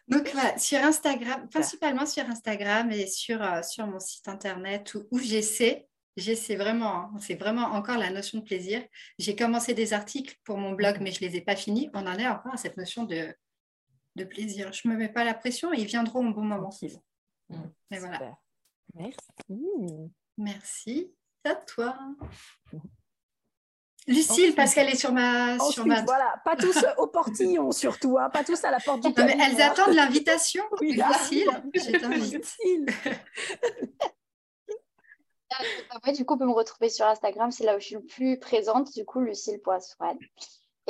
Donc voilà, sur Instagram, principalement sur Instagram et sur, euh, sur mon site internet où, où j'essaie, j'essaie vraiment, hein, c'est vraiment encore la notion de plaisir. J'ai commencé des articles pour mon blog, mais je ne les ai pas finis. On en est encore à cette notion de, de plaisir. Je ne me mets pas la pression et ils viendront au bon moment. Tranquille. Et voilà. Merci. Merci à toi. <laughs> Lucille, parce qu'elle est sur ma. sur ma... voilà, pas tous au portillon surtout, hein, pas tous à la porte du <laughs> Non, mais elles hein. attendent l'invitation. Oui. Lucille, je <laughs> t'invite. Lucille. Après, du coup, on peut me retrouver sur Instagram, c'est là où je suis le plus présente, du coup, lucille.swan.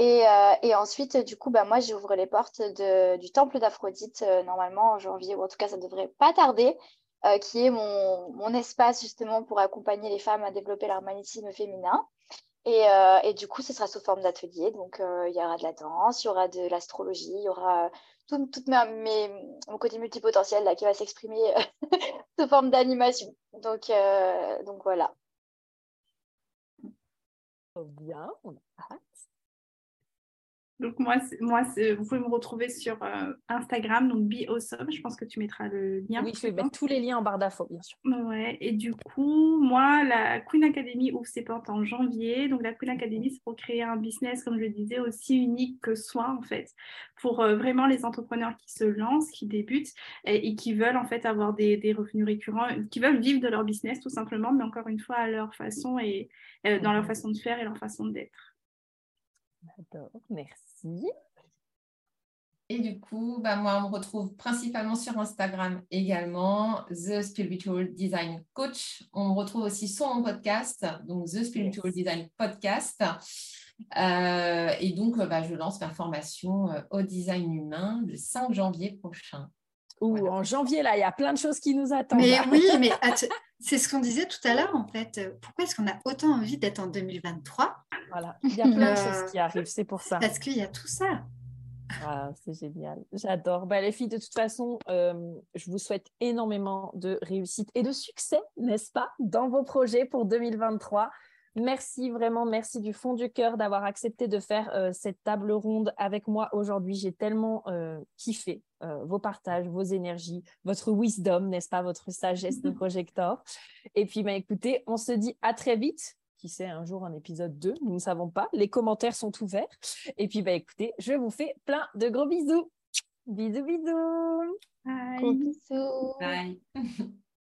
Et, euh, et ensuite, du coup, bah, moi, j'ouvre les portes du temple d'Aphrodite, euh, normalement en janvier, ou en tout cas, ça devrait pas tarder, euh, qui est mon, espace justement pour accompagner les femmes à développer leur magnétisme féminin. Et, du coup, ce sera sous forme d'atelier. Donc, il y aura de la danse, il y aura de l'astrologie, il y aura tout, toute ma- mes, mon côté multipotentiel là, qui va s'exprimer <laughs> sous forme d'animation. Donc, donc voilà. Bien, on a. Donc moi, moi vous pouvez me retrouver sur euh, Instagram, donc Be Awesome. Je pense que tu mettras le lien. Oui, je vais mettre tous les liens en barre d'infos, bien sûr. Ouais, et du coup, moi, la Queen Academy ouvre ses portes en janvier. Donc, la Queen Academy, c'est pour créer un business, comme je le disais, aussi unique que soi, en fait, pour euh, vraiment les entrepreneurs qui se lancent, qui débutent et, et qui veulent, en fait, avoir des, des revenus récurrents, qui veulent vivre de leur business, tout simplement, mais encore une fois, à leur façon et euh, dans leur façon de faire et leur façon d'être. J'adore, merci. Et du coup, bah, moi, on me retrouve principalement sur Instagram également, The Spiritual Design Coach. On me retrouve aussi sur mon podcast, donc The Spiritual Yes. Design Podcast. et donc, bah, je lance ma formation au design humain le 5 janvier prochain. Ou en janvier, là, il y a plein de choses qui nous attendent. Mais oui, mais c'est ce qu'on disait tout à l'heure, en fait. Pourquoi est-ce qu'on a autant envie d'être en 2023 Voilà, il y a plein de choses qui arrivent, c'est pour ça. Parce qu'il y a tout ça. Ah, c'est génial, j'adore. Bah, les filles, de toute façon, euh, je vous souhaite énormément de réussite et de succès, n'est-ce pas, dans vos projets pour 2023. Merci vraiment, merci du fond du cœur d'avoir accepté de faire euh, cette table ronde avec moi aujourd'hui. J'ai tellement euh, kiffé vos partages, vos énergies, votre wisdom, n'est-ce pas, votre sagesse de <laughs> projecteur. Et puis, bah, écoutez, on se dit à très vite qui sait, un jour un épisode 2, nous ne savons pas. Les commentaires sont ouverts. Et puis, bah, écoutez, je vous fais plein de gros bisous. Bisous, bisous. Bye. Gros bisous. Bye. <laughs>